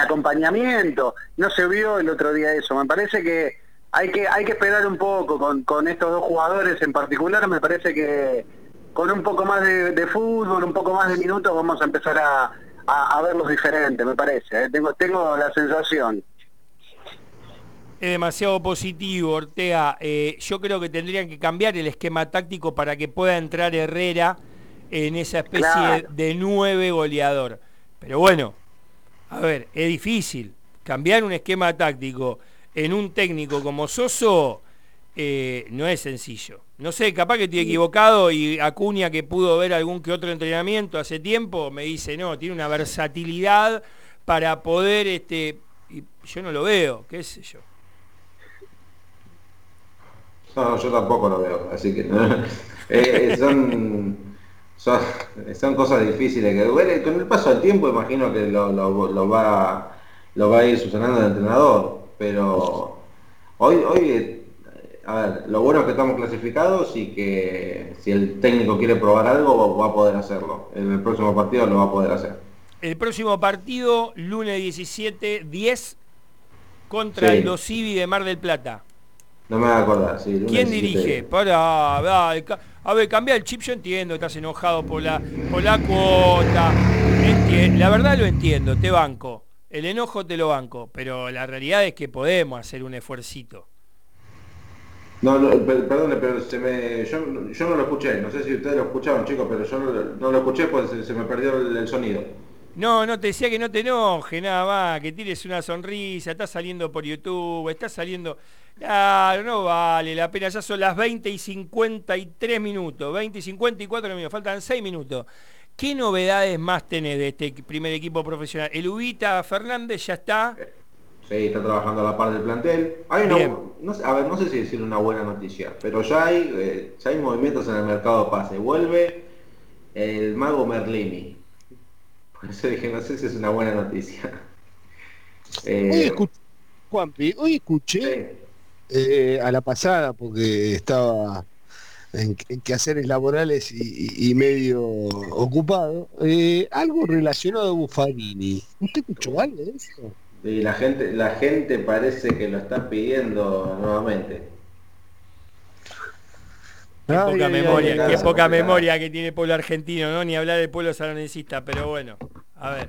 acompañamiento. No se vio el otro día eso. Me parece que hay que, hay que esperar un poco con, estos dos jugadores en particular. Me parece que con un poco más de, fútbol, un poco más de minutos, vamos a empezar a, verlos diferentes, me parece. ¿eh? Tengo, tengo la sensación es demasiado positivo, Ortega. Eh, yo creo que tendrían que cambiar el esquema táctico para que pueda entrar Herrera en esa especie de nueve goleador. Pero bueno, a ver, es difícil. Cambiar un esquema táctico en un técnico como Soso eh, no es sencillo. No sé, capaz que estoy equivocado y Acuña que pudo ver algún que otro entrenamiento hace tiempo me dice, no, tiene una versatilidad para poder, este, y yo no lo veo, qué sé yo. No, yo tampoco lo veo, así que eh, son, son, cosas difíciles que con el paso del tiempo imagino que lo, va lo va a ir sucediendo el entrenador, pero hoy hoy a ver, lo bueno es que estamos clasificados y que si el técnico quiere probar algo va a poder hacerlo. En el próximo partido lo va a poder hacer. El próximo partido, lunes 17, 10 contra el Dosivi de Mar del Plata. No me voy a acordar, sí. ¿Quién dirige? Para, a ver, cambia el chip, yo entiendo, estás enojado por la, por la cuota. la verdad lo entiendo, te banco. El enojo te lo banco, pero la realidad es que podemos hacer un esfuercito. No, no perdone, pero se me, yo, no lo escuché, no sé si ustedes lo escucharon chicos, pero yo no, lo escuché pues se, me perdió el sonido. No, no, te decía que no te enoje, nada más, que tires una sonrisa, estás saliendo por YouTube, estás saliendo... Claro, no vale la pena, ya son las 20 y 53 minutos, 20 y 54 minutos, faltan 6 minutos. ¿Qué novedades más tenés de este primer equipo profesional? El Ubita Fernández ya está. Sí, está trabajando a la par del plantel. Hay una, no, a ver, no sé si decir una buena noticia, pero ya hay, eh, ya hay movimientos en el mercado pase. Vuelve el mago Merlini. Por eso dije, no sé si es una buena noticia. Eh, hoy escuché, Juanpi, hoy escuché eh, a la pasada, porque estaba en, quehaceres laborales y, medio ocupado, eh, algo relacionado a Buffarini. ¿Usted escuchó algo de eso? Y la gente, la gente parece que lo está pidiendo nuevamente. Qué poca memoria, qué poca memoria que tiene el pueblo argentino, ¿no? Ni hablar del pueblo salonicista, pero bueno, a ver.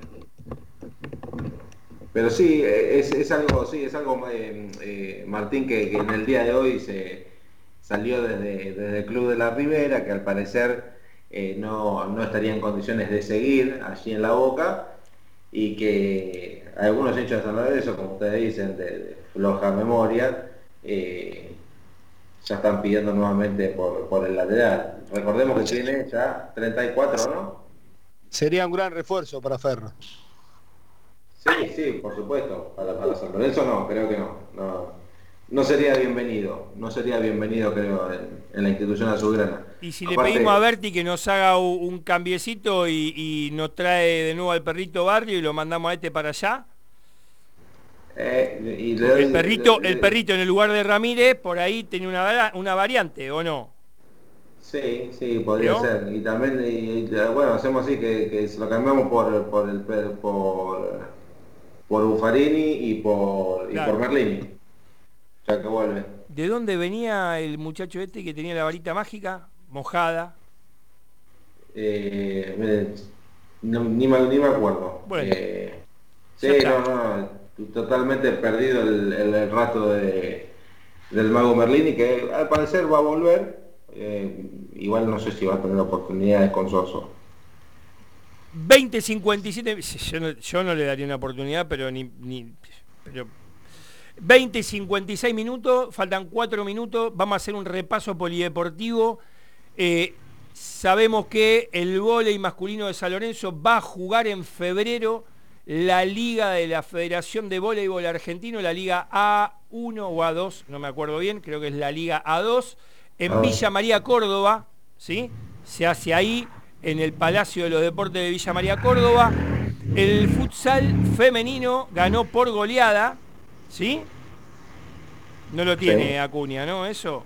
Pero sí, es, algo, sí, es algo, eh, eh, Martín, que, en el día de hoy se salió desde, el Club de la Ribera, que al parecer eh, no, estaría en condiciones de seguir allí en la Boca, y que algunos hechos de San Lorenzo, como ustedes dicen, de, floja memoria, ya están pidiendo nuevamente por, el lateral. Recordemos que tiene ya 34, ¿no? Sería un gran refuerzo para Ferro. Sí, sí, por supuesto. Para, para San Lorenzo no, creo que no. no. Sería bienvenido, no sería bienvenido creo en, la institución azulgrana. Y si le pedimos a Berti que nos haga un, cambiecito y, nos trae de nuevo al perrito barrio y lo mandamos a este para allá. Eh, el perrito, el perrito en el lugar de Ramírez, por ahí tiene una, una variante, ¿o no? Sí, sí, podría ser. Y también, bueno, hacemos así que, que lo cambiamos por, por el por por Buffarini y por, y por Merlini. Ya que vuelve. ¿De dónde venía el muchacho este que tenía la varita mágica? Mojada. Eh, ni, me, ni, me, acuerdo. Bueno, eh, sí, no, no, totalmente perdido el, el, rato de, del mago Merlini, que al parecer va a volver. Eh, igual no sé si va a tener oportunidades con Soso. 20.57, yo no, yo no le daría una oportunidad, pero ni... ni pero 20 56 minutos, faltan 4 minutos, vamos a hacer un repaso polideportivo. Eh, sabemos que el volei masculino de San Lorenzo va a jugar en febrero la liga de la Federación de Voleibol Argentino, la liga A1 o A2, no me acuerdo bien, creo que es la liga A2, en ah. Villa María Córdoba, ¿sí? Se hace ahí en el Palacio de los Deportes de Villa María Córdoba. El futsal femenino ganó por goleada, ¿sí? No lo tiene Acuña, ¿no? Eso.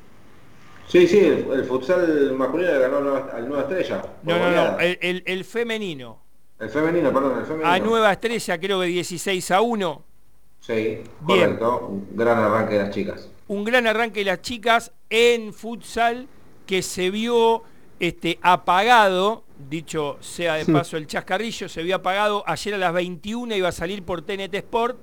Sí, sí, el, futsal masculino ganó al Nueva Estrella. No, no, no, el, femenino. El femenino, perdón, el femenino. A Nueva Estrella creo que 16 a 1. Sí, correcto. Un gran arranque de las chicas. Un gran arranque de las chicas en futsal que se vio este, apagado dicho sea de paso el chascarrillo, se había apagado ayer a las 21, iba a salir por TNT Sport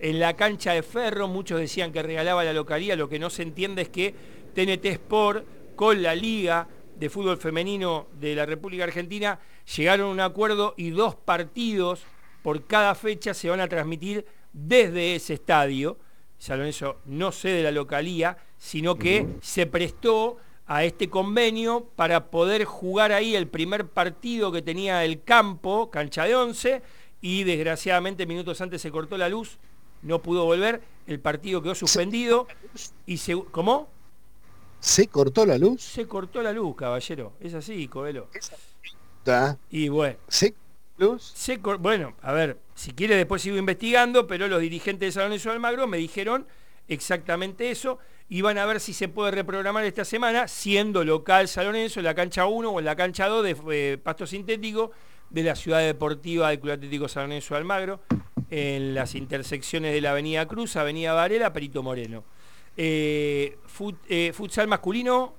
en la cancha de Ferro, muchos decían que regalaba la localía, lo que no se entiende es que TNT Sport con la Liga de Fútbol Femenino de la República Argentina llegaron a un acuerdo y dos partidos por cada fecha se van a transmitir desde ese estadio. San Lorenzo no cede la localía, sino que se prestó a este convenio para poder jugar ahí el primer partido que tenía el campo, cancha de 11, y desgraciadamente minutos antes se cortó la luz, no pudo volver, el partido quedó suspendido y se... ¿Cómo? ¿Se cortó la luz? Se cortó la luz, caballero. Es así, Coelho. Y bueno. ¿Se luz? Se bueno, a ver, si quiere después sigo investigando, pero los dirigentes de San Lorenzo de Almagro me dijeron exactamente eso y van a ver si se puede reprogramar esta semana, siendo local San Lorenzo en la cancha 1 o en la cancha 2 de eh, pasto sintético de la ciudad deportiva del Club Atlético San Lorenzo de Almagro, en las intersecciones de la Avenida Cruz, Avenida Varela, Perito Moreno. Eh, eh, futsal masculino.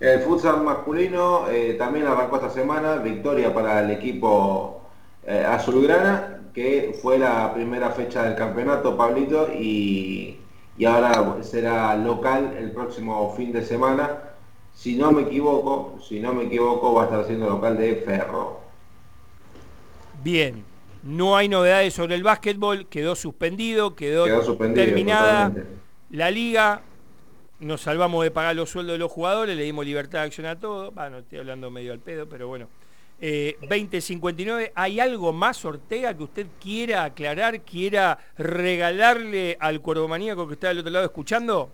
El futsal masculino también arrancó esta semana, victoria para el equipo azulgrana, que fue la primera fecha del campeonato, Pablito, y y ahora será local el próximo fin de semana. Si no me equivoco, si no me equivoco, va a estar siendo local de Ferro. Bien, no hay novedades sobre el básquetbol, quedó suspendido, quedó, terminada la liga, nos salvamos de pagar los sueldos de los jugadores, le dimos libertad de acción a todos, bueno, estoy hablando medio al pedo, pero bueno. 2059. Eh, ¿Hay algo más, Ortega, que usted quiera aclarar, quiera regalarle al cuervomaníaco que está del otro lado escuchando?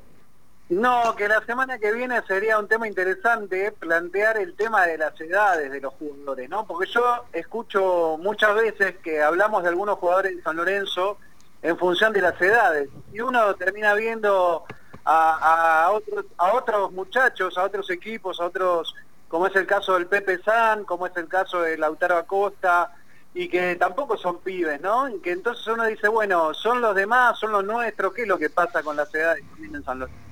No, que la semana que viene sería un tema interesante plantear el tema de las edades de los jugadores, ¿no? Porque yo escucho muchas veces que hablamos de algunos jugadores de San Lorenzo en función de las edades. Y uno termina viendo a, otros, a otros muchachos, a otros equipos, a otros como es el caso del Pepe San, como es el caso de Lautaro Acosta, y que tampoco son pibes, ¿no? Y que entonces uno dice, bueno, son los demás, son los nuestros, ¿qué es lo que pasa con las edades en San Lorenzo?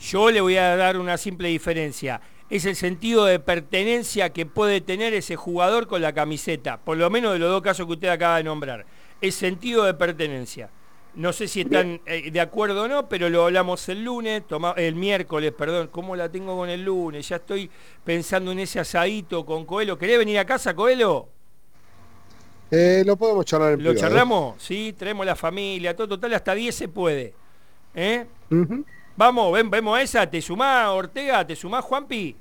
Yo le voy a dar una simple diferencia. Es el sentido de pertenencia que puede tener ese jugador con la camiseta, por lo menos de los dos casos que usted acaba de nombrar. Es sentido de pertenencia. No sé si están eh, de acuerdo o no, pero lo hablamos el lunes, el miércoles, perdón. ¿Cómo la tengo con el lunes? Ya estoy pensando en ese asadito con Coelho. ¿Querés venir a casa, Coelho? Eh, lo podemos charlar en ¿Lo charlamos? Sí, traemos la familia, todo total, hasta 10 se puede. ¿Eh? Vamos, ven, vemos esa, ¿te sumás, Ortega? ¿Te sumás, Juanpi?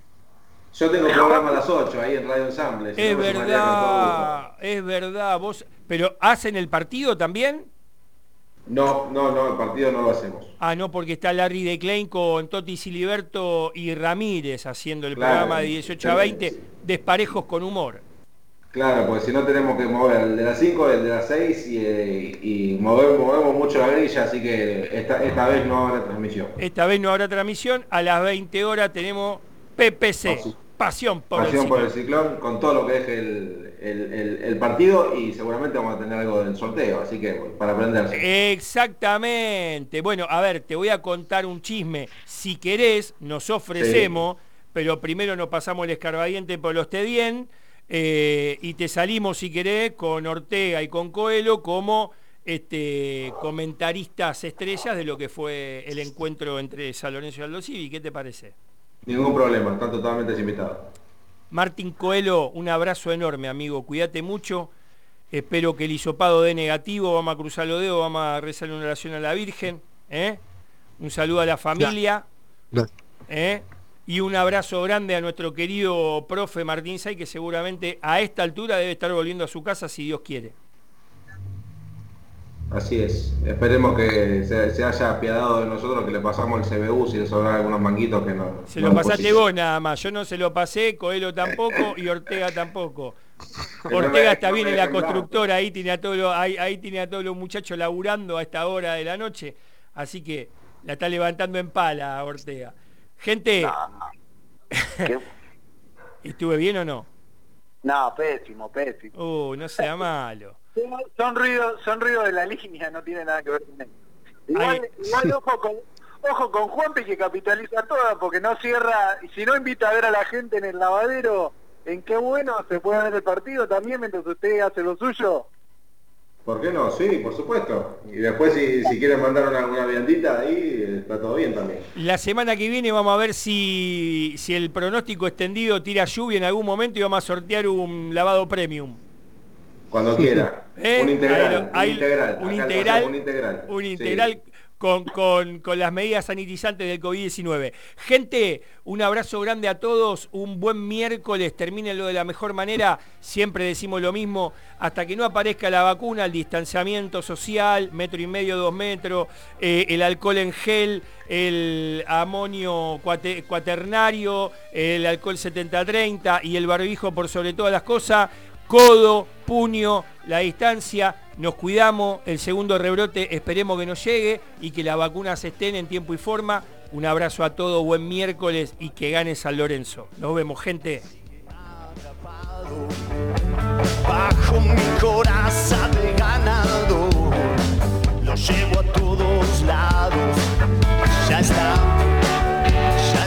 Yo tengo programa a las 8 ahí en Radio Ensamble. es verdad, es verdad. Vos, ¿Pero hacen el partido también? No, no, no, el partido no lo hacemos. Ah, no, porque está Larry de Klein con Toti Siliberto y Ramírez haciendo el programa de 18 a 20, desparejos con humor. Claro, porque si no tenemos que mover el de las 5, el de las 6 y, movemos, mucho la grilla, así que esta, esta vez no habrá transmisión. Esta vez no habrá transmisión, a las 20 horas tenemos PPC. Pasión por Pasión el por el ciclón, con todo lo que es el, partido y seguramente vamos a tener algo del sorteo, así que para aprenderse. Exactamente. Bueno, a ver, te voy a contar un chisme. Si querés, nos ofrecemos, pero primero nos pasamos el escarbadiente por los Tedien eh, y te salimos, si querés, con Ortega y con Coelho como este, comentaristas estrellas de lo que fue el encuentro entre San Lorenzo y Aldo Civi. ¿Qué te parece? Ningún problema, están totalmente invitados. Martín Coelho, un abrazo enorme, amigo. Cuídate mucho. Espero que el hisopado dé negativo. Vamos a cruzar los dedos, vamos a rezar una oración a la Virgen. ¿eh? Un saludo a la familia. ¿eh? Y un abrazo grande a nuestro querido profe Martín Say, que seguramente a esta altura debe estar volviendo a su casa si Dios quiere. Así es. Esperemos que se, haya apiadado de nosotros, que le pasamos el CBU si le sobran algunos manguitos que no. Se lo pasaste vos nada más. Yo no se lo pasé, Coelho tampoco y Ortega tampoco. Ortega está bien en la constructora, ahí tiene a todos ahí, tiene a todos los muchachos laburando a esta hora de la noche. Así que la está levantando en pala Ortega. Gente. ¿Estuve bien o no? No, pésimo, pésimo. Uh, no sea malo. Son ruidos son ruido de la línea, no tiene nada que ver con eso. Igual, igual ojo con, ojo con Juanpi que capitaliza toda porque no cierra, y si no invita a ver a la gente en el lavadero, en qué bueno se puede ver el partido también mientras usted hace lo suyo. ¿Por qué no? Sí, por supuesto. Y después si, si quieren mandar una, una viandita ahí, está todo bien también. La semana que viene vamos a ver si, si el pronóstico extendido tira lluvia en algún momento y vamos a sortear un lavado premium. Cuando quiera. ¿Eh? Un integral. un integral. Un integral. Un integral. Con, con, las medidas sanitizantes del COVID-19. Gente, un abrazo grande a todos, un buen miércoles, termínenlo de la mejor manera, siempre decimos lo mismo, hasta que no aparezca la vacuna, el distanciamiento social, metro y medio, dos metros, eh, el alcohol en gel, el amonio cuaternario, el alcohol 70-30 y el barbijo por sobre todas las cosas, codo, puño, la distancia, nos cuidamos, el segundo rebrote esperemos que nos llegue y que las vacunas estén en tiempo y forma. Un abrazo a todos, buen miércoles y que gane San Lorenzo. Nos vemos, gente. Bajo mi llevo a todos lados, ya está.